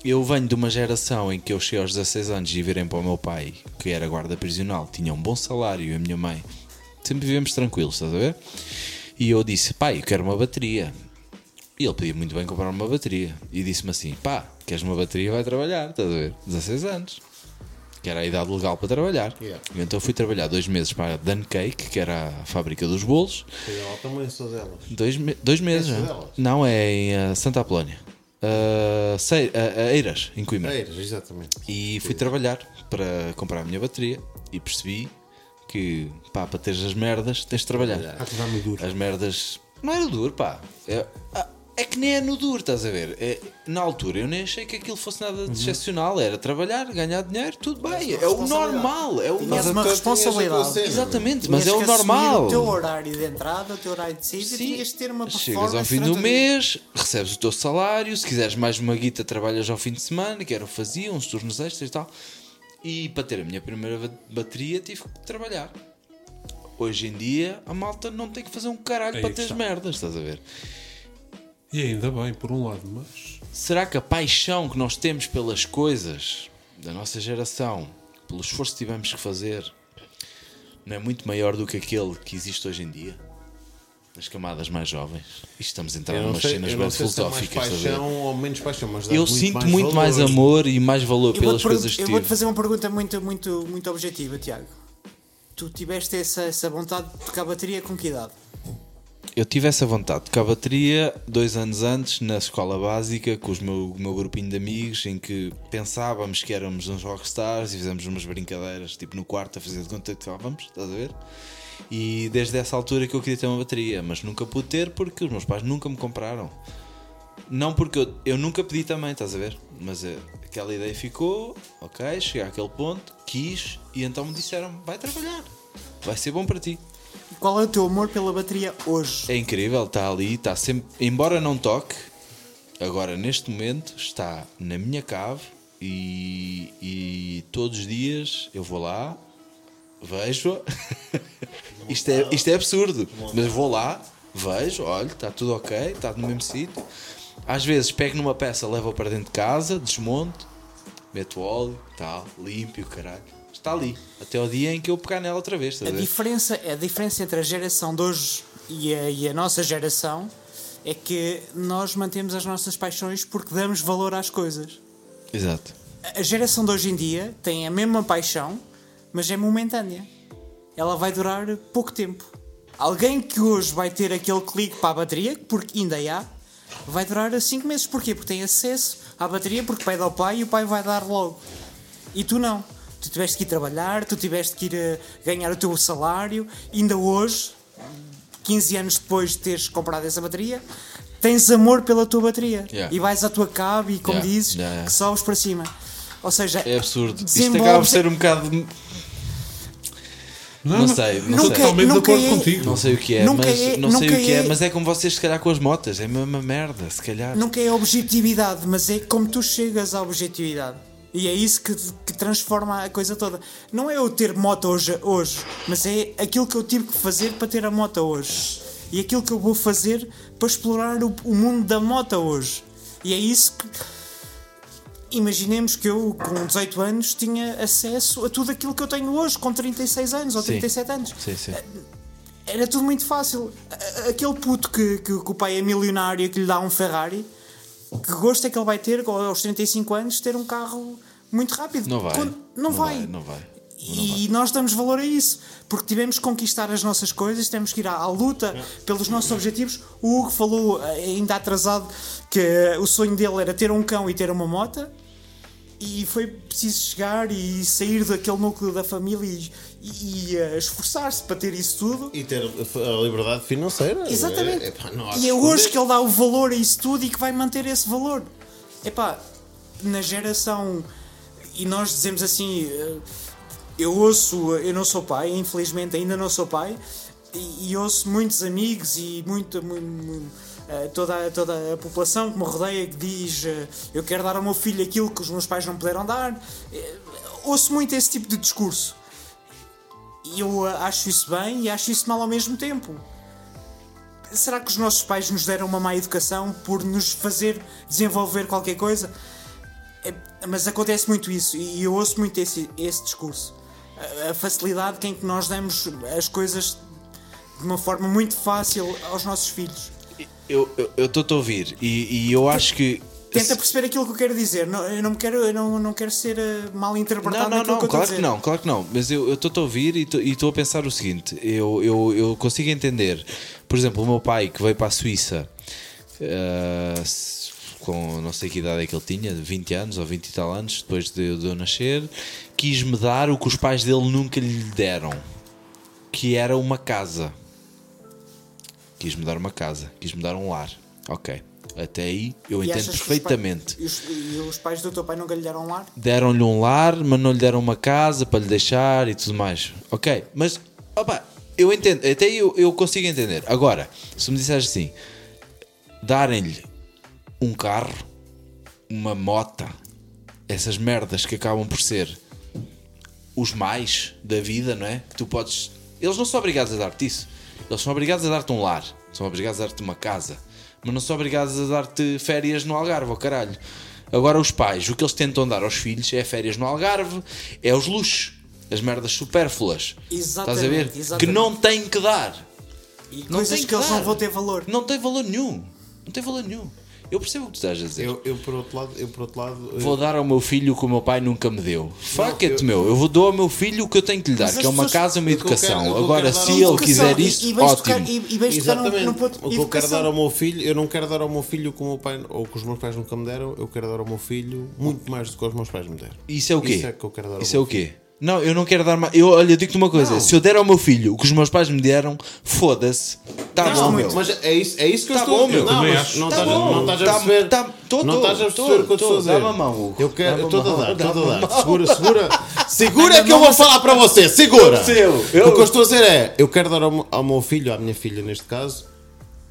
Eu venho de uma geração em que eu cheguei aos 16 anos e virem para o meu pai, que era guarda prisional, tinha um bom salário e a minha mãe. Sempre vivemos tranquilos, estás a ver? E eu disse, pai, eu quero uma bateria. E ele podia muito bem comprar uma bateria. E disse-me assim: pá, queres uma bateria? Vai trabalhar, estás a ver? 16 anos. Que era a idade legal para trabalhar. Yeah. Então fui trabalhar dois meses para a Dan Cake, que era a fábrica dos bolos. Eu também sou delas. Dois, me- dois meses. Essa já. delas? Não, é em eh, Santa Apolónia. Uh, sei, uh, Eiras, em Coimbra. Eiras, exatamente. E fui trabalhar para comprar a minha bateria e percebi que, pá, para teres as merdas, tens de trabalhar. Duro. As merdas. Não era duro, pá. É, ah, é que nem é no duro, estás a ver? É, na altura eu nem achei que aquilo fosse nada de excepcional. Era trabalhar, ganhar dinheiro, tudo bem. É o normal. É o Tinhas uma responsabilidade. Exatamente, mas é o normal. O teu horário de entrada, o teu horário de saída, Sim. tinhas de ter uma performance. Chegas ao fim do mês, recebes o teu salário, se quiseres mais uma guita, trabalhas ao fim de semana, que era o que fazia, uns turnos extras e tal. E para ter a minha primeira ba- bateria tive que trabalhar. Hoje em dia a malta não tem que fazer um caralho Aí para ter as está. merdas, estás a ver? E ainda bem, por um lado, mas. Será que a paixão que nós temos pelas coisas da nossa geração, pelo esforço que tivemos que fazer, não é muito maior do que aquele que existe hoje em dia? Nas camadas mais jovens. E estamos a entrar numas sei, cenas bem se é mais filosóficas. ver? paixão ou menos paixão, mas Eu muito sinto mais muito valor. mais amor e mais valor Eu pelas coisas que eu vou-te fazer uma pergunta muito, muito, muito objetiva, Tiago. Tu tiveste essa, essa vontade de tocar bateria com que idade? Eu tive essa vontade de tocar bateria dois anos antes, na escola básica, com os meu, o meu grupinho de amigos, em que pensávamos que éramos uns rockstars e fizemos umas brincadeiras, tipo no quarto, a fazer de conta que tocávamos, estás a ver? E desde essa altura que eu queria ter uma bateria, mas nunca pude ter porque os meus pais nunca me compraram. Não porque eu, eu nunca pedi também, estás a ver? Mas eh, aquela ideia ficou, ok, cheguei àquele ponto, quis, e então me disseram: vai trabalhar, vai ser bom para ti. Qual é o teu amor pela bateria hoje? É incrível, está ali, está sempre. Embora não toque, agora neste momento está na minha cave e, e todos os dias eu vou lá, vejo. isto, é, isto é absurdo, mas vou lá, vejo, olho, está tudo ok, está no mesmo sítio. Às vezes pego numa peça, levo para dentro de casa, desmonto, meto óleo, tal, limpo o caralho. Está ali, até o dia em que eu pegar nela outra vez. A diferença, a diferença entre a geração de hoje e a, e a nossa geração é que nós mantemos as nossas paixões porque damos valor às coisas. Exato. A geração de hoje em dia tem a mesma paixão, mas é momentânea. Ela vai durar pouco tempo. Alguém que hoje vai ter aquele clique para a bateria, porque ainda há, vai durar 5 meses. Porquê? Porque tem acesso à bateria, porque pede ao pai e o pai vai dar logo. E tu não. Tu tiveste que ir trabalhar, tu tiveste que ir eh, ganhar o teu salário. Ainda hoje, 15 anos depois de teres comprado essa bateria, tens amor pela tua bateria. Yeah. E vais à tua cave e, como Yeah, dizes, yeah, que sobes para cima. Ou seja, É absurdo. Isto acaba por ser um bocado. Não, sei, não Nunca- sei. Totalmente de nunca acordo é- contigo. Não sei o que é, Nunca mas é- não sei nunca o que é, é- mas é como vocês se calhar com as motas, é a mesma merda, se calhar. Nunca é objetividade, mas é como tu chegas à objetividade. E é isso que, que transforma a coisa toda. Não é eu ter moto hoje, hoje, mas é aquilo que eu tive que fazer para ter a moto hoje. E aquilo que eu vou fazer para explorar o, o mundo da moto hoje. E é isso que. Imaginemos que eu, com 18 anos, tinha acesso a tudo aquilo que eu tenho hoje, com 36 anos ou Sim. 37 anos. Sim, sim. Era tudo muito fácil. Aquele puto que, que, que o pai é milionário e que lhe dá um Ferrari, que gosto é que ele vai ter aos 35 anos ter um carro muito rápido? Não vai. Quando- não, vai. Não vai. E nós damos valor a isso, porque tivemos que conquistar as nossas coisas, temos que ir à, à luta pelos nossos objetivos. O Hugo falou, eh, ainda atrasado, que eh, o sonho dele era ter um cão e ter uma moto. E foi preciso chegar e sair daquele núcleo da família e, e, e, eh, esforçar-se para ter isso tudo. E ter a liberdade financeira. Exatamente. É, epá, e é hoje esconder. que ele dá o valor a isso tudo e que vai manter esse valor. Epá, na geração. E nós dizemos assim. eh, Eu ouço. Eu não sou pai, infelizmente ainda não sou pai. E, e ouço muitos amigos e muito. muito- muito, eh, Toda, a- toda a população que me rodeia que diz eh, eu quero dar ao meu filho aquilo que os meus pais não puderam dar. Ouço muito esse tipo de discurso. Eu eh, acho isso bem e acho isso mal ao mesmo tempo. Será que os nossos pais nos deram uma má educação por nos fazer desenvolver qualquer coisa? É, mas acontece muito isso e eu ouço muito esse, esse discurso. A, facilidade com que nós damos as coisas de uma forma muito fácil aos nossos filhos. Eu estou a ouvir e, e eu acho que. Tenta perceber aquilo que eu quero dizer. Não, eu não quero, eu não, não quero ser eh, mal interpretado Não, não, não, que claro que não, claro que não. Mas eu estou a ouvir e estou a pensar o seguinte: eu, eu, eu consigo entender, por exemplo, o meu pai que veio para a Suíça s- com não sei que idade é que ele tinha, 20 anos ou 20 e tal anos, depois de, de eu nascer, quis-me dar o que os pais dele nunca lhe deram, que era uma casa. Quis-me dar uma casa, quis-me dar um lar. Ok. Até aí eu E entendo os perfeitamente. pais- e, os, e os pais do teu pai nunca lhe deram um lar? deram-lhe um lar, mas não lhe deram uma casa para lhe deixar e tudo mais. Ok, mas opa, eu entendo, até aí eu, eu consigo entender. Agora, se me disseres assim, darem-lhe um carro, uma mota, essas merdas que acabam por ser os mais da vida, não é? Que tu podes. Eles não são obrigados a dar-te isso. Eles são obrigados a dar-te um lar, são obrigados a dar-te uma casa, mas não são obrigados a dar-te férias no Algarve, ao caralho. Agora, os pais, o que eles tentam dar aos filhos é férias no Algarve, é os luxos, as merdas supérfluas. Exatamente, Estás a ver? exatamente. Que não têm que dar. E Não coisas tem que eles dar. não vão ter valor. Não tem valor nenhum. Não tem valor nenhum. Eu percebo o que tu estás a dizer. Eu, eu, por outro lado, eu, por outro lado Vou dar ao meu filho o que o meu pai nunca me deu. Fuck it, eu- meu. Eu vou dou ao meu filho o que eu tenho que lhe dar, que é uma casa e uma que quero- educação. Agora, quero dar se ele Educação, quiser isso, e ótimo. tocar- e- e vais tocar num- Exatamente. num ponto- o que eu quero dar ao meu filho, eu não quero dar ao meu filho o que o meu pai ou que os meus pais nunca me deram, eu quero dar ao meu filho muito mais do que os meus pais me deram. Isso é o quê? Isso é que eu quero dar ao Isso é o quê? Não, eu não quero dar mais. Eu, olha, eu digo-te uma coisa: Não. se eu der ao meu filho o que os meus pais me deram, foda-se. Tá Não, bom, meu. Mas é isso, é isso que eu Tá estou bom, a dizer. meu. Não, Também mas acho. não Tá estás a- bom. não estás a Tá- perceber. tá- tô- não tô- estás a tô- perceber o que eu estou a tô. fazer. Dá-me a mão, Hugo. Eu quero, Dá-me a estou a mão, dar, estou a dar. Segura, segura. Segura que eu vou falar para você. Segura. Seu, O que eu- eu estou a dizer é, eu quero dar ao, meu- ao meu filho, à minha filha neste caso,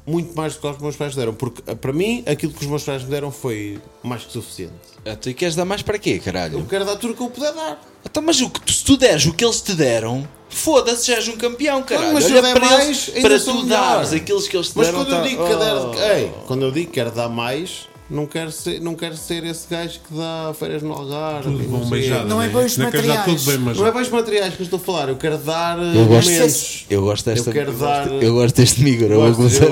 muito mais do que os meus pais deram. Porque eh, para mim, aquilo que os meus pais me deram foi mais que suficiente. Ah, Tu queres dar mais para quê, Eu caralho? quero dar tudo o que eu puder dar. Então, mas o que tu, se tu deres o que eles te deram, foda-se, já és um campeão, caralho. mas se Olha eu para mais, eles, para tu dares aqueles que eles te Mas deram. quando eu tá- digo que Oh. ei, quando eu digo que quero dar mais, não quero ser, não quero ser esse gajo que dá férias no Algarve. Tudo bom beijado. Não é né? bons Não dar materiais. tudo bem Não é bens materiais que eu estou a falar, eu quero dar eh, Eu gosto, momentos. eu gosto desta. Eu quero eu dar- gosto- Eu gosto deste micro. eu vou Gosto, eu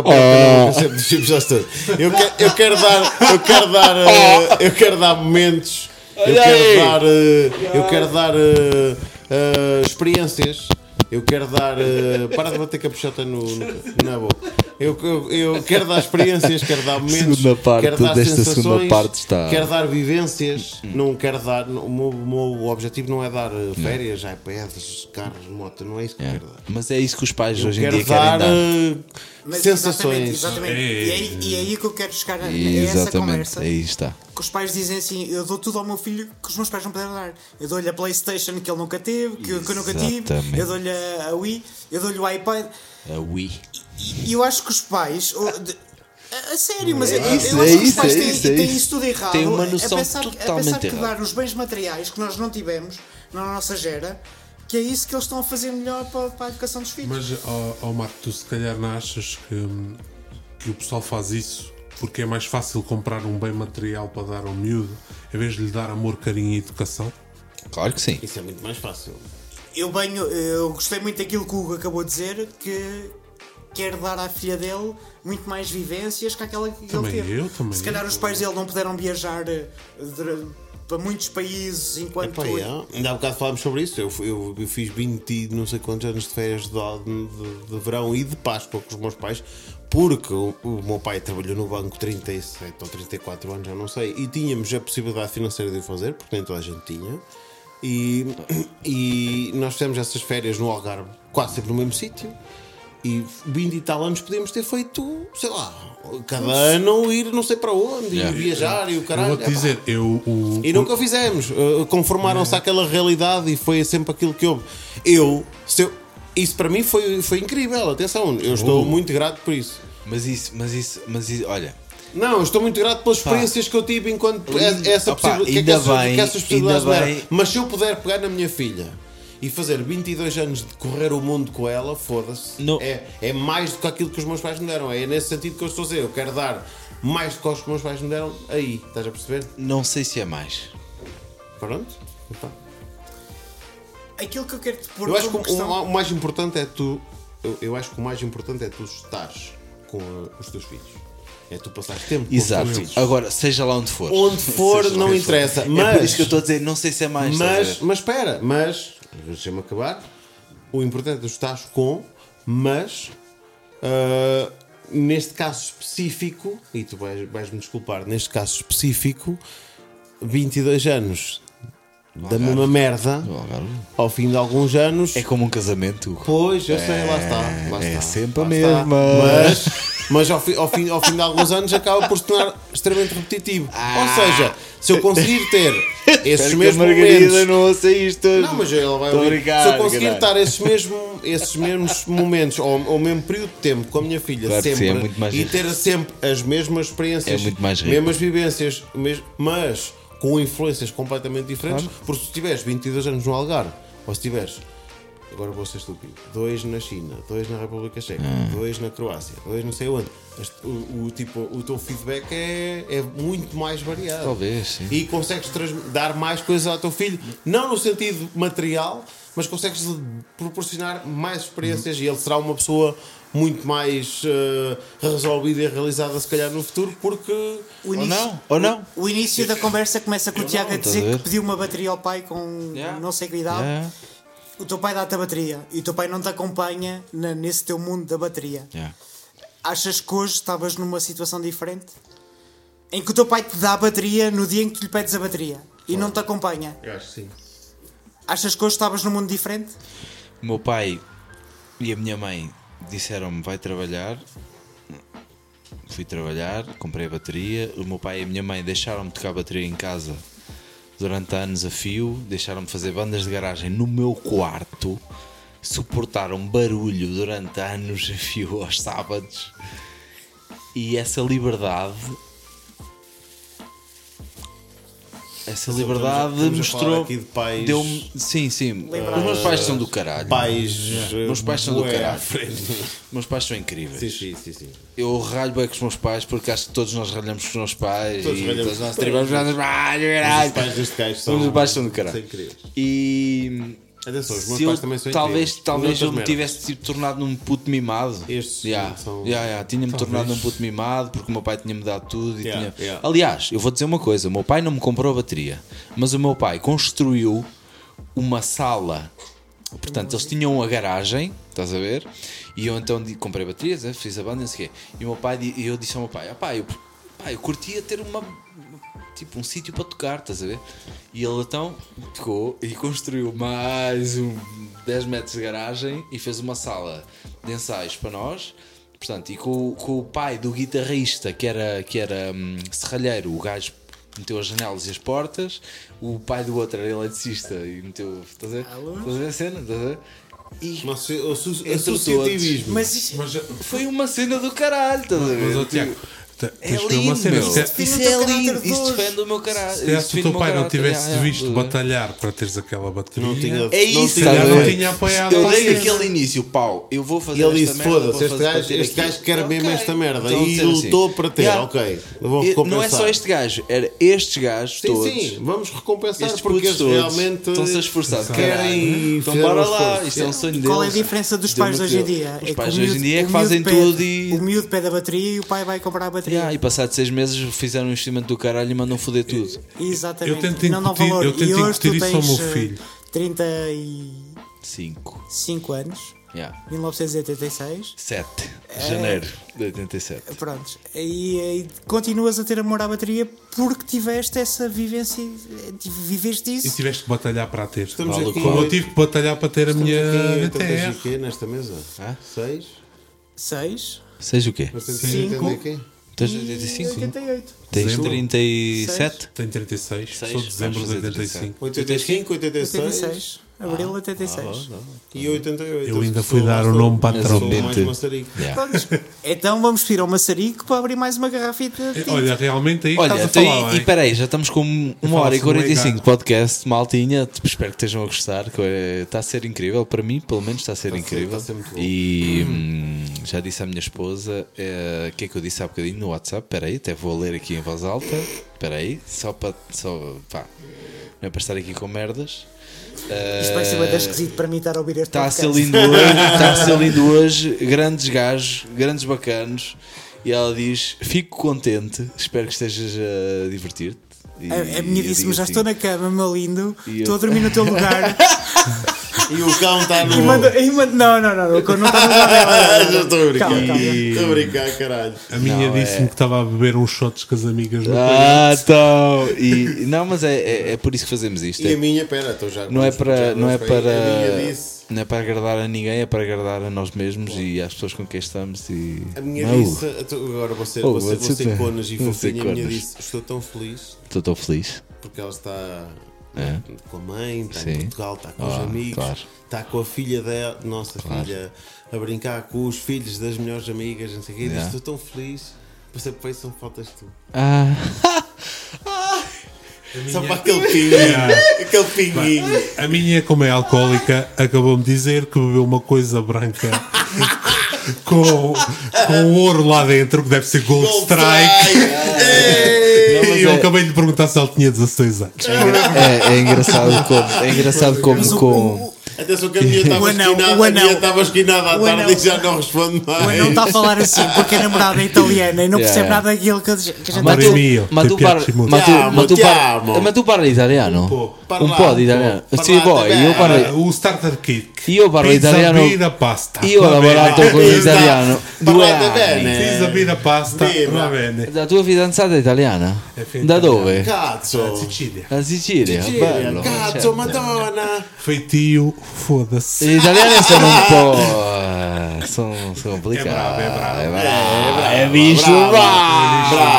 a boca na dos já estou. Eu quero, eu quero dar, eu quero dar, eh, eu quero dar momentos. Eu quero dar, eh, eu quero dar eh, eh, experiências. Eu quero dar. eh, para de bater capuchota no, no- na boca. Eu, eu, eu quero dar experiências, quero dar momentos. Segunda parte quero dar desta sensações, segunda parte está- Quero dar vivências. Não quero dar. O meu, o meu objetivo não é dar eh, férias, iPads, carros, moto. Não é isso que eu É. quero dar. Mas é isso que os pais Eu hoje em dia querem dar, dar. eh, Mas sensações. Exatamente, exatamente. E, é, aí- e é aí que eu quero chegar a, a essa Exatamente, conversa. aí está. Que os pais dizem assim: eu dou tudo ao meu filho que os meus pais não puderam dar. Eu dou-lhe a Playstation que ele nunca teve, que, eu- que eu nunca tive, eu dou-lhe a, a Wii, eu dou-lhe o iPad. A Wii. E eu acho que os pais, de- A, a sério, mas É eu, isso, eu é acho que os pais é têm, isso, é têm isso. tudo errado. Tem uma É noção pensar, que- é totalmente pensar que dar os bens materiais que nós não tivemos na nossa gera, que é isso que eles estão a fazer melhor para, para a educação dos filhos. Mas, ó ó, Marco, tu se calhar não achas que, que o pessoal faz isso porque é mais fácil comprar um bem material para dar ao miúdo em vez de lhe dar amor, carinho e educação? Claro que sim. Isso é muito mais fácil. Eu, venho, eu gostei muito daquilo que o Hugo acabou de dizer, que quer dar à filha dele muito mais vivências que aquela que Também ele teve. eu, também Se calhar eu. os pais dele não puderam viajar eh, de- para muitos países enquanto. Epá, é. Ainda há bocado falámos sobre isso. Eu, eu, eu fiz 20 e não sei quantos anos de férias de, de- de verão e de Páscoa com os meus pais, porque o, o meu pai trabalhou no banco 37 ou 34 anos, já não sei, e tínhamos a possibilidade financeira de o fazer, porque nem toda a gente tinha. E, e nós fizemos essas férias no Algarve, quase sempre no mesmo sítio. E 20 e tal anos podíamos ter feito, sei lá, cada ano ir não sei para onde, Yeah. e viajar e o Eu caralho. vou-te Epá. dizer, eu. O, E nunca o fizemos. Uh, Conformaram-se àquela realidade e foi sempre aquilo que houve. Eu, se eu- isso para mim foi, foi incrível. Atenção, eu estou Oh. muito grato por isso. Mas isso, mas isso, mas isso, olha, Não, eu estou muito grato pelas experiências que eu tive enquanto Lindo. essa Opa, possibilidade, que, é que ainda essas, bem, que essas possibilidades ainda me deram. bem. Mas se eu puder pegar na minha filha e fazer 22 anos de correr o mundo com ela, foda-se. É, é mais do que aquilo que os meus pais me deram. É nesse sentido que eu estou a dizer. Eu quero dar mais do que os que os meus pais me deram aí. Estás a perceber? não sei se é mais. Pronto? Epá. Aquilo que eu quero te pôr Eu acho que como o, questão- o mais importante é tu. Eu, eu acho que o mais importante é tu estares com uh, os teus filhos. É tu passares tempo com Exato. os teus filhos. Agora, seja lá onde for. Onde for, Seja não onde for. interessa. É Mas, por isso que eu estou a dizer, não sei se é mais. mas, mas espera, mas. Deixa-me acabar. O importante é tu estás com, mas. uh, neste caso específico, e tu vais- vais-me desculpar, neste caso específico, 22 anos da mesma merda, ao fim de alguns anos. É como um casamento. Pois, eu sei, lá está. Lá é está, sempre a está. mesma. Mas, mas ao, fim, ao, fim, ao fim de alguns anos acaba por se tornar extremamente repetitivo. Ou seja, se eu conseguir ter esses Espero mesmos momentos. não ouça isto. Não, mas ela vai ouvir. brincar, Se eu conseguir caralho. estar esses, mesmo, esses mesmos momentos ou o mesmo período de tempo com a minha filha Claro que sempre é muito mais e ter sempre as mesmas experiências, É mesmas vivências, mes- mas com influências completamente diferentes, porque se tiveres 22 anos no Algarve ou se tiveres agora vou ser estúpido, dois na China, dois na República Checa, Ah. dois na Croácia, dois não sei onde, o, o tipo, o teu feedback é, é muito mais variado Talvez, sim. e consegues dar mais coisas ao teu filho, não no sentido material, mas consegues proporcionar mais experiências e ele será uma pessoa muito mais eh, resolvida e realizada, se calhar, no futuro, porque O Ou início, não, ou não. O início da conversa começa com o Tiago a a dizer ver? que pediu uma bateria ao pai com Yeah. não sei que idade. Yeah. O teu pai dá-te a bateria e o teu pai não te acompanha na- nesse teu mundo da bateria. Yeah. Achas que hoje estavas numa situação diferente? Em que o teu pai te dá a bateria no dia em que tu lhe pedes a bateria e não te acompanha. eu acho que sim. Achas que hoje estavas num mundo diferente? O meu pai e a minha mãe disseram-me vai trabalhar. Fui trabalhar, comprei a bateria. O meu pai e a minha mãe deixaram-me tocar a bateria em casa durante anos a fio, deixaram-me fazer bandas de garagem no meu quarto, suportaram barulho durante anos a fio aos sábados. E essa liberdade essa liberdade estamos a falar mostrou aqui de pais- deu-me sim sim Lembrar- os meus pais são do caralho Pais. eh, meus pais são do caralho. meus pais são incríveis Sim, sim, sim, sim. eu ralho bem com os meus pais porque acho que todos nós ralhamos com os nossos pais Todos e ralhamos. todos nós tribamos os pais caralho. os pais deste gajo são. os meus pais são do são caralho incríveis. e Atenção, os meus se eu- pais também são talvez, incríveis. talvez eu me merdas. tivesse tipo, tornado num puto mimado. Estes yeah. são- Yeah, yeah, Tinha-me tornado num puto mimado porque o meu pai tinha-me dado tudo. Yeah, tinha... yeah. Aliás, eu vou dizer uma coisa: o meu pai não me comprou a bateria, mas o meu pai construiu uma sala. Portanto, eles tinham a garagem, estás a ver? E eu então comprei baterias, né, fiz a banda, não sei o quê. E o meu pai, e eu disse ao meu pai: ah, pá, eu, pá, eu curtia ter uma, tipo um sítio para tocar, estás a ver? E ele então tocou e construiu mais um 10 metros de garagem e fez uma sala de ensaios para nós. Portanto, e com, o- com o pai do guitarrista, que era, que era hum, serralheiro, o gajo meteu as janelas e as portas, o pai do outro era eletricista e meteu. Estás a ver? Estás a ver a cena? Estás a ver? E Mas o Entre associativismo. Mas Mas, foi uma cena do caralho, estás a ver? mas ó, Tiago, Te- É lindo, cena, meu. se calhar- Define Isso o teu é lindo. hoje. defende o meu caráter. Se se o teu pai não tivesse ya. visto batalhar para teres aquela bateria, Não tinha. É isso, não tinha, a não tinha apoiado Eu dei aquele início, pau, eu vou fazer E ele disse: foda-se, este gajo, este aquilo." gajo quer mesmo esta merda. Então, e assim, lutou para ter, "Yeah, ok. E-. Não é só este gajo, era estes gajos Sim, todos. sim, vamos recompensar Estes porque eles realmente estão-se a esforçar querem e Então bora lá, isto é um sonho deles. Qual é a diferença dos pais hoje em dia? Os pais hoje em dia é que fazem tudo e. O miúdo pede a bateria e o pai vai comprar a bateria outro. Yeah, e passado seis meses fizeram um investimento do caralho e mandam foder tudo. Exatamente. Eu tento não, não valor. eu tento eh, e hoje ao meu filho. 35 5 anos. Yeah. 1986. 7 eh, de janeiro é, de 87. Pronto, E, eh, e, continuas a ter amor à bateria porque tiveste essa vivência, viveste isso. E tiveste que batalhar para a ter. Estamos Como aqui, eu tive que batalhar para ter a minha DTR. quê nesta mesa? 6? Ah? 6? 6 o quê? 5 Tens e 85? 88. Tens Dezembro. 37? Tenho 36, Seis, sou de dezembro de vamos fazer 85. 85, 86, 86. Abril de 86. e 88. Eu ainda fui dar o nome para a maçarico. Yeah. Prontos. Então vamos pedir ao maçarico para abrir mais uma garrafita de tinto. Olha, realmente aí Olha, estás a então, falar e, e bem. peraí, já estamos com uma hora e falaste 45 meio de podcast, maltinha. Tipo, espero que estejam a gostar. que é- Está a ser incrível, para mim, pelo menos, está a ser Está a ser- incrível. está a ser muito bom. e hum, já disse à minha esposa eh, o que é que eu disse há bocadinho no WhatsApp. Peraí, até vou ler aqui em voz alta. Peraí, só para. Só, pá, não é para estar aqui com merdas. Isto vai ser bem esquisito para mim estar a ouvir este Está a ser lindo hoje, está a ser lindo hoje, grandes gajos, grandes bacanos. E ela diz: Fico contente, espero que estejas a divertir-te. E- A, a minha disse-me: já assim, estou na cama, meu lindo, E eu- estou a dormir no teu lugar. E o cão está no. e manda, e manda, não, não, não, o cão não está no lugar dela. Já estou a brincar. Calma, calma. Estou a brincar, caralho. A minha Não, disse-me é- que estava a beber uns shots com as amigas no Ah, então. E, não, mas é, é, é por isso que fazemos isto. E a É- minha, pera, estou já. não é para, não é foi. A minha para, disse. Não é para agradar a ninguém, é para agradar a nós mesmos e às pessoas com quem estamos. E A minha Não, disse. Agora ser, Oh, vou ser ser- conas e fofinha. A minha disse: Estou tão feliz estou tão feliz. porque ela está É. com a mãe, está Sim. em Portugal, está com os Ah, amigos, claro. está com a filha dela, nossa Claro. filha, a brincar com os filhos das melhores amigas, não sei o quê. Yeah. Estou tão feliz. Você depois são faltas tu. Ah, Só para aquele pinguinho. aquele pinguinho. A minha, como é alcoólica, acabou-me de dizer que bebeu uma coisa branca com, com ouro lá dentro, que deve ser Gold, Gold Strike. Strike. Não, E eu é- acabei de perguntar se ela tinha 16 anos. é, é engraçado como. É engraçado como. com Atenção que a minha estava O anão, esquinada, o a minha anão. estava esquinada à O tarde anão. e já não responde O anão mais. está a falar assim porque a namorada é italiana e não Yeah, percebe yeah. nada daquilo que, a gente- que a gente Ma Amore tu, mio, ma ti tu, piace par- molto. ma tu, Ti amo, ma tu ti par- amo. ma tu parli italiano? po'. Parla un po' un di italiano. po', Sì, parlate poi io bene. parlo, Ah, o starter kit. io parlo Pizza, italiano. birra, pasta. Io ho Va bene. lavorato con Pizza, l'italiano due parlate anni. bene. Pizza, birra, pasta. Birra. Va bene. La tua fidanzata è italiana? È finta Da italiana. dove? Cazzo. Sicilia. Da Sicilia, Sicilia, bello. Cazzo, certo. madonna. Feitio, foda-se. Gli italiani sono un po'. eh, sono, sono complicati. È bravo, bravo. È Eh, bravo. brava, Hai visto? brava,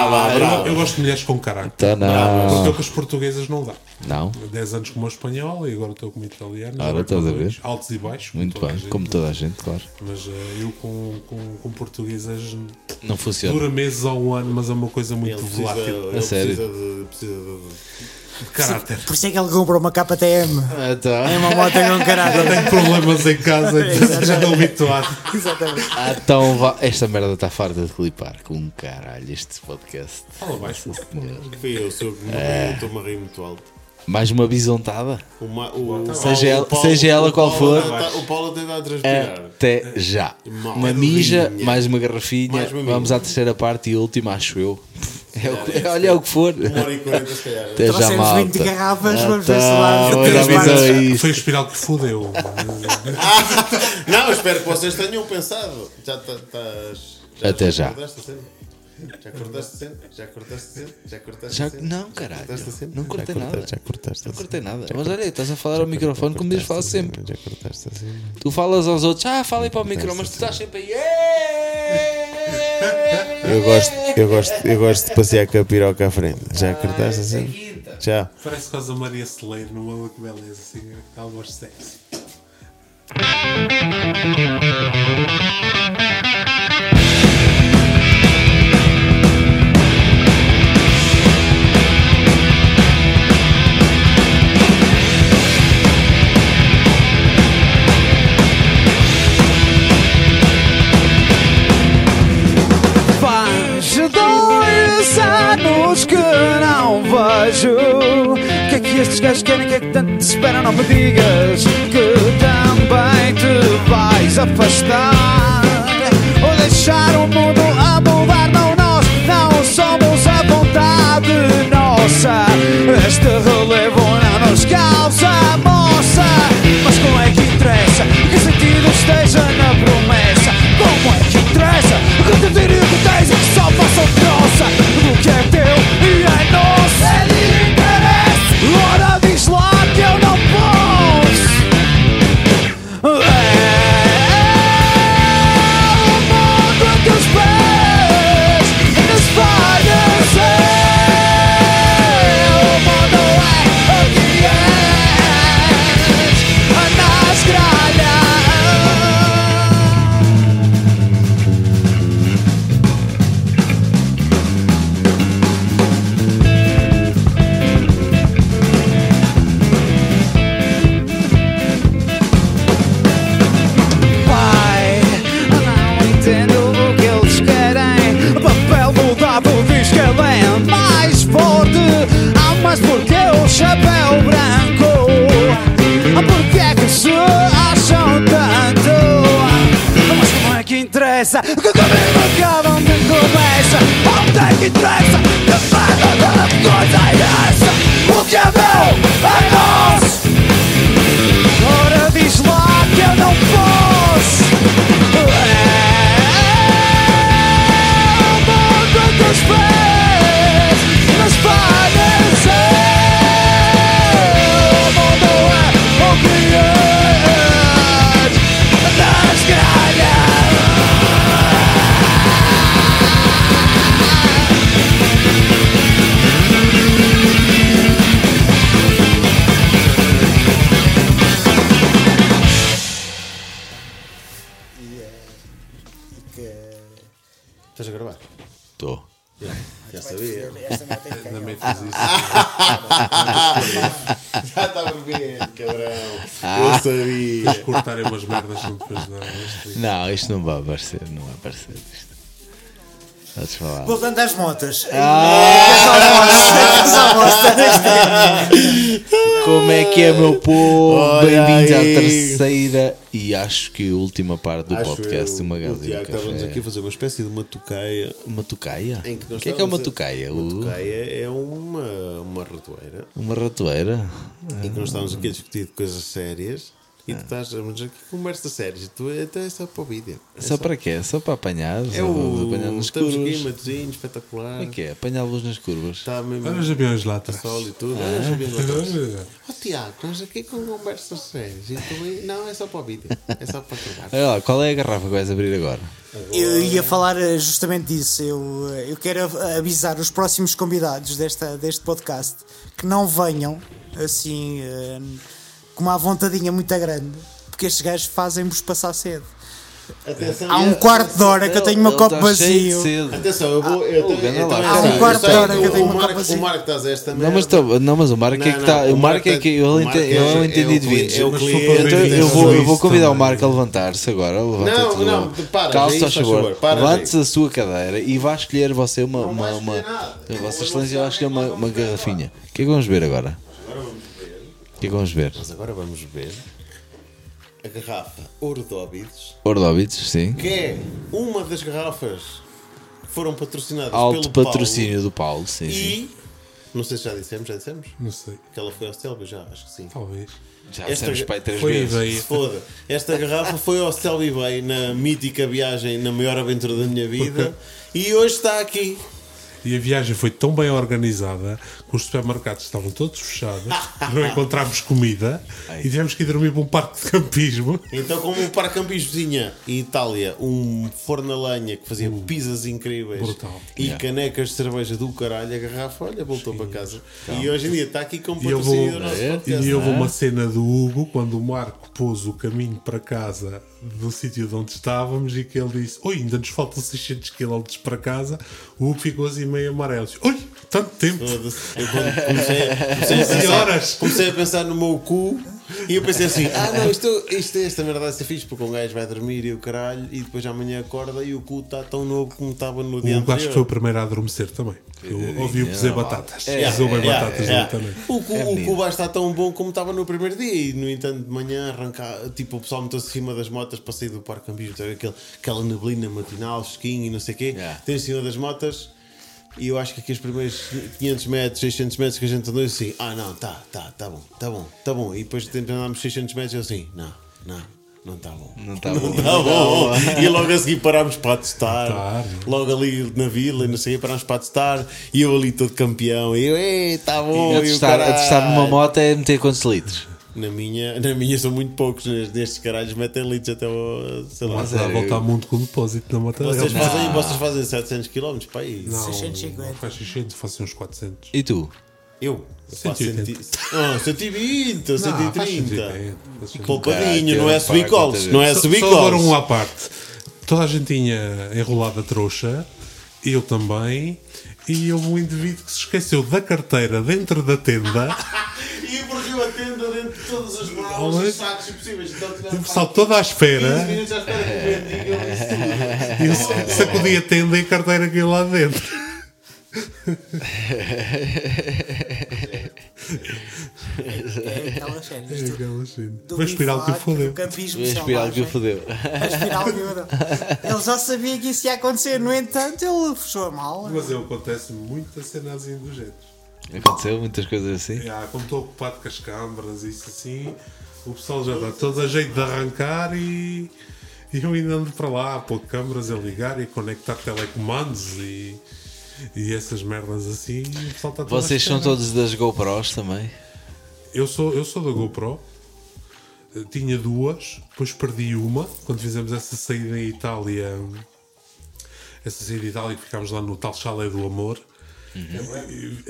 Vai! brava, Eu, gosto de mulheres com caráter. Então Porque não. é o que as portuguesas não dá. Não, 10 anos como espanhol e agora estou como italiano. Ora, Já estás a com ver? Altos e baixos. muito bem, gente. como toda a gente, claro. Mas eh, eu com, com, com portuguesas Não funciona. dura meses ou um ano, mas é uma coisa muito Ele precisa, volátil. ele sério? precisa de. Precisa de De caráter. Por isso é que ele comprou uma KTM. Então. É uma moto com caráter. Tenho problemas em casa, então já estou habituado. Exatamente. Ah, então vá. Esta merda está farta de clipar. Com caralho, este podcast. Fala baixo. Eu, sou que É. eu estou-me a rir muito alto. Mais uma bisontada. Uma, o, Seja ela- o Paulo- seja ela qual Paulo for. está- O Paulo tem dado a transpirar. Até já. Uma É mija, mais uma garrafinha. Mais uma Vamos à terceira parte e última, acho eu. É olha é o que for. Uma hora e quarenta, se calhar. Até já, Trouxemos 20 malta. garrafas, vamos ver se lá-. Foi o espiral que fodeu. Não, espero que vocês tenham pensado. Já tá- estás. Até já. cortaste a cena? Já cortaste cena? Já cortaste cena? Já cortaste Já, cena? não, caralho. Não cortei Já nada. cortaste- Já cortaste Não cortei nada. Mas olha, estás a falar ao microfone como deves falar sempre. Já cortaste a cena. Tu falas aos outros, ah, fala aí para o microfone, mas tu estás sempre aí. Eu gosto, eu, gosto, eu gosto de passear com a piroca à frente. Já cortaste a cena? Já. Parece quase a Maria Celeiro numa que beleza, assim, algo sexy. Estes gajos querem? Que é que tanto te esperam? Não me digas que também te vais afastar. Ou deixar o Merdas não depois não. Isto- Não, isto não vai aparecer, não vai aparecer isto. Podes falar. Voltando às motas. Como é que é, meu povo? Bem-vindos à terceira e acho que última parte do Acho podcast eu, de uma. Tiago, Estávamos aqui a fazer uma espécie de uma tocaia. Uma tocaia? O que é que é uma tocaia? Uma tocaia é uma, uma ratoeira Uma ratoeira? em que nós estávamos aqui a discutir de coisas sérias e tu estás a mas aqui conversa séria. e Tu até é só para o vídeo. É Só para quê? Só para apanhar? É Só o. apanhar nas Estamos aqui, curvas? matozinho, espetacular. Como é que é? Apanhá-los nas curvas? Está mesmo. Olha os aviões lá atrás. Sol e tudo. Ah. Olha, já vimos lá atrás. Ó Tiago, nós aqui com conversas sérias. E tu aí- Não, é só para o vídeo. É só para gravar. Olha lá, qual é a garrafa que vais abrir agora? Eu ia falar eh, justamente disso. Eu, eh, eu quero av- avisar os próximos convidados desta, deste podcast que não venham assim eh, com uma vontadinha muito grande, porque estes gajos fazem-vos passar sede. Atenção, Há um quarto de hora que eu tenho copo está cheio de vazio. Atenção, eu vou. Eu, tenho- ganda eu lá, também caralho. sei, Um quarto eu de hora que eu tenho o uma Marco- copa assim. O Marco estás a esta Não, mas, tô- não, mas o Marco é que está. O Marco é que. Eu, ente- eu entendi de. É ver eu vou, eu vou isso convidar o. Marco a levantar-se agora. Não, não, para, Calça, faz favor. Levante-se a sua cadeira e vá escolher você uma. Não uma, vai uma. Vossa Excelência vai escolher uma, uma garrafinha. O que é que vamos ver agora? Que é que vamos ver? Mas agora vamos ver a garrafa Ordóbidos, Ordóbitos, sim. que é uma das garrafas que foram patrocinadas Alto pelo patrocínio do Paulo, sim, Paulo. sim. E não sei se já dissemos, já dissemos Não sei. que ela foi ao Stelby, já acho que sim. Talvez. Já Esta dissemos pai três Foi vezes. foda. Esta garrafa foi ao Stelby Bay na mítica viagem, na maior aventura da minha vida e hoje está aqui. E a viagem foi tão bem organizada os supermercados estavam todos fechados, não encontramos comida e tivemos que ir dormir para um parque de campismo. Então, como o Parque Campis tinha em Itália um forno a lenha que fazia pizzas incríveis Brutal. e Yeah. canecas de cerveja do caralho, a garrafa, olha, voltou para casa. E hoje em dia está aqui como E eu patrocínio vou, do nosso É? podcast. e houve uma cena do Hugo quando o Marco pôs o caminho para casa do sítio de onde estávamos e que ele disse: Oi, ainda nos faltam 600 km para casa. O Hugo ficou assim meio amarelo. Disse, Oi, tanto tempo! Quando comecei, comecei, a pensar, comecei a pensar no meu cu E eu pensei assim: ah, não, isto, isto esta merda vai ser fixe porque um gajo vai dormir e o caralho, e depois amanhã acorda e o cu está tão novo como estava no dia O gajo que foi o anterior. primeiro a adormecer também. Eu ouvi o cozer batatas. É, Cozeu bem Yeah, batatas ali também. O, cu, É o cu vai estar tão bom como estava no primeiro dia e no entanto de manhã arrancar, tipo o pessoal meteu-se em cima das motas para sair do parque? Aquele, aquela neblina matinal, fresquinho e não sei o quê, Yeah. tem em cima das motas e eu acho que aqui os primeiros 500 metros, 600 metros que a gente andou eu assim, ah não, tá, tá, tá bom, tá bom, tá bom e depois andámos 600 metros e eu assim, não, não. Não está bom. Não está bom. Tá bom. E logo a seguir parámos para testar. Testar. Logo ali na vila, e não sei, parámos para testar. E eu ali todo campeão. E eu, ei, está bom. A e o testar, a testar numa moto é meter quantos litros? Na minha, na minha são muito poucos. Nestes caralhos metem litros até ao. Sei lá. Mas é, a voltar ao mundo com o depósito na moto. Vocês fazem, vocês fazem 700 km para aí. Não, 650. não faz 600, faço uns 400. E tu? Eu? Eu faço 180. 100 Oh, 120, Não, faz 130. 180, faz 180. Poupadinho, não é subir colos. Não é subir Só agora um colos. à parte. Toda a gente tinha enrolado a trouxa, eu também, e houve um indivíduo que se esqueceu da carteira dentro da tenda. E abriu a tenda dentro de todas as malas e sacos possíveis. Então, o pessoal todo à 15 espera, minutos à espera que o e eu sacudi a tenda e a carteira caiu lá dentro. É aquelas cenas. É aquela cena. do Foi a espiral que o fodeu. campismo A espiral que o fodeu. A espiral. Ele já sabia que isso ia acontecer, no entanto, ele fechou a mala. Mas eu acontece muita cena assim do jeito. Aconteceu muitas coisas assim? Como estou ocupado com as câmaras e isso assim, o pessoal já dá todo a jeito de arrancar e, e eu ainda ando para lá a pôr câmaras a ligar e a conectar telecomandos e, e essas merdas assim. O pessoal está Vocês são todos das GoPros também? Eu sou, eu sou da GoPro, eh, tinha duas, depois perdi uma quando fizemos essa saída em Itália. Essa saída em Itália que ficámos lá no tal chalé do amor.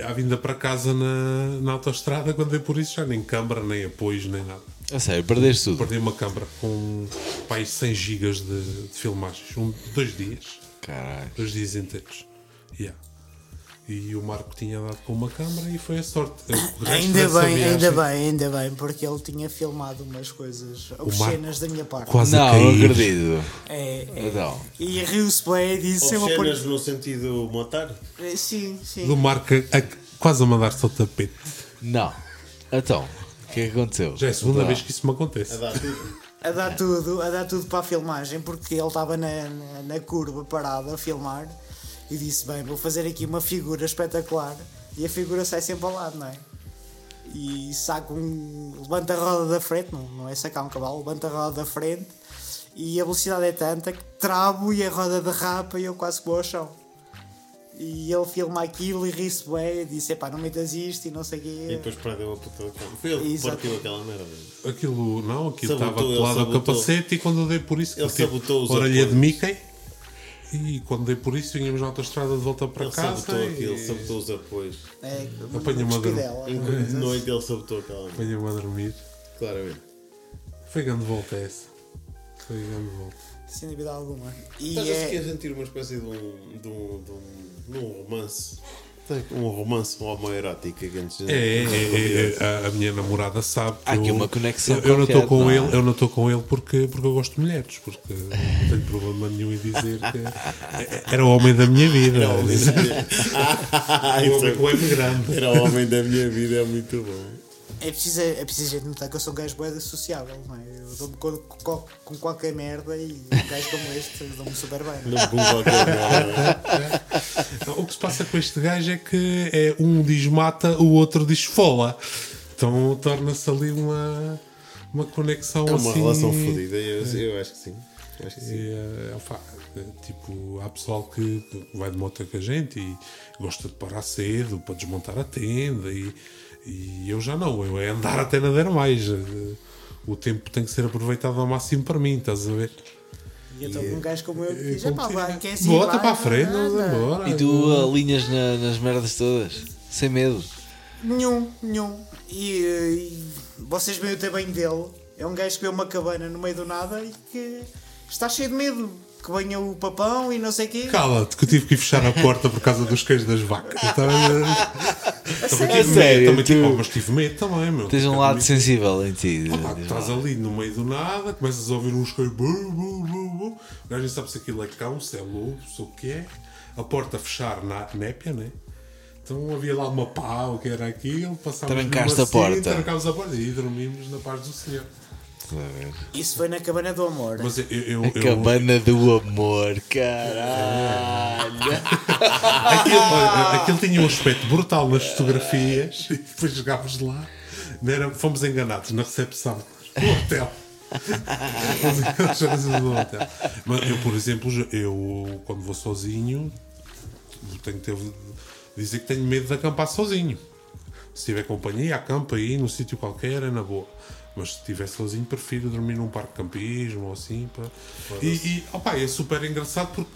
À vinda para casa na, na autostrada, quando dei por isso, já nem câmara, nem apoios, nem nada. A sério, perdeste tudo. Perdi uma câmara com pai, 100 gigas de, de filmagens, um, dois dias, Caralho. dois dias inteiros. Yeah. E o Marco tinha dado com uma câmara e foi a sorte. Ainda bem, viagem- ainda bem, ainda bem, porque ele tinha filmado umas coisas obscenas da minha parte. Quase a Não, não acredito. É, é. Então, E riu-se bem e disse: pôr. Obscenas no sentido motar? Eh, Sim, sim. do Marco a- a- quase a mandar-se ao tapete. não. Então, o que é que aconteceu? Já é a segunda Então, vez que isso me acontece. A dar tudo. a dar tudo, a dar tudo para a filmagem, porque ele estava na, na, na curva parado a filmar e disse: Bem, vou fazer aqui uma figura espetacular. E a figura sai sempre ao lado, não é? E saca um. levanta a roda da frente, não, não é sacar um cavalo, levanta a roda da frente e a velocidade é tanta que travo e a roda derrapa e eu quase que vou ao chão. E ele filma aquilo e ri-se bem e disse: Epá, não metas isto e não sei o quê. E depois perdeu a puta. Foi ele que partiu aquela merda. Aquilo, não, aquilo Sabotou, estava colado ao capacete e quando eu dei por isso, Ele sabotou os orelha de. Mickey. E quando dei por isso, vinhamos na autostrada de volta para Ele casa. sabotou e- aquilo, sabotou os apoios. É, Apanha uma dor. despidela. Em de noite ele sabotou aquela merda. Venha-me a dormir. Claramente. Foi grande volta essa. Foi grande volta. Sem dúvida alguma. E Estás é, a sentir uma espécie de um, de um, de um, de um romance. Um romance homoerótico que antes. É, é, é, é, a, a minha namorada sabe que Há aqui eu, uma conexão Eu, eu não estou com não é? ele, eu não estou com ele porque, porque eu gosto de mulheres, porque não tenho problema nenhum em dizer que era o homem da minha vida. Era o homem da minha- Ah, O homem é- com o M grande. Era o homem da minha vida, é muito bom. É, preciso, é preciso gente notar que eu sou um gajo bem sociável, não é? Eu dou-me com, com, com qualquer merda e um gajo como este dou-me super bem. Não é? Qualquer merda. O que se passa com este gajo é que é um diz mata, o outro diz fola. Então torna-se ali uma, uma conexão É uma assim. relação fodida, eu, eu acho que sim. Acho que sim. E, eh, opá, eh, tipo, há pessoal que vai de moto com a gente e gosta de parar cedo para desmontar a tenda e, e eu já não, eu é andar até não der mais. O tempo tem que ser aproveitado ao máximo para mim, estás a ver? E eu estou com um gajo como eu que diz: "Epá, que- vai, é assim, Bota vai, para a frente, vamos vai." embora. E tu alinhas na- nas merdas todas? Sem medo? Nenhum, nenhum. E, eh, e vocês veem o tamanho dele. É um gajo que vê uma cabana no meio do nada e que está cheio de medo. Que venha o papão e não sei o quê. Cala-te, que eu tive que ir fechar a porta por causa dos queijos das vacas. Então, eh, Também tive sério, medo, também tive, tu- oh, mas tive medo também, meu. Tens um lado sensível em ti. Pá, estás ali no meio do nada, começas a ouvir uns que bu, bu, bu, bu. O gajo nem sabe se aquilo é cão, se é lobo, se o que é. A porta a fechar na népia, né? Então havia lá uma pá, o que era aquilo, passámos Trancaste mesmo a porta. Trancámos a porta e dormimos na paz do Senhor. Isso foi na cabana do amor. Mas eu, eu, A eu, cabana do amor, caralho. Aquilo, olha, aquilo tinha um aspecto brutal nas fotografias e depois chegámos lá, não era- fomos enganados na recepção do hotel. Do hotel. Mas eu, por exemplo, eu quando vou sozinho, tenho que ter, dizer que tenho medo de acampar sozinho. Se tiver companhia, acampa aí num sítio qualquer, é na boa. Mas se estiver sozinho, prefiro dormir num parque de campismo ou assim. Pá. E, e opa, é super engraçado porque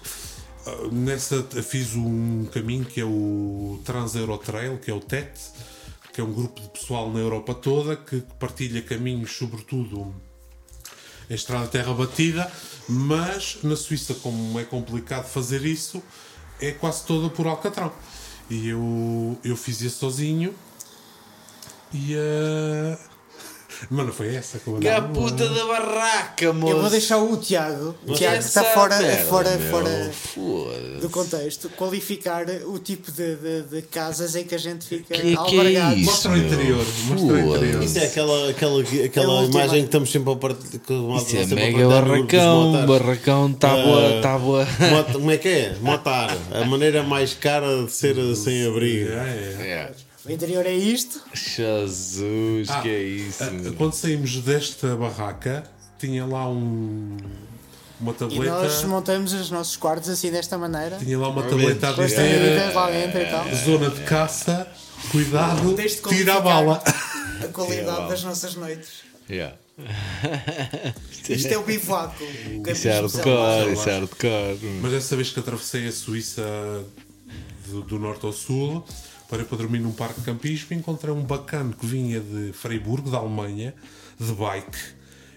ah, nessa fiz um caminho que é o Trans-Eurotrail, que é o TET, que é um grupo de pessoal na Europa toda que partilha caminhos, sobretudo em estrada de terra batida, mas na Suíça, como é complicado fazer isso, é quase toda por Alcatrão. E eu, eu fiz isso sozinho e a. Mas não foi essa que eu Que a puta da barraca, moço. Eu vou deixar o Tiago, o Tiago que está fora, merda, fora, meu, fora foda-se. do contexto, qualificar o tipo de, de, de casas em que a gente fica Que que é albergado. isso? Mostra o interior, mostra o interior. Isso é aquela, aquela, aquela É imagem que estamos sempre a nós Isso é mega barracão, barracão, tábua, Ah, tábua. Como é que é? Motar. A maneira mais cara de ser sem abrigo. É, é. É. O interior é isto. Jesus, Ah, que é isso? ah, Quando saímos desta barraca, tinha lá um. Uma E tableta. nós montamos os nossos quartos assim desta maneira. Tinha lá uma tableta a dizer vidas lá dentro e tal. zona de caça, cuidado, tira a bala. A qualidade das nossas noites. Yeah. Isto é o bivaco. Isso é campismo hardcore, isso é hardcore. Mas dessa vez que atravessei a Suíça do, do norte ao sul, parei para dormir num parque de campismo e encontrei um bacana que vinha de Freiburg, da Alemanha, de bike.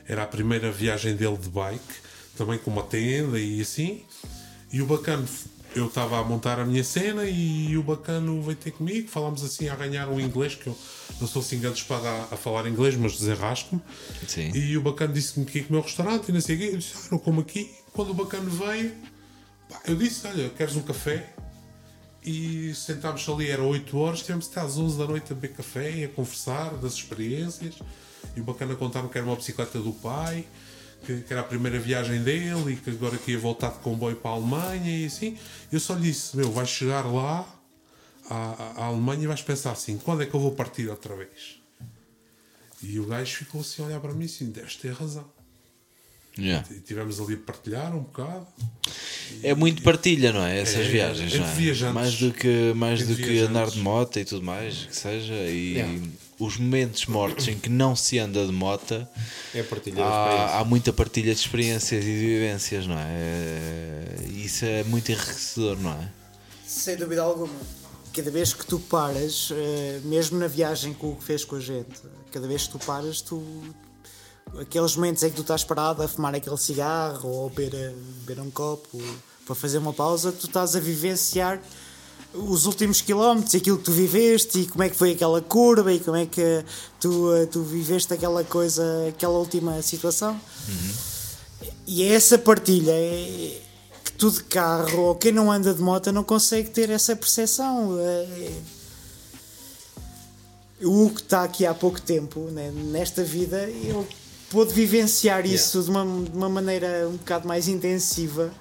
Era a primeira viagem dele de bike, também com uma tenda e assim. E o bacana, eu estava a montar a minha cena e o bacano veio ter comigo, falámos assim a ganhar um inglês, que eu não sou assim grande espada a, a falar inglês, mas desenrasco-me. E o bacano disse-me que ia comer ao restaurante e não sei o quê. Eu disse, ah, não como aqui. Quando o bacano veio, pá, eu disse, olha, queres um café? E sentámos ali, era 8 horas, estivemos até às 11 da noite a beber café a conversar das experiências. E o bacana contar-me que era uma bicicleta do pai, que, que era a primeira viagem dele e que agora que ia voltar de comboio para a Alemanha e assim. Eu só lhe disse, meu, vais chegar lá à- à Alemanha e vais pensar assim, quando é que eu vou partir outra vez? E o gajo ficou assim a olhar para mim assim, deves ter razão. Yeah. E tivemos ali a partilhar um bocado. É muito partilha, não é? Essas É, viagens, entre não é? viajantes. Mais do que, mais Entre do que viajantes. andar de moto e tudo mais, que seja. E os momentos mortos em que não se anda de moto, É partilhar a experiência. há, há muita partilha de experiências e de vivências, não é? Isso é muito enriquecedor, não é? Sem dúvida alguma. Cada vez que tu paras, eh, mesmo na viagem que o Hugo fez com a gente, cada vez que tu paras, tu. Aqueles momentos em que tu estás parado a fumar aquele cigarro ou a beber, beber um copo para fazer uma pausa, tu estás a vivenciar os últimos quilómetros, aquilo que tu viveste e como é que foi aquela curva e como é que tu, eh, tu viveste aquela coisa, aquela última situação. E é essa partilha é, que tu de carro ou quem não anda de moto não consegue ter essa percepção. É, o que está aqui há pouco tempo, né, nesta vida, ele pôde vivenciar isso de, uma, de uma maneira um bocado mais intensiva,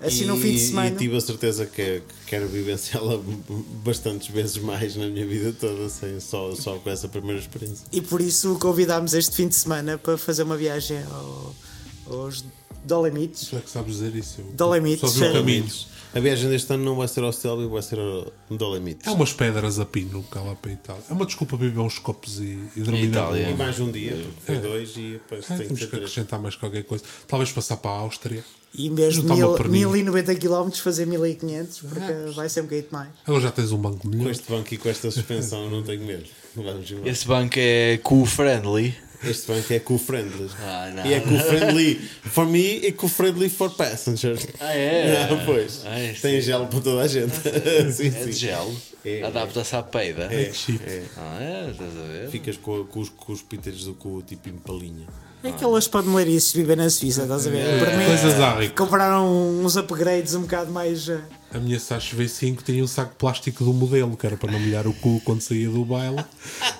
assim no fim de semana. E tive a certeza que que quero vivenciá-la bastantes vezes mais na minha vida toda, sem, só, só com essa primeira experiência. E por isso o convidámos este fim de semana para fazer uma viagem ao- aos Dolomites. Tu é que sabes dizer isso. Dolomites, Só caminho. A viagem deste ano não vai ser ao Stelvio, vai ser ao Dolomites. É umas pedras a pino cá lá para a Itália. É uma desculpa para beber uns copos e, e dormir na Itália. E mais um dia, porque foi dois e depois É, tem que temos que três. acrescentar mais qualquer coisa. Talvez passar para a Áustria. E em vez de Juntar uma mil, perninha. 1090 km fazer 1500, porque vai ser um bocadinho mais. Agora já tens um banco Com melhor. este banco e com esta suspensão não tenho medo. Esse banco é cool-friendly. Este banco é eco-friendly. Ah, não. E eco-friendly for me, eco-friendly for passengers. Ah, é? Ah, pois. Ah, é, Tem gel para toda a gente. sim, É sim. de gel. É, Adapta-se à peida. É, chique. é. Ah, é? Estás a ver? Ficas com, com os, com os do cu tipo empalinha. É aquelas paneleiras que vivem na Suíça, estás a ver? Para mim, Coisas compraram uns upgrades um bocado mais. eh, A minha Sacho V5 tinha um saco de plástico do modelo, que era para não molhar o cu quando saía do baile.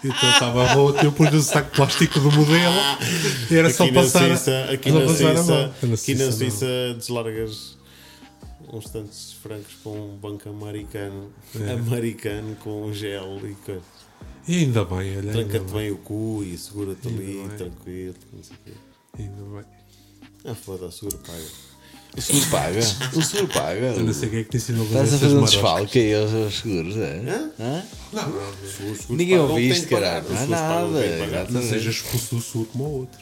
Então estava roto, eu pus o saco de plástico do modelo e era só Aqui na passar. Suíça, aqui só na passar a Suíça, mão. Na aqui na. Suíça deslargas uns tantos francos para um banco americano, É. americano com gel e coisa. E ainda bem, olha. Tranca-te bem, bem o cu e segura-te ali, bem. tranquilo, não sei o quê. ainda bem. Ah, foda-se, seguro paga. O seguro paga. O seguro paga. Eu não sei quem é que te ensinou a Estás fazer a fazer um desfalque aí aos, aos seguros, é? Hã? Hã? Não, não, Os seguros Ninguém pagam o que ouviste, tem que pagar. caralho. Os Não seguros pagam o que nada. tem que pagar. não sejas expulso do sul como o outro.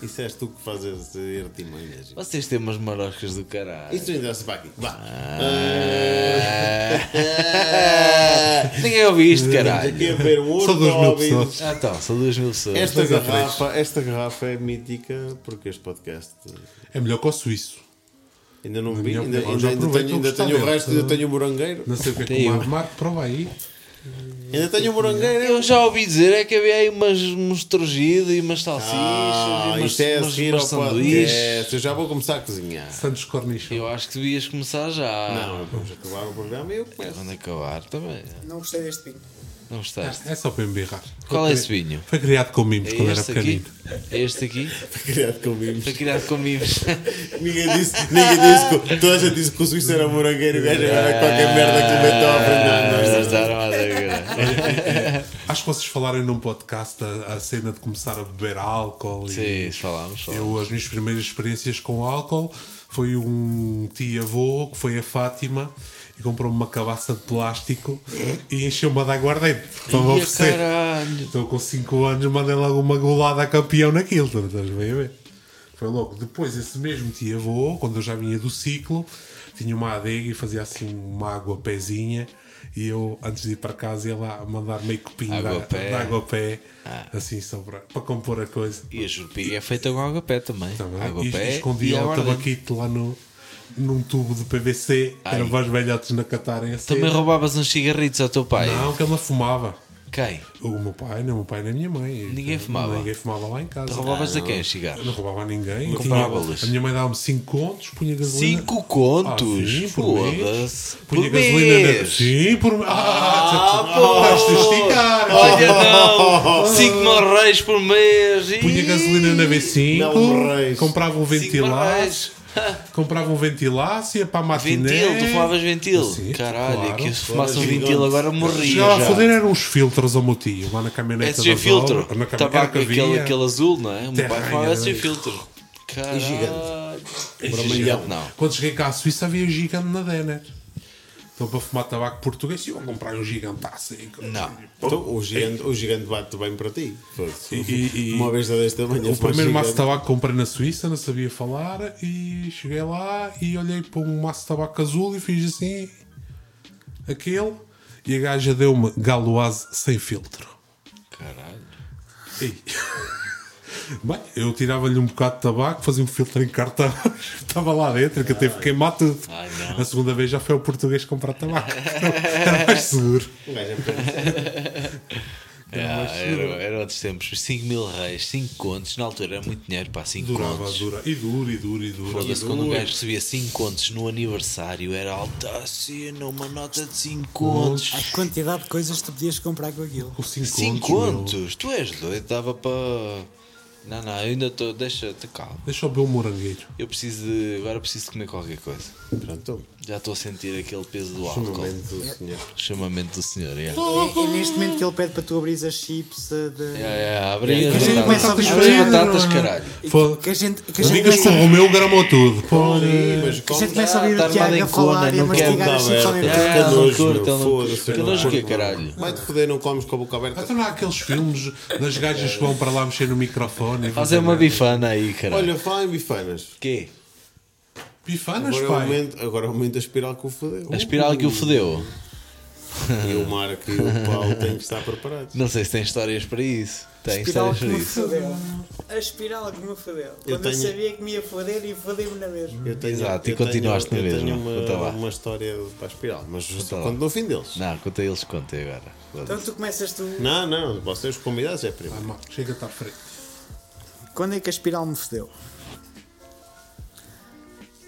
Isso és tu que fazes artimanhas. Vocês têm umas maroscas do caralho. Isso ainda se para aqui. Vá. Ah. Ninguém ouviu isto, Aqui a caralho. beber um Só outro duas mil ouvido. pessoas. Ah, então, são duas mil pessoas. Esta Dois garrafa, esta garrafa é mítica porque este podcast É melhor que o suíço. ainda não vi, ainda, ainda, ainda tenho, ainda o tenho o resto, ainda tenho o morangueiro. Não sei o que é que o Marco, prova aí. Ainda tenho o morangueiro. Eu já ouvi dizer é que havia aí umas, uns e umas salsichas Ah, e umas, isto é umas, umas sanduíches. podcast. Eu já vou começar a cozinhar. Santos Cornichon. Eu acho que devias começar já. Não, vamos acabar o programa e eu começo. Quando acabar também. Não gostei deste vinho. Não gostaste? É só para embirrar. Qual Foi é esse vinho? Foi criado com mimos É quando era este aqui? pequenino. É este aqui? Criado com mimos. Foi criado com mimos. Ninguém disse, ninguém disse que, toda a gente disse que o Suíço era morangueiro e o gajo agora qualquer merda que lhe meteu a agora. Acho que vocês falaram num podcast a, a cena de começar a beber álcool. e Sim, falámos. falámos. Eu, as minhas primeiras experiências com álcool foi um tio-avô, que foi a Fátima, e comprou-me uma cabaça de plástico e encheu-me de aguardente para me Ia oferecer. caralho. Então, com 5 anos, mandei logo uma golada a campeão naquilo. Estás bem a ver? Foi logo. Depois, esse mesmo tio-avô, quando eu já vinha do ciclo, tinha uma adega e fazia assim uma água pezinha. E eu, antes de ir para casa, ia lá mandar meio copinho de Água de pé. água pé, Ah. assim só para, para compor a coisa. E a jurupiga é feita com água pé também. Também. Água e, pé e escondia e o tabaquito lá no, num tubo de PVC, que era Ai. para os velhotes na catarem a cena. Também roubavas uns cigarritos ao teu pai? Não, que ele não fumava. Quem? O meu pai, nem o meu pai nem a minha mãe. Ninguém fumava? Ninguém fumava lá em casa. Tu roubavas a quem os cigarros? Não roubava a ninguém. Comprava-los. A minha mãe dava-me 5 contos, punha gasolina. 5 contos? Ah, sim, por mês. Foda-se. Punha Por gasolina na. mês. Sim, por mês. Ah, Ah, pô. vais-te esticar. Olha não! 5 mil reis por mês. Punha gasolina na Mel V5, Reis. comprava um reis. comprava um ia para a matiné. Ventil, tu fumavas ventil? Sim, Caralho, claro. que se fumasse um Gigante. ventil agora morria. Já a já. foder eram uns filtros ao meu tio, lá na caminhonete SG das filtro. na cam- Tabaco, aquele, aquele azul, não é? O meu pai fumava SG isso. filtro. Caralho. gigante. E gigante não. Quando cheguei cá à Suíça havia um gigante na Denner. Então para fumar tabaco português eu vou comprar um gigantaço. Não. Então, o, gigante, o gigante bate bem para ti. E- e- e- Uma vez desta manhã. O primeiro maço de tabaco que comprei na Suíça, não sabia falar e cheguei lá e olhei para um maço de tabaco azul e fiz assim aquele e a gaja deu-me galoise sem filtro. Caralho. Ei. Bem, eu tirava-lhe um bocado de tabaco, fazia um filtro em cartão, estava lá dentro, que eu teve que queimar tudo. Ai. A segunda vez já foi o português comprar tabaco. Era mais seguro. Gajo é. Ah, era, era outros tempos. 5 mil reis, 5 contos. Na altura era muito dinheiro para 5 Durava, contos. dura. E dura, e dura, e dura. Foda-se, E quando um dura. gajo recebia 5 contos no aniversário, era alta cena, uma nota de 5 contos. A quantidade de coisas que tu podias comprar com aquilo. Com 5 5 contos. meu. contos? Tu és doido, dava para. Não, não, eu ainda estou. Deixa-te calma. Deixa eu ver o morangueiro. Eu preciso de. Agora preciso de comer qualquer coisa. Pronto. Já estou a sentir aquele peso do álcool. Chamamento do senhor. Chamamento do senhor. É, É, é neste momento que ele pede para tu abrir as chips de. é, é abre as Que a gente começa a batatas. abrir- as batatas, caralho. Que a gente, que a gente Amigas com o Romeu gramou tudo. Pô, Sim, mas que a gente começa a ouvir tá o Tiago armado a em falar cona, e a não quero mastigar as chips ao mesmo É, tempo. Que nojo, meu, que nojo curto, caralho? Vai-te foder, não comes com a boca aberta. Então não há aqueles filmes das gajas que vão para lá mexer no microfone. e Fazer uma bifana aí, caralho. Olha, fala em bifanas. Quê? Bifanas, Agora pai. aumenta, agora aumenta a espiral que o fodeu. A espiral que o fodeu. E o Marco e o Paulo têm que estar preparados. Não sei se tem histórias para isso. Tem Espiral histórias que para me isso. fodeu. A espiral que me fodeu. Quando eu, tenho- sabia que me ia foder e fodeu-me na mesma. Eu tenho, Exato, e eu tenho- continuaste na eu mesma. tenho Conta lá. uma, uma história para a espiral, mas lá. conto no fim deles. Não, conta eles, conta agora. Então tu começas tu. Não, não, vocês os convidados é Ah, primeiro. mal, Chega-te à frente. Quando é que a espiral me fodeu?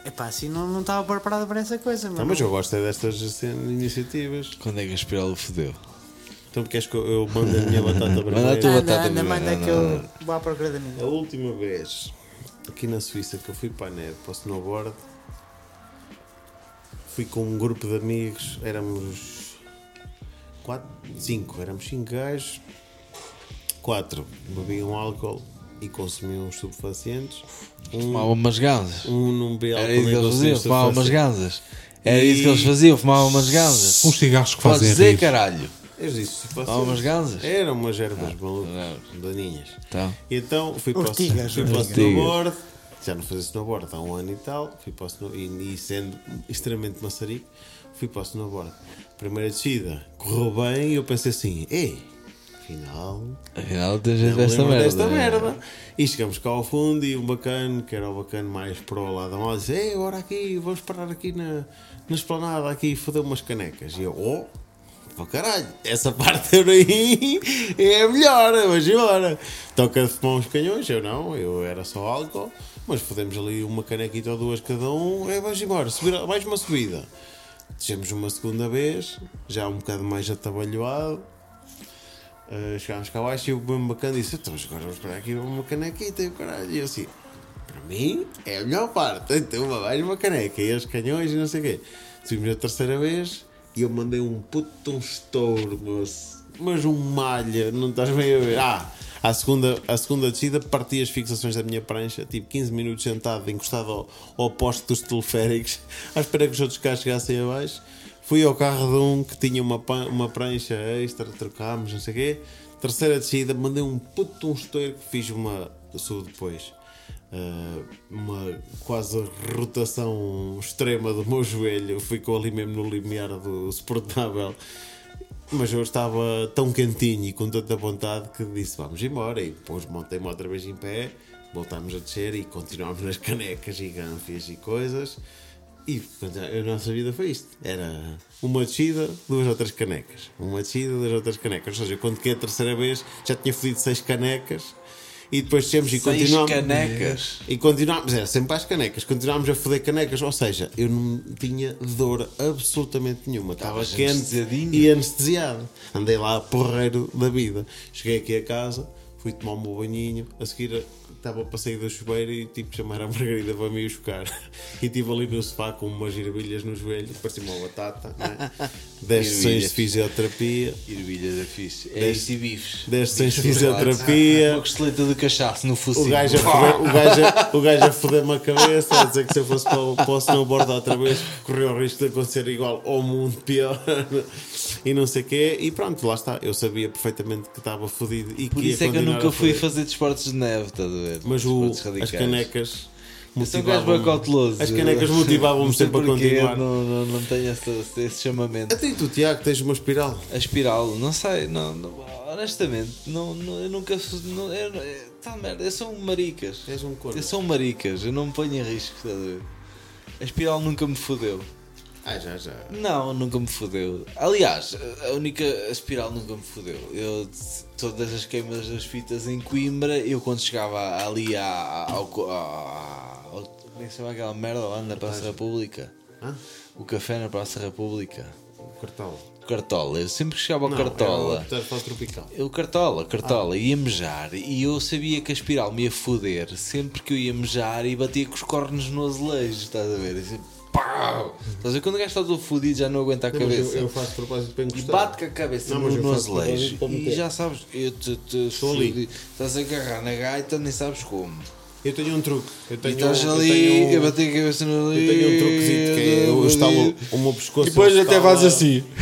Epá, assim não não estava preparado para essa coisa, Não, mano. mas eu gosto é destas assim, iniciativas. Quando é que a espiral o fodeu? Então queres que eu, eu mande a minha batata Manda a tua batata anda, manda não, que não, eu não. vou à procura da A minha. última vez aqui na Suíça que eu fui para a neve, para o snowboard, fui com um grupo de amigos, éramos 4, 5, éramos 5 gajos, 4 bebiam álcool e consumiam estupefacientes, um, Fumavam umas ganzas. um álcool Era isso que eles faziam, fumavam umas ganzas. Era isso que eles faziam, fumavam umas ganzas. Uns cigarros que dizer, rir. caralho. Eu disse Fumavam umas ganzas. Eram umas ervas malucas, não. daninhas. Então, E então fui para, fui para o snowboard, já não fazia snowboard há um ano e tal, fui para o snow, e, e sendo extremamente maçarico, fui para o snowboard. Primeira descida, correu bem e eu pensei assim, ei, afinal, afinal tens jeito desta merda. desta merda. E chegamos cá ao fundo e o bacana, que era o bacana mais para o lado da mala, disse, ei, agora aqui, vamos parar aqui na, na esplanada, aqui, foder umas canecas. E eu, oh, para caralho, essa parte eu aí é a melhor, vamos embora. Toca de fumar uns canhões, eu não, eu era só álcool, mas fodemos ali uma canequita ou duas cada um, é, vamos embora, subir, mais uma subida. Descemos uma segunda vez, já um bocado mais atabalhoado. Uh, chegámos cá abaixo e o bem bacana disse: Então, agora vamos para aqui uma canequita e o caralho. E eu assim: Para mim é a melhor parte. Então, uma mais uma caneca e os canhões e não sei o quê. Subimos a terceira vez e eu mandei um puto um estouro, mas, mas um malha, não estás bem a ver. Ah, à segunda, à segunda descida parti as fixações da minha prancha, tipo 15 minutos sentado, encostado ao, ao poste dos teleféricos, à espera que os outros carros chegassem abaixo. Fui ao carro de um que tinha uma, uma prancha extra, trocámos, não sei o quê. Terceira descida, mandei um puto um estouro que fiz uma. Sou depois. ah, uma quase rotação extrema do meu joelho. Ficou ali mesmo no limiar do suportável. Mas eu estava tão quentinho e com tanta vontade que disse vamos embora. E depois montei-me outra vez em pé, voltámos a descer e continuámos nas canecas e gânfias e coisas. E portanto, a nossa vida foi isto: era uma descida, duas outras canecas. Uma descida, duas outras canecas. Ou seja, quando que é a terceira vez já tinha fodido seis canecas e depois descemos e Seis continuámos. canecas. E continuámos, era sempre às canecas, continuámos a foder canecas, ou seja, eu não tinha dor absolutamente nenhuma, estava quente e anestesiado. Andei lá porreiro da vida. Cheguei aqui a casa, fui tomar o meu banhinho, a seguir estava para sair do chuveiro e que chamar a Margarida para me ir buscar. E estive ali no sofá com umas ervilhas no joelho, parecia uma batata, né? 10 sessões de fisioterapia, Ervilhas é fixe. É isto e bifes. 10 sessões de Uma fisioterapia. costeleta de cachaço no O focinho. foder, o, gajo, a- o gajo a foder-me a cabeça, a dizer que se eu fosse para, o- para o snowboard outra vez, corria o risco de acontecer igual ou muito pior e não sei o quê. E pronto, lá está. Eu sabia perfeitamente que estava fodido e que Por ia isso é que eu nunca fui fazer desportos de neve, estás a ver? Mas o, as canecas. Cauteloso. As canecas motivavam-me sempre a continuar. Não, não, não tenho esse, esse chamamento. Até tu, Tiago, tens uma espiral. A espiral, não sei, não, não- honestamente, não, não- eu nunca. Não, eu, tá merda, eu sou um maricas. És um. Eu sou um maricas, eu não me ponho em risco, estás a ver? A espiral nunca me fodeu. Ah, já, já. Não, nunca me fodeu. Aliás, a única a espiral nunca me fodeu. Eu, todas as queimas das fitas em Coimbra, eu quando chegava ali à- ao. como é que se chama aquela merda lá na Praça República? Hã? O café na Praça República. O cartão. Cartola, eu sempre chegava ao Não, Cartola. Era tropical. Eu cartola, cartola, ia mejar e eu sabia que a espiral me ia foder sempre que eu ia mejar e batia com os cornos no azulejo, estás a ver? E assim, pau! Estás a ver quando o gajo está todo fodido já não aguenta a Não, cabeça. eu, eu faço propósito para E encostar. bate com a cabeça Não, no, eu no azulejo e já sabes, eu te, te Estou ali. estás a agarrar na gaita, nem sabes como. Eu tenho um truque. Eu E tenho, estás eu ali, tenho- eu bati a cabeça no Eu tenho um truquezito que é eu estalo o meu pescoço. E depois até faz assim.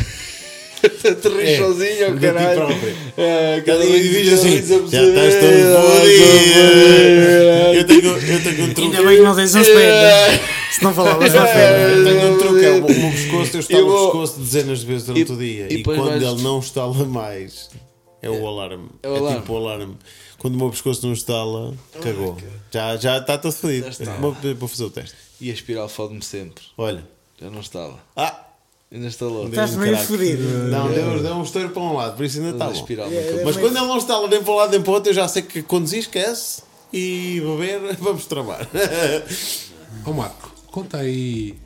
Te ris É, sozinho, oh, caralho. É, cada E vez diz assim: já estás todo fodido. Eu tenho, eu tenho um truque. Ainda bem que não tens um espelho. Se não falavas Eu ao pé. tenho um truque, é o meu pescoço, eu estalo Eu vou- o pescoço dezenas de vezes durante E- o dia. e E, quando vais- ele não estala mais, é o alarme. É É, o alarme. tipo o alarme. Quando o meu pescoço não estala, cagou. Já está já está todo fodido. Já está. Vou, vou fazer o teste. E a espiral fode-me sempre. Olha. Já não está lá. Ah! Ainda está lá. Estás um meio fodido. Não, deu, deu um estouro para um lado, por isso ainda está É, nunca- Mas quando ele não estala nem para um lado nem para o outro, eu já sei que conduzir esquece e beber, vamos tramar. Ó Marco, conta aí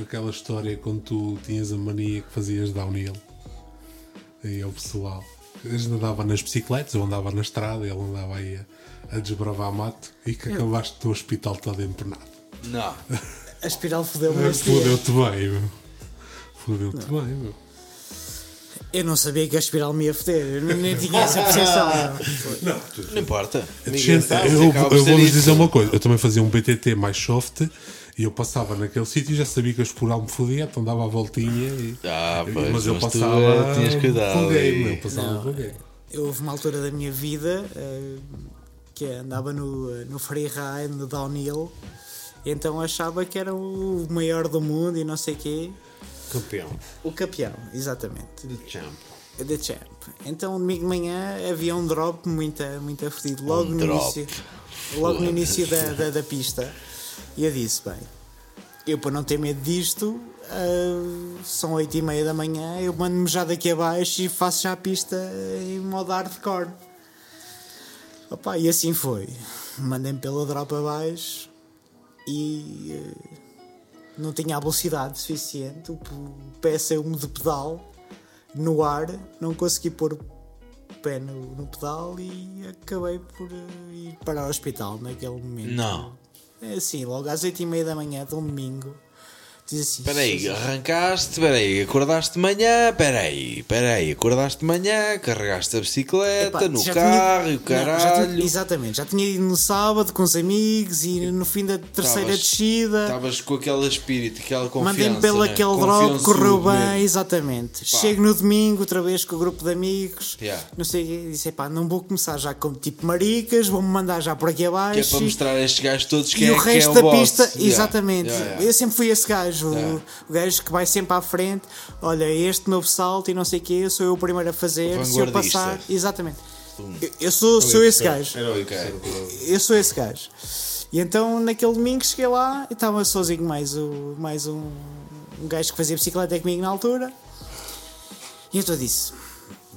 aquela história quando tu tinhas a mania que fazias downhill aí ao pessoal. A gente andava nas bicicletas, eu andava na estrada, ele andava aí a, a desbravar mato e que acabaste no hospital todo empenado. Não. A espiral fodeu-me. Fodeu-te bem, meu. Fodeu-te bem, meu. Eu não sabia que a espiral me ia foder. Eu nem- nem tinha essa percepção. Não importa. Gente, sabe, eu, acaba por eu ser vou-vos isso. dizer uma coisa. Eu também fazia um BTT mais soft e eu passava naquele sítio e já sabia que a esporal me fodia, então dava a voltinha. E, Ah, pois, mas eu mas passava eh, tinhas cuidado aí. Eu passava game. Eu houve uma altura da minha vida eh, que andava no, no freeride, no downhill, então achava que era o maior do mundo e não sei o quê. Campeão. O campeão, exatamente. De champ. The Champ. Então, domingo de manhã havia um drop muito, muito fedido, logo Um no drop. início, logo no início da, da, da pista. E eu disse: Bem, eu para não ter medo disto, ah, são 8 e meia da manhã, eu mando-me já daqui abaixo e faço já a pista em modo hardcore. Opa, e assim foi. Mandei-me pela drop abaixo e eh, não tinha a velocidade suficiente, o pé saiu-me de pedal no ar, não consegui pôr o pé no, no pedal e acabei por eh, ir para o hospital naquele momento. Não. É assim, logo às 8 e meia da manhã de um domingo, diz assim: Espera aí, "Jesus, arrancaste, espera aí, acordaste de manhã, espera aí, espera aí, acordaste de manhã, carregaste a bicicleta Epá, no carro e o Não, já caralho. tinha- exatamente, já tinha ido no sábado com os amigos e no fim da terceira Tavas- descida. Estavas com aquele espírito, aquela confiança. Mandei-me pelo né? aquele drop, correu mesmo. bem, exatamente. Chego no domingo, outra vez com o grupo de amigos, Yeah. não sei o disse: pá, não vou começar já como tipo maricas, vou-me mandar já por aqui Que é abaixo. para mostrar a estes gajos todos quem e é, o é resto o da pista, exatamente. yeah, yeah. Eu sempre fui esse gajo, o- Yeah. o, gajo que vai sempre à frente. Olha, este novo salto e não sei o quê, sou eu o primeiro a fazer. Se eu passar, exatamente. Eu, eu sou, sou esse gajo. Eu sou esse gajo. E então naquele domingo cheguei lá e estava sozinho mais, o, mais um, um gajo que fazia bicicleta comigo na altura. E então disse,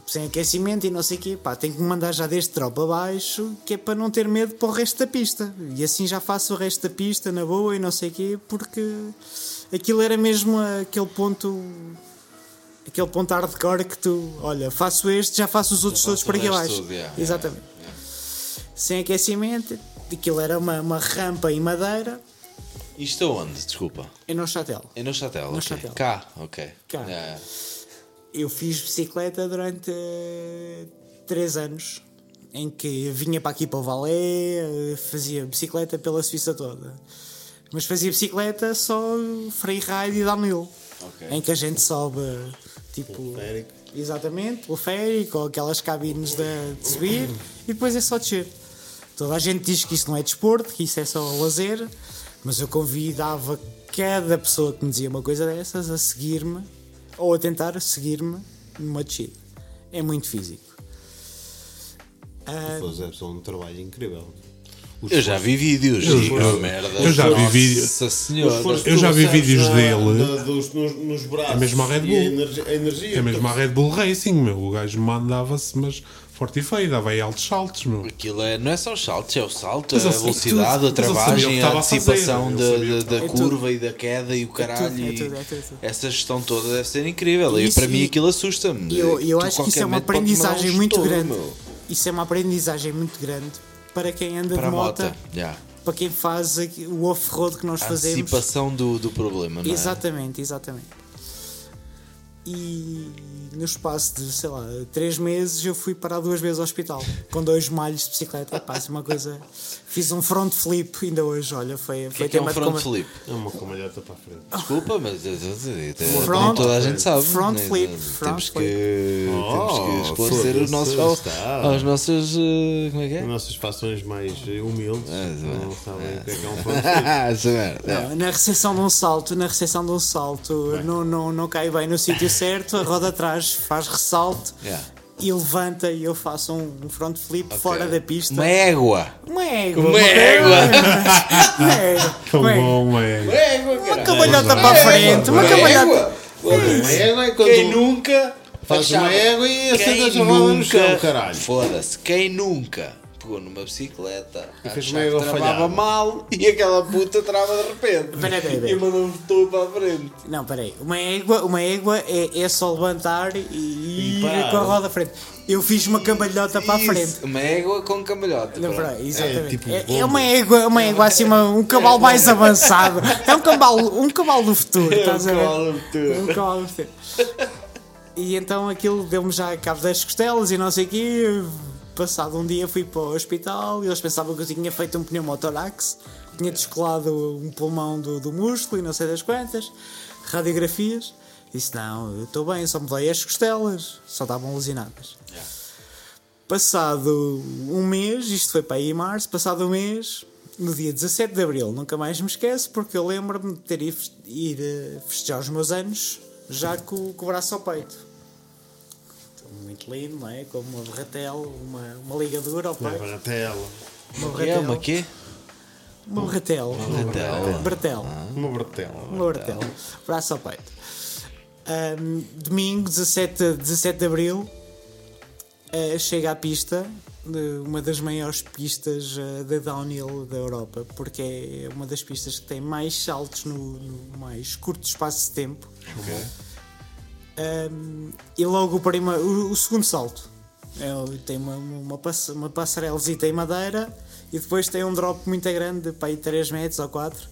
sem aquecimento e não sei o quê, pá, tenho que me mandar já deste drop abaixo, que é para não ter medo para o resto da pista. E assim já faço o resto da pista na boa e não sei o quê, porque aquilo era mesmo aquele ponto. Aquele ponto hardcore que tu, olha, faço este, já faço os outros todos por aqui abaixo. yeah, Exatamente. Sem aquecimento, aquilo era uma, uma rampa em madeira, Isto aonde? Desculpa. e no chatel. É no Chatel, No ok. Chatel. Cá, ok. Cá. Yeah. Eu fiz bicicleta durante eh, três anos, em que vinha para aqui para o Valé, eh, fazia bicicleta pela Suíça toda. Mas fazia bicicleta só freeride e downhill, Ok. em que a gente sobe tipo. Teleférico. Exatamente, o ferry, com aquelas cabines de, de subir e depois é só descer. Toda a gente diz que isso não é desporto, que isso é só lazer, mas eu convidava cada pessoa que me dizia uma coisa dessas a seguir-me ou a tentar seguir-me numa descida. É muito físico. Ah, Fazer um trabalho incrível. Os Eu já vi vídeos. Eu- e, eu- merda. eu já vi Nossa vídeo- senhora. esforço Eu já vi vídeos dele. na- dos- nos, nos braços. É mesmo a Red e Bull. energia, a energia É mesmo a Red Bull Racing, meu. O gajo mandava-se, mas forte e feio, dava aí altos saltos, meu. Aquilo é, não é só os saltos, é o salto, a velocidade, tudo. a travagem, a a antecipação da, da, da É curva e da queda e o caralho. é e tudo, é tudo, é tudo. Essa gestão toda deve ser incrível. E Isso- para mim e- aquilo assusta-me. E eu, eu acho que isso é uma um aprendizagem muito estouro, grande. meu. Isso é uma aprendizagem muito grande para quem anda Para a de moto, moto. Yeah. para quem faz o off-road que nós A fazemos. antecipação do, do problema, não é? Exatamente, exatamente. E no espaço de, sei lá, três meses eu fui parar duas vezes ao hospital com dois malhos de bicicleta. Isso é uma coisa. Fiz um front flip ainda hoje, olha, foi, O que foi é, que é um tema de front conver- flip? É uma camalhota para a frente. Desculpa, mas Front- toda a gente sabe. front flip, Temos front que, temos que Oh, esclarecer os nossos, aos, aos nossos. uh, Como é que é? As nossas fações mais eh, humildes É, não sabem o que é que é um front flip. Na recepção de um salto, na recepção de um salto, não, não, não cai bem no sítio certo, a roda atrás faz ressalto Yeah. E levanta e eu faço um, um front flip fora da pista. Uma égua. Uma égua. Uma égua. Uma égua. Uma égua. é. égua, Uma cabalhota para a frente. Uma cabalhota. Uma égua é quando Quem nunca. fazes uma égua e Quem a roda no chão, nunca- caralho. Foda-se, quem nunca pegou numa bicicleta, fez égua que travava falhada. mal e aquela puta trava de repente. Peraí, peraí, peraí. E mandou-me tudo para a frente. Não, peraí. Uma égua, uma égua é, é só levantar e ir parar. com a roda à frente. Eu fiz uma cambalhota para a frente. Uma égua com cambalhota. Não, peraí, exatamente. tipo É, é uma égua, uma égua assim, uma- um cavalo mais avançado. É um cavalo, um cavalo do futuro, estás a ver? cavalo do futuro. Um cavalo do futuro. E então aquilo deu-me já cabo das costelas e não sei o quê. Passado um dia fui para o hospital e eles pensavam que eu tinha feito um pneumotorax, tinha descolado um pulmão do, do músculo e não sei das quantas, radiografias. Disse: Não, eu estou bem, só me dei as costelas, só estavam lesionadas. Passado um mês, isto foi para aí em março, passado um mês, no dia 17 de Abril, nunca mais me esqueço, porque eu lembro-me de ter ido ir eh, festejar os meus anos já com, com o braço ao peito. Muito lindo, não é? Com uma berratela, uma, uma ligadura ao Uma peito. baratela. Uma É berratela. uma quê? Uma berratela. berratela. Bertela. Uma baratela. Uma bertela. Braço ao peito. Ahm, domingo, 17, 17 de Abril, eh, chega à pista, de uma das maiores pistas eh, de downhill da Europa, porque é uma das pistas que tem mais saltos no, no mais curto espaço de tempo. Um, e logo o, prima, o, o segundo salto. É, tem uma, uma, uma passarelzita em madeira e depois tem um drop muito grande para aí 3 metros ou 4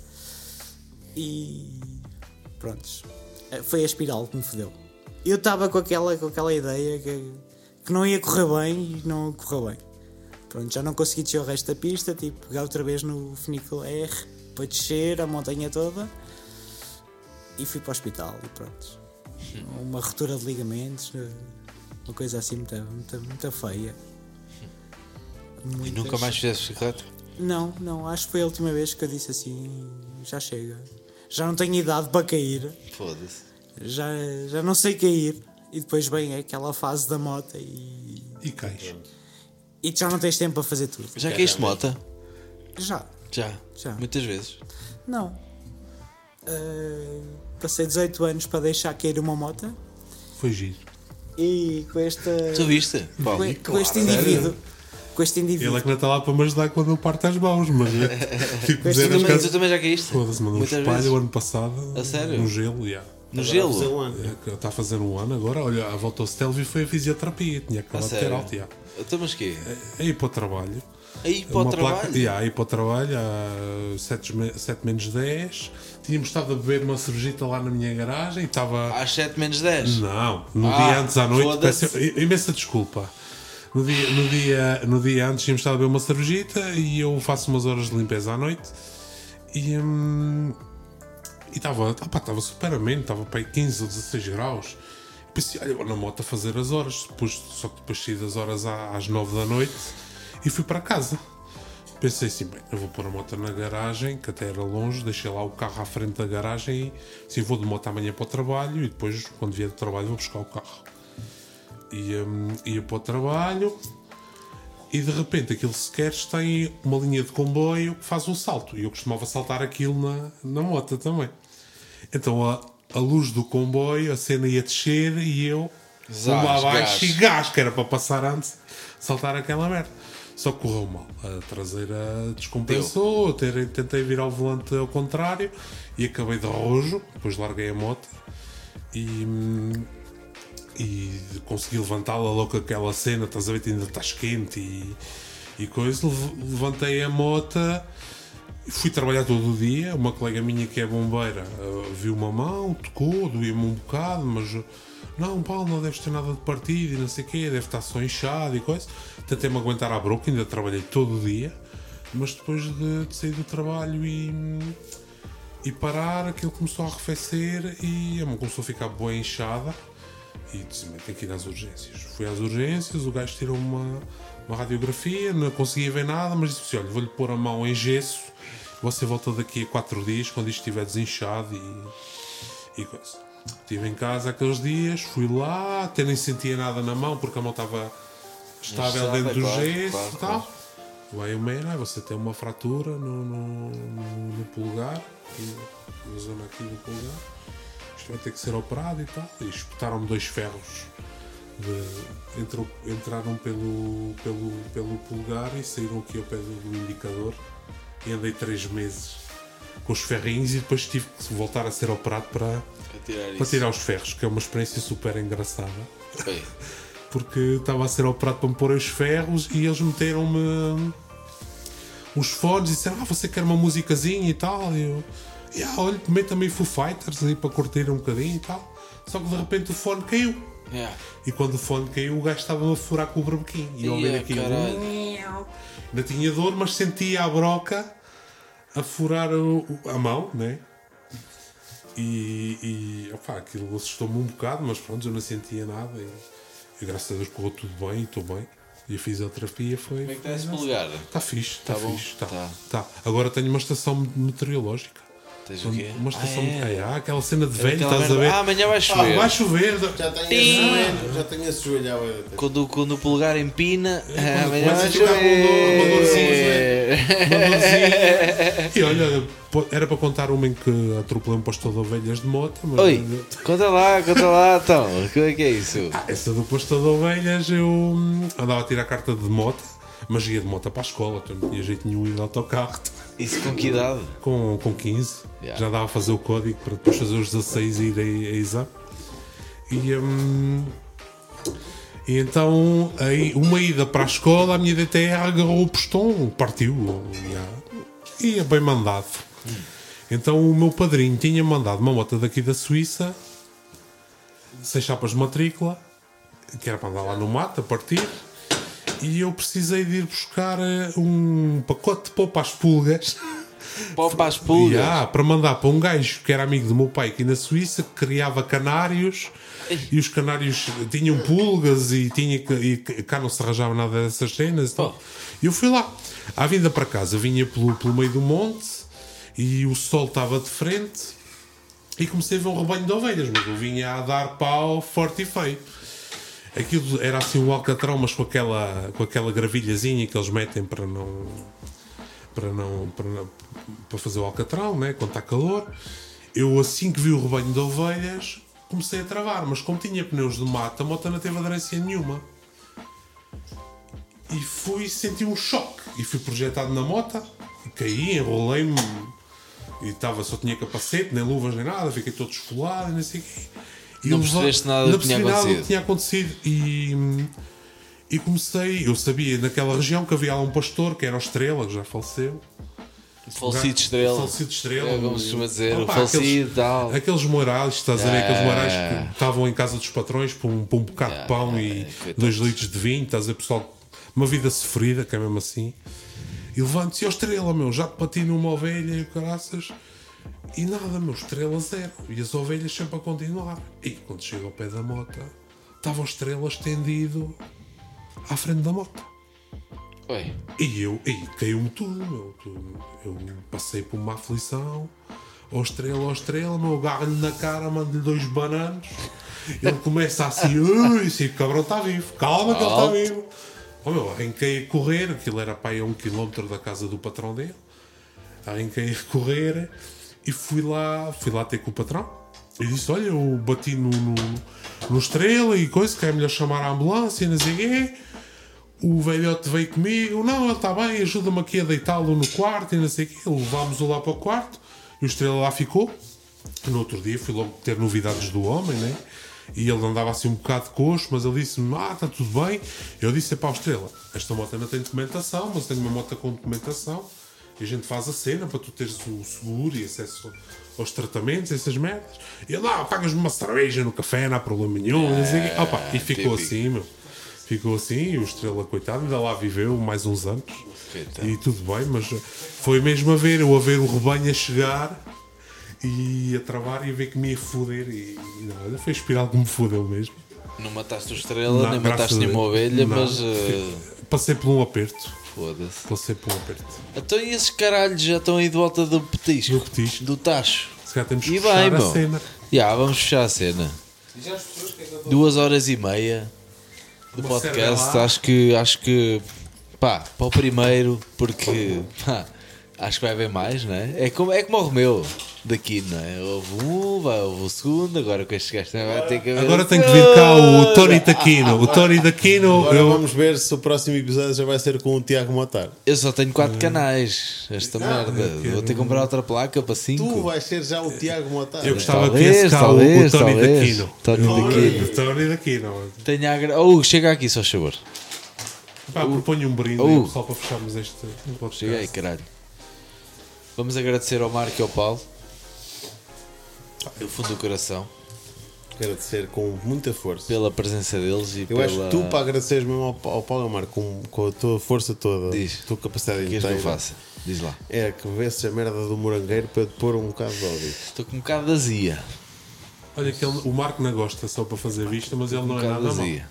e prontos Eh, foi a espiral que me fodeu eu estava com aquela, com aquela ideia que, que não ia correr bem e não correu bem. Pronto, já não consegui descer o resto da pista que pegar outra vez no funículo R para descer a montanha toda e fui para o hospital e pronto uma ruptura de ligamentos, eh, uma coisa assim muito, muito, muito feia. E nunca mais fizeste bicicleta? Não, não, acho que foi a última vez que eu disse assim: já chega. Já não tenho idade para cair, Foda-se. já, já não sei cair. E depois vem aquela fase da moto e, E cais. e já não tens tempo para fazer tudo. Já caíste de moto? Já, Já. Já. Muitas vezes. não. Eh, passei 18 anos para deixar cair uma moto Foi giro. e com esta. Tu viste? Pá, com, com este indivíduo. Com este indivíduo. Ele é que não está lá para me ajudar quando eu parto as mãos, mas é, tipo, Este também, coisas. tu também já caíste? Foda-se, mandou um Muitas espalho vezes? o ano passado. A sério? No gelo, já. No Fazer gelo? um ano. É, que Está a fazer um ano agora. Olha, a volta ao Stelvio foi a fisioterapia. Tinha A acabado de ter sério? alta. já. Então, mas quê? É ir para o trabalho. Aí para o trabalho? Placa, yeah, aí para o trabalho, há 7, menos 10. Tínhamos estado a beber uma cervejita lá na minha garagem e estava. Às 7 menos 10? Não, no Ah, dia antes à noite, peço imensa desculpa. No dia, no, dia, no dia antes tínhamos estado a beber uma cervejita e eu faço umas horas de limpeza à noite e hum, e estava estava super ameno, estava para aí 15 ou 16 graus. Pensei, olha, vou na moto a fazer as horas, depois, só que depois saí das horas às 9 da noite e fui para casa. Pensei assim, bem, eu vou pôr a moto na garagem, que até era longe, deixei lá o carro à frente da garagem e assim vou de moto amanhã para o trabalho e depois, quando vier do trabalho, vou buscar o carro. Ia, hum, ia para o trabalho e de repente aquilo sequer tem uma linha de comboio que faz um salto. E eu costumava saltar aquilo na, na moto também. Então a, a luz do comboio, a cena ia descer e eu Zás, lá abaixo gás. e gás, que era para passar antes, saltar aquela merda. Só correu mal. A traseira descompensou, ter- tentei virar o volante ao contrário e acabei de rojo. Depois larguei a moto e, e consegui levantá-la logo com aquela cena. Estás a ver ainda estás quente e, e coisa. Lev- Levantei a moto Fui trabalhar todo o dia. Uma colega minha que é bombeira eh, viu uma mão, tocou, doía-me um bocado, mas não, Paulo, não deves ter nada de partido e não sei o quê, deve estar só inchado e coisa. Tentei-me aguentar à broca, ainda trabalhei todo o dia, mas depois de, de sair do trabalho e, e parar, aquilo começou a arrefecer e a mão começou a ficar boa inchada. E disse: "Bem, tenho que ir às urgências. Fui às urgências, o gajo tirou uma, uma radiografia, não conseguia ver nada, mas disse: Olha, vou-lhe pôr a mão em gesso. Você volta daqui a 4 dias, quando isto estiver desinchado e, e coisa. Estive em casa aqueles dias, fui lá, até nem sentia nada na mão porque a mão estava estável dentro do claro, gesso claro, e tal. Vai o médico, "Ah, você tem uma fratura no, no, no, no aqui, na zona aqui do polegar. Isto vai ter que ser operado e tal. E espetaram-me dois ferros. De, entrou- entraram pelo, pelo, pelo polegar e saíram aqui ao pé do, do indicador. E andei três meses com os ferrinhos e depois tive que voltar a ser operado para, tirar para isso. tirar os ferros, que é uma experiência super engraçada porque estava a ser operado para me pôr os ferros e eles meteram-me uns fones e disseram: Ah, você quer uma musicazinha e tal? E eu, yeah, olha, meta-me Foo Fighters aí para curtir um bocadinho e tal. Só que de repente o fone caiu. yeah. E quando o fone caiu, o gajo estava a furar com o barbequim. E eu Ia, ouvi aquilo. caralho. Ainda tinha dor, mas sentia a broca a furar o- a mão, né? E, e opá, aquilo assustou-me um bocado, mas pronto, eu não sentia nada. E, e graças a Deus correu tudo bem e estou bem. E a fisioterapia foi. Como é que está esse polegar? Está fixe, está Tá fixe. Tá, Tá. tá. Agora tenho uma estação meteorológica. Tens o quê? Uma estação. Ah, é? Ah, aquela cena de velho, Aquela estás a ver? Ah, amanhã vai Ah, chover. vai chover. Já tenho esse joelho, já tenho esse joelho à. Quando, quando o polegar empina, quando amanhã vai a chover. Uma dorzinha. E olha, era para contar uma em que atropelei um pastor de ovelhas de moto, mas. Oi, conta lá, conta lá, então, como é que é isso? Ah, essa do pastor de ovelhas eu hum, andava a tirar carta de moto, mas ia de moto para a escola, então não tinha jeito nenhum de ir de autocarro. Isso com que idade? Com, com 15, Yeah. já dava a fazer o código para depois fazer os 16 e ir a, exame. E, hum, e então, aí, uma ida para a escola, a minha DTR agarrou o postão, partiu. yeah. Ia bem mandado. Então o meu padrinho tinha mandado uma moto daqui da Suíça, sem chapas de matrícula, que era para andar lá no mato a partir. E eu precisei de ir buscar eh, um pacote de para as pulgas. Para as pulgas. Yeah, para mandar para um gajo que era amigo do meu pai aqui na Suíça, que criava canários e os canários tinham pulgas e, tinha e cá não se arranjava nada dessas cenas. E tal. E eu fui lá. À vinda para casa, vinha pelo, pelo meio do monte e o sol estava de frente e comecei a ver um rebanho de ovelhas, mas eu vinha a dar pau forte e feio. Aquilo era assim um alcatrão, mas com aquela, com aquela gravilhazinha que eles metem para não para não para, não- para fazer o alcatrão, né, quando está calor. Eu assim que vi o rebanho de ovelhas comecei a travar, mas como tinha pneus de mato, a moto não teve aderência nenhuma. E fui senti um choque e fui projetado na moto, caí, enrolei-me e estava só tinha capacete, nem luvas nem nada, fiquei todo esfolado, e não sei o quê. E Não percebeste nada do que tinha percebi nada acontecido. que tinha acontecido e e comecei, eu sabia naquela região que havia lá um pastor que era o Estrela, que já faleceu. Falecido estrela. Falecido estrela. É costuma dizer, Opa, falecido aqueles- tal. Aqueles morais, estás a ver? Aqueles É. morais que estavam em casa dos patrões por um, por um bocado É, de pão é, e coitados. dois litros de vinho, estás a ver, pessoal? Uma vida sofrida, que é mesmo assim. E levante-se ao estrela, meu, já te bati numa ovelha e o caraças. E nada, meu, estrela zero. E as ovelhas sempre a continuar. E quando chego ao pé da moto, estava o estrela estendido à frente da moto. Oi, E eu, e caiu-me tudo, meu. tudo. Eu passei por uma aflição. Ó estrela, ó estrela, meu, agarro-lhe na cara, mando-lhe dois bananos. Ele começa assim, ui, esse cabrão está vivo, calma que ele está vivo. Oh, meu, arranquei a correr, aquilo era para aí a um quilómetro da casa do patrão dele. Arranquei a correr e fui lá, fui lá ter com o patrão. E disse: Olha, eu bati no, no, no estrela e coisa, que é melhor chamar a ambulância, não sei o quê. O velhote veio comigo, não, ele está bem, ajuda-me aqui a deitá-lo no quarto e não sei o quê. Levámos-o lá para o quarto e o estrela lá ficou. No outro dia fui logo ter novidades do homem, né? E ele andava assim um bocado coxo, mas ele disse-me: Ah, está tudo bem. Eu disse: Pá, Estrela, esta moto não tem documentação, mas tenho uma moto com documentação. E a gente faz a cena para tu teres o seguro e acesso aos tratamentos, essas merdas. E ah, pagas-me uma cerveja no café, não há problema nenhum. quê. Opa, e ficou típico. assim, meu. Ficou assim, e o Estrela, coitado, ainda lá viveu mais uns anos. E tudo bem, mas foi mesmo a ver, eu a ver o rebanho a chegar e a travar e a ver que me ia foder. E, e não, olha, foi a espiral que me fodeu mesmo. Não mataste o estrela, Não, nem mataste nenhuma ovelha, Não. mas. eh, Passei por um aperto. Foda-se. Passei por um aperto. Então e esses caralhos já estão aí de volta do petisco? Do petisco. Do tacho. Se calhar temos que E fechar bem, a cena. Já, vamos fechar a cena. Duas horas e meia do Uma podcast. Acho que, acho que, pá, para o primeiro, porque, pá, acho que vai haver mais, não é? É como, é como o Romeu daqui, não é? Houve um, vai, houve o segundo, agora com estes gajos também vai ter que haver. Agora tem que vir cá o Tony Taquino. O Tony Taquino. Agora eu- vamos ver se o próximo episódio já vai ser com o Tiago Motar. Eu só tenho quatro canais. Esta merda. Vou ter que comprar outra placa para cinco. Tu vais ser já o Tiago Motar. Eu gostava que viesse cá o- talvez, o Tony. Taquino. Tony Taquino. O Tony Taquino. Tenho a gra... Oh, chega aqui, só favor. Pá, proponho um brinde Uh. só para fecharmos este podcast. Chega aí, caralho. Vamos agradecer ao Marco e ao Paulo. Do fundo do coração. Agradecer com muita força. Pela presença deles e Eu pela... acho que tu, para agradeceres mesmo ao, ao Paulo e ao Marco, com, com a tua força toda, Diz. a tua capacidade que eu inteira, faço? Diz lá. é que vês a merda do morangueiro para eu te pôr um bocado de ódio. Estou com um bocado de azia. Olha que ele- o Marco não gosta só para fazer vista, mas ele Um não é bocado de nada mal. azia.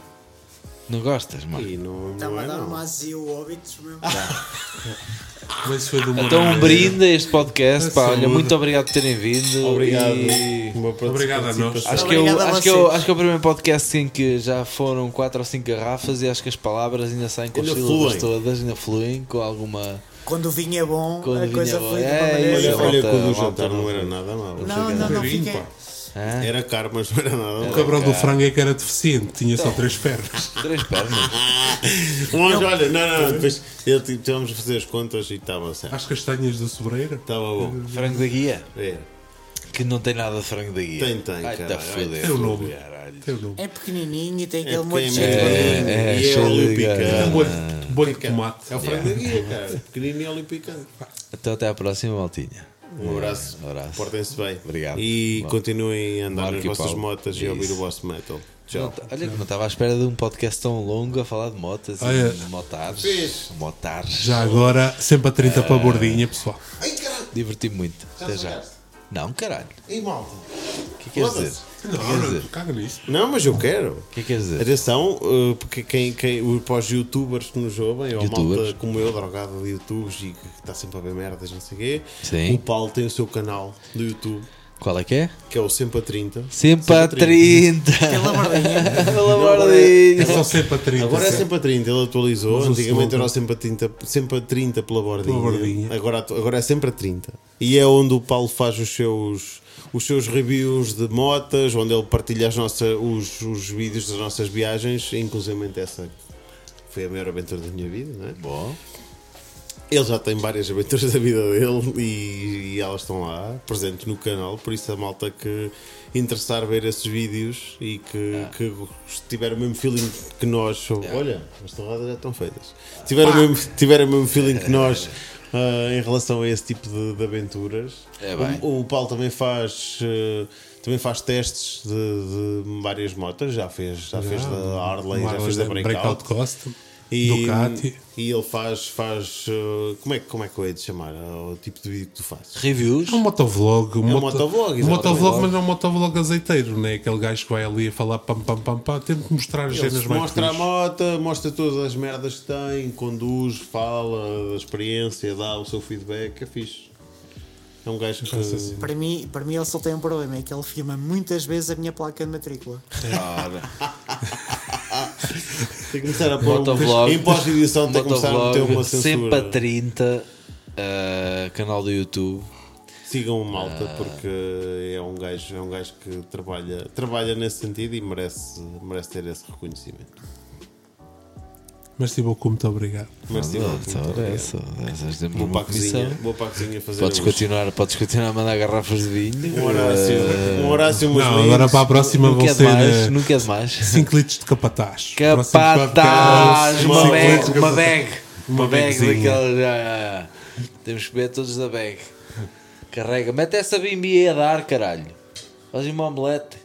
Não gostas, Marco? E não, Está-me não a é dar não. uma azia o óbitos mesmo. Mas foi do Então um Morangueiro. brinde a este podcast. Pá, olha, Saúde. muito obrigado por terem vindo. Obrigado. E... Obrigado a nós. Acho que, eu, a acho, que eu, vocês. acho que é o primeiro podcast em que já foram 4 ou 5 garrafas e acho que as palavras ainda saem com as Ainda sílabas fluem. todas, ainda fluem com alguma. Quando o vinho é bom, Quando a coisa é foi de É, uma maneira. Olha, olha que o jantar não não era nada mal. Não, não, não, Vinho, fiquei. Hã? Era caro, mas não era nada O cabrão do frango é que era deficiente, tinha só três pernas. Três pernas. Mas olha, não, não, depois tivemos a fazer as contas e estava certo. Às castanhas da sobreira. Estava bom. Frango da guia. É. Que não tem nada de frango da guia. Tem, tem, Ai, tá caralho. foder. Tem o nome. Caralho. É pequenininho e tem É aquele monte de gente. é, é, e é cheio óleo de picante. gana. Bolho, bolho de tomate. É o frango da guia, cara. Pequenino e óleo picante. Então até à próxima, Maltinha. Um abraço. Um abraço. Portem-se bem. Obrigado. E Bom. continuem a andar Marco nas vossas Paulo. motas e a ouvir o vosso metal. Não, Tchau. olha que não estava à espera de um podcast tão longo a falar de motas Olha. e de motares. Fiz. Motares. Já agora, sempre a 30 para a bordinha, pessoal. Diverti-me muito. Até já. Não, caralho. Ei, malta. O que é que queres Foda-se. dizer? O que que Não, queres não, dizer? caga nisso. Não, mas eu quero. O que é que queres dizer? Atenção, uh, porque quem, quem, o- para os youtubers que nos ouvem, ou malta como eu, drogado de youtubers e que está sempre a ver merdas, não sei o quê, Sim. o Paulo tem o seu canal do YouTube, Qual é que é? que é o Sempre a 30. Sempre a 30. Pela bordinha. Pela É bordinha. só sempre a 30. Agora é sempre. sempre a 30, ele atualizou. Mas Antigamente era o sempre a 30, sempre a 30 pela bordinha. Pela bordinha. Agora, agora é sempre a 30. E é onde o Paulo faz os seus, os seus reviews de motas, onde ele partilha as nossas, os, os vídeos das nossas viagens, inclusive essa que foi a maior aventura da minha vida, não é? Bom. Ele já tem várias aventuras da vida dele e, e elas estão lá, presentes no canal, por isso a malta que interessar ver esses vídeos e que, que tiver o mesmo feeling que nós. Olha, as torradas já estão feitas. Tiver o mesmo, tiver o mesmo feeling que nós ah, em relação a esse tipo de, de aventuras. É bem. O, o Paulo também faz. ah, também faz testes de, de várias motas, já fez, já fez da Harley, já fez da Breakout. Custom. E, Ducati. e ele faz, faz uh, como, é, que- como é que eu hei de chamar uh, o tipo de vídeo que tu fazes? Reviews. É um motovlog. Um um motovlog, Um motovlog, mas não é um motovlog azeiteiro, né? Aquele gajo que vai ali a falar pam pam pam pam. Tem que mostrar as cenas mais mostra a moto, mostra todas as merdas que tem, conduz, fala da experiência, dá o seu feedback, é fixe. É um gajo que. Para mim, para mim ele só tem um problema, é que ele filma muitas vezes a minha placa de matrícula. Tem que começar a pôr Motovlog. em pós-edição tem que começar a meter uma Motovlog. Sempre a censura. 30. uh, canal do YouTube. Sigam o malta Ah. porque é um gajo, é um gajo que trabalha, trabalha nesse sentido e merece, merece ter esse reconhecimento. Mas tipo, muito obrigado. Merece Ora, muito obrigado. Vou para a cozinha, vou para a cozinha fazer Podes continuar, podes continuar a mandar garrafas de vinho. um Horácio, um Horácio Não, agora para a próxima Nunca vão é ser demais, eh, nunca é demais. 5 litros de capataz. Capataz, Próximo uma bag, uma bag, uma Uma bag ah, Temos que beber todos da bag. Carrega, mete essa bimbi a dar, caralho. Faz uma omelete.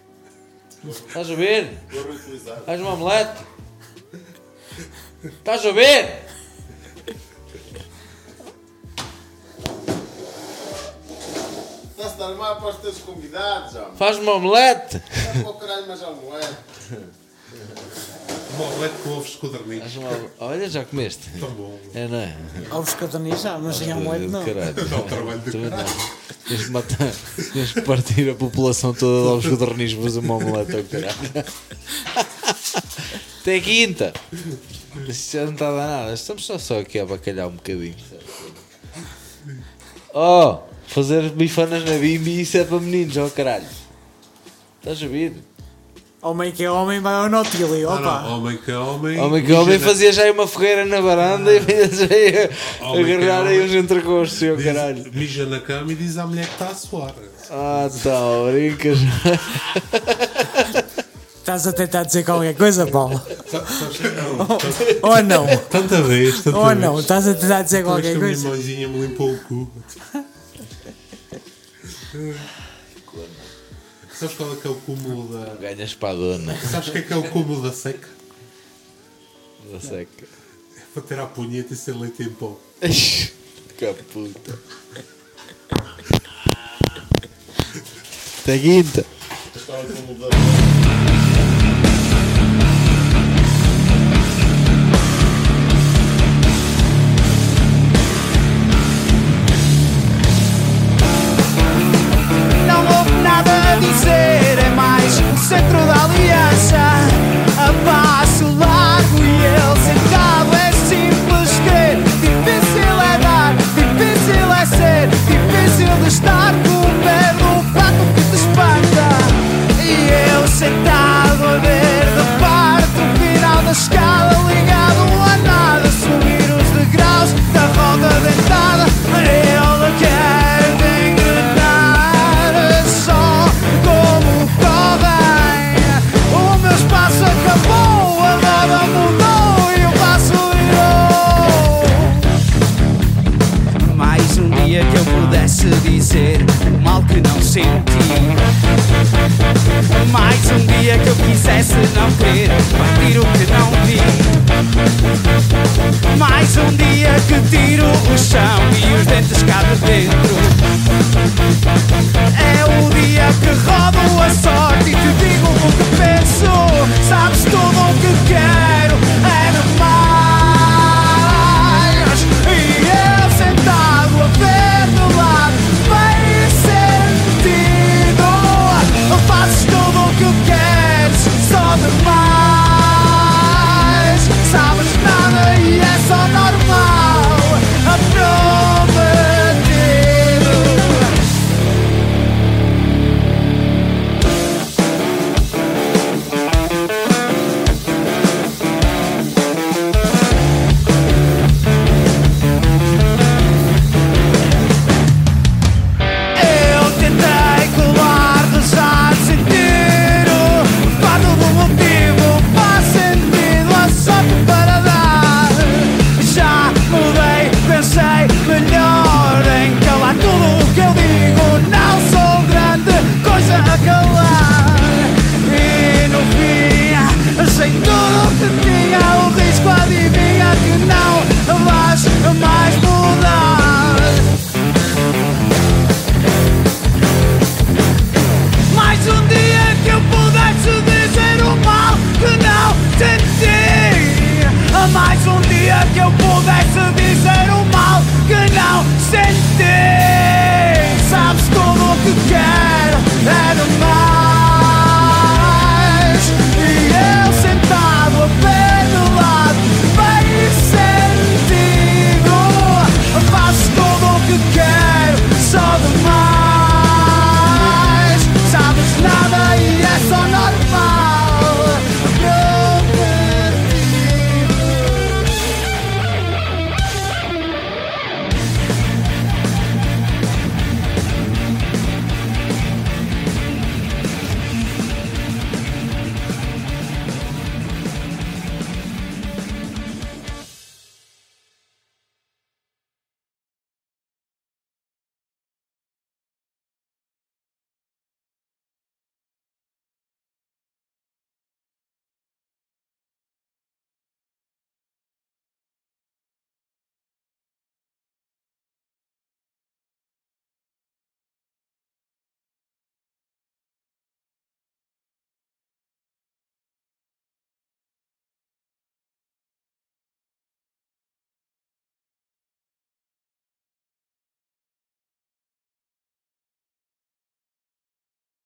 Estás a ver? Faz uma omelete. Estás a ver? Está-se a armar para os teus convidados, homem. Faz uma omelete. Está para o caralho, mas não é. Um omelete com ovos uma... Olha, já comeste. Tão bom. É, não é? Ovos caderninhos já, mas em omelete não. Caralho. Dá um trabalho de não. Tens de matar, tens de partir a população toda aos codornis para fazer uma omelete ao caralho. Até quinta. Isto já não está a dar nada. Estamos só, só aqui a bacalhar um bocadinho. Oh, fazer bifanas na bimbi isso é para meninos, ó caralho. Estás a ver? Homem que é homem vai ao Nautilio, Ah, opa. não, homem que é homem. Homem que homem mija na- fazia já aí uma fogueira na varanda e vinha já aí a Homem agarrar aí homem. uns entrecostos, diz- caralho. Mija na cama e diz à mulher que está a suar. Ah, tá, brincas. Estás a tentar dizer qualquer coisa, Paulo? Sa- Sabes que Ou não? Tanta vez, tanta Ou vez. não? Estás a tentar dizer Toda qualquer que a minha coisa? mãezinha me limpou o cu. Sabes qual é que é o cúmulo da. Ganhas para a dona Sabes o que é que é o cúmulo da seca? da seca. É para ter a punheta e ser leite em pó. Que puta. Até quinta. Estava com o da- Mais um dia que eu quisesse não querer partir o que não vi. Mais um dia que tiro o chão e os dentes cá de dentro. É o dia que rodo a sorte e te digo o que penso. Sabes tudo o que quero, é